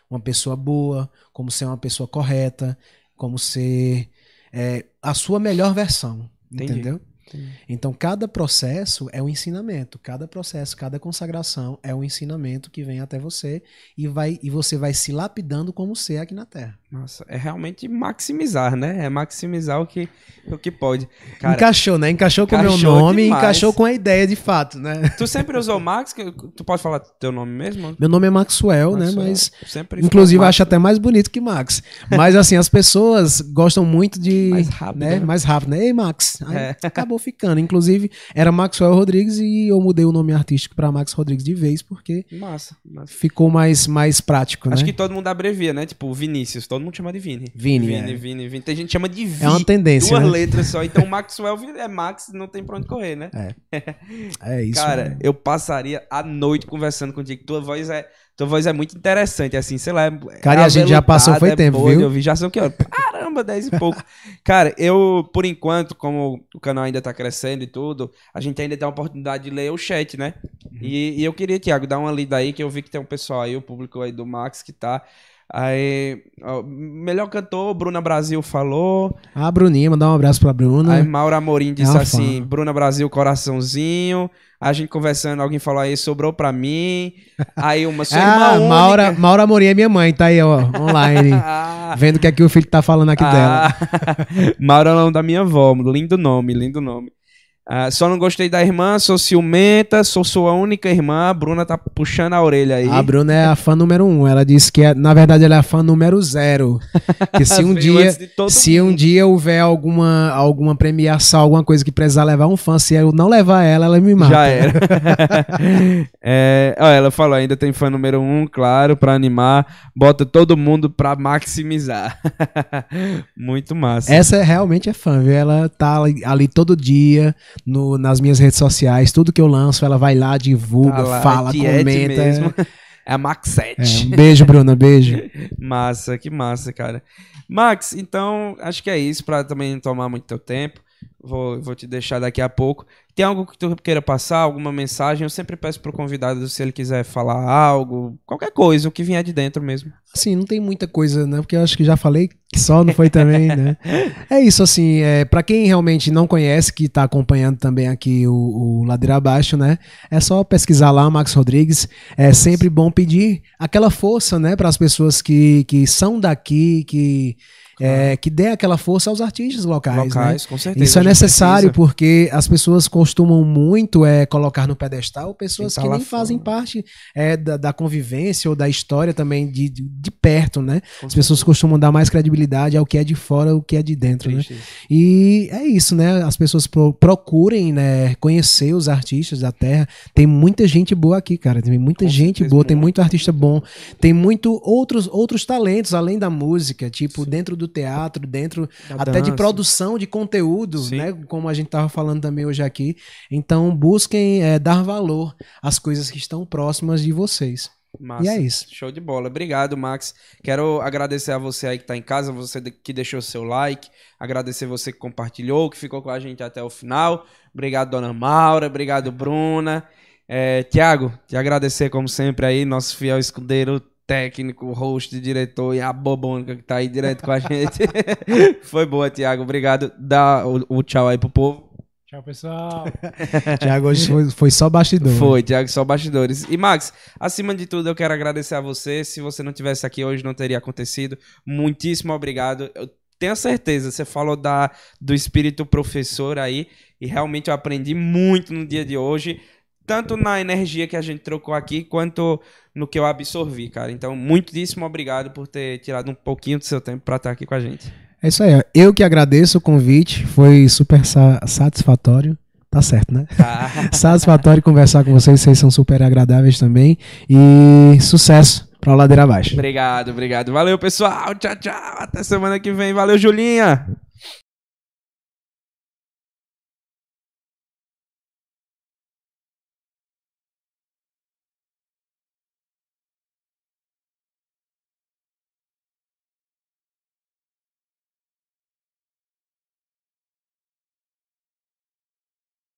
uma pessoa boa, como ser uma pessoa correta, como ser é, a sua melhor versão. Entendi. Entendeu? Entendi. Então, cada processo é um ensinamento. Cada processo, cada consagração é um ensinamento que vem até você e, vai, e você vai se lapidando como ser aqui na Terra. Nossa, é realmente maximizar, né? É maximizar o que, o que pode. Cara, encaixou, né? Encaixou com o meu nome e demais. encaixou com a ideia de fato, né? tu sempre usou Max? Tu pode falar teu nome mesmo? Meu nome é Maxwell, né? Maxwell. Mas, Sempre inclusive, acho até mais bonito que Max. Mas, assim, as pessoas gostam muito de. Mais rápido, Né? né? Mais rápido, né? Ei, Max. Aí É. [LAUGHS] acabou ficando. Inclusive, era Maxwell Rodrigues e eu mudei o nome artístico para Max Rodrigues de vez, porque Massa. ficou mais, mais prático, né? Acho que todo mundo abrevia, né? Tipo, Vinícius, todo mundo chama de Vini. Vini, Vini, é. Vini, Vini. Tem gente que chama de Vi. É uma tendência, Duas né? letras só. Então, Maxwell é Max, não tem pra onde correr, né? É [LAUGHS] isso. Cara, né? eu passaria a noite conversando contigo. Tua voz é, tua voz é muito interessante, assim, sei lá. é- Cara, e é a gente já passou, foi é tempo, boa viu? ouvir. Já são que horas? [LAUGHS] Caramba, 10 e pouco. Cara, eu, por enquanto, como o canal ainda tá crescendo e tudo, a gente ainda tem a oportunidade de ler o chat, né? Uhum. E, e eu queria, Thiago, dar uma lida aí, que eu vi que tem um pessoal aí, o público aí do Max que tá. Aí, ó, melhor cantor, Bruna Brasil falou. A Bruninha, mandar um abraço pra Bruna. Aí Mauro Amorim disse É assim: fã. Bruna Brasil, coraçãozinho. A gente conversando, alguém falou aí, sobrou pra mim. Aí uma sua [LAUGHS] ah, irmã Maura, única. Maura Amorim é minha mãe, tá aí, ó, online. [LAUGHS] Ah, vendo o que é que o filho tá falando aqui dela. ah, [LAUGHS] Mauro é o nome da minha avó. Lindo nome, lindo nome. Ah, só não gostei da irmã, sou ciumenta, sou sua única irmã. A Bruna tá puxando a orelha aí. A Bruna é a fã número um. Ela disse que, é, na verdade, ela é a fã número zero. [LAUGHS] Que se um dia, se um dia houver alguma, alguma premiação, alguma coisa que precisar levar um fã, se eu não levar ela, ela me mata. Já era. [LAUGHS] é, ó, ela falou, ainda tem fã número um, claro, pra animar. Bota todo mundo pra maximizar. [LAUGHS] Muito massa. Essa é, realmente é fã, viu? Ela tá ali, ali todo dia no, nas minhas redes sociais. Tudo que eu lanço, ela vai lá, divulga, Tá lá, fala, Tiete comenta. mesmo. É [LAUGHS] a Max É, 7. um beijo, Bruna, beijo. [LAUGHS] Massa, que massa, cara. Max, então acho que é isso, pra também não tomar muito teu tempo. Vou, vou te deixar daqui a pouco. Tem algo que tu queira passar, alguma mensagem? Eu sempre peço pro convidado se ele quiser falar algo, qualquer coisa, o que vier de dentro mesmo. Assim, não tem muita coisa, né? Porque eu acho que já falei que só não foi também, né? [LAUGHS] É isso, assim, é, para quem realmente não conhece, que tá acompanhando também aqui o, o Ladeira Abaixo, né? É só pesquisar lá, Max Rodrigues. É sempre bom pedir aquela força, né, para as pessoas que, que são daqui, que é, que dê aquela força aos artistas locais. né? Locais, com certeza. Isso é necessário precisa. porque as pessoas costumam muito é, colocar no pedestal pessoas tá que nem fazem fora. parte é, da, da convivência ou da história também de, de, de perto, né? Com As pessoas costumam dar mais credibilidade ao que é de fora, ao que é de dentro, né? E é isso, né? As pessoas pro- procurem, né, conhecer os artistas da terra. Tem muita gente boa aqui, cara. Tem muita Com gente certeza, boa, tem muito. muito artista bom. Tem muito outros outros talentos além da música, tipo dentro do teatro, dentro Da até de dança. produção de conteúdo, Sim. né? Como a gente tava falando também hoje aqui. Então busquem é, dar valor às coisas que estão próximas de vocês. Massa. E é isso. Show de bola. Obrigado, Max. Quero agradecer a você aí que tá em casa, você de- que deixou seu like, agradecer você que compartilhou, que ficou com a gente até o final. Obrigado, Dona Maura. Obrigado, Bruna. É, Tiago, te agradecer como sempre aí, nosso fiel escudeiro, técnico, host, diretor e a bobônica que tá aí direto com a gente. [LAUGHS] Foi boa, Tiago. Obrigado. Dá o, o tchau aí pro povo. Tchau, pessoal. [LAUGHS] Tiago, hoje foi, foi só bastidor. Foi, Thiago, só bastidores. E Max, acima de tudo, eu quero agradecer a você. Se você não tivesse aqui hoje, não teria acontecido. Muitíssimo obrigado. Eu tenho certeza, você falou da, do espírito professor aí, e realmente eu aprendi muito no dia de hoje, tanto na energia que a gente trocou aqui, quanto no que eu absorvi, cara. Então, muitíssimo obrigado por ter tirado um pouquinho do seu tempo para estar aqui com a gente. É isso aí. Eu que agradeço o convite. Foi super sa- satisfatório. Tá certo, né? Tá? [LAUGHS] Satisfatório conversar com vocês. Vocês são super agradáveis também. E sucesso pra Ladeira Abaixo. obrigado, obrigado. Valeu, pessoal. Tchau, tchau. Até semana que vem. Valeu, Julinha.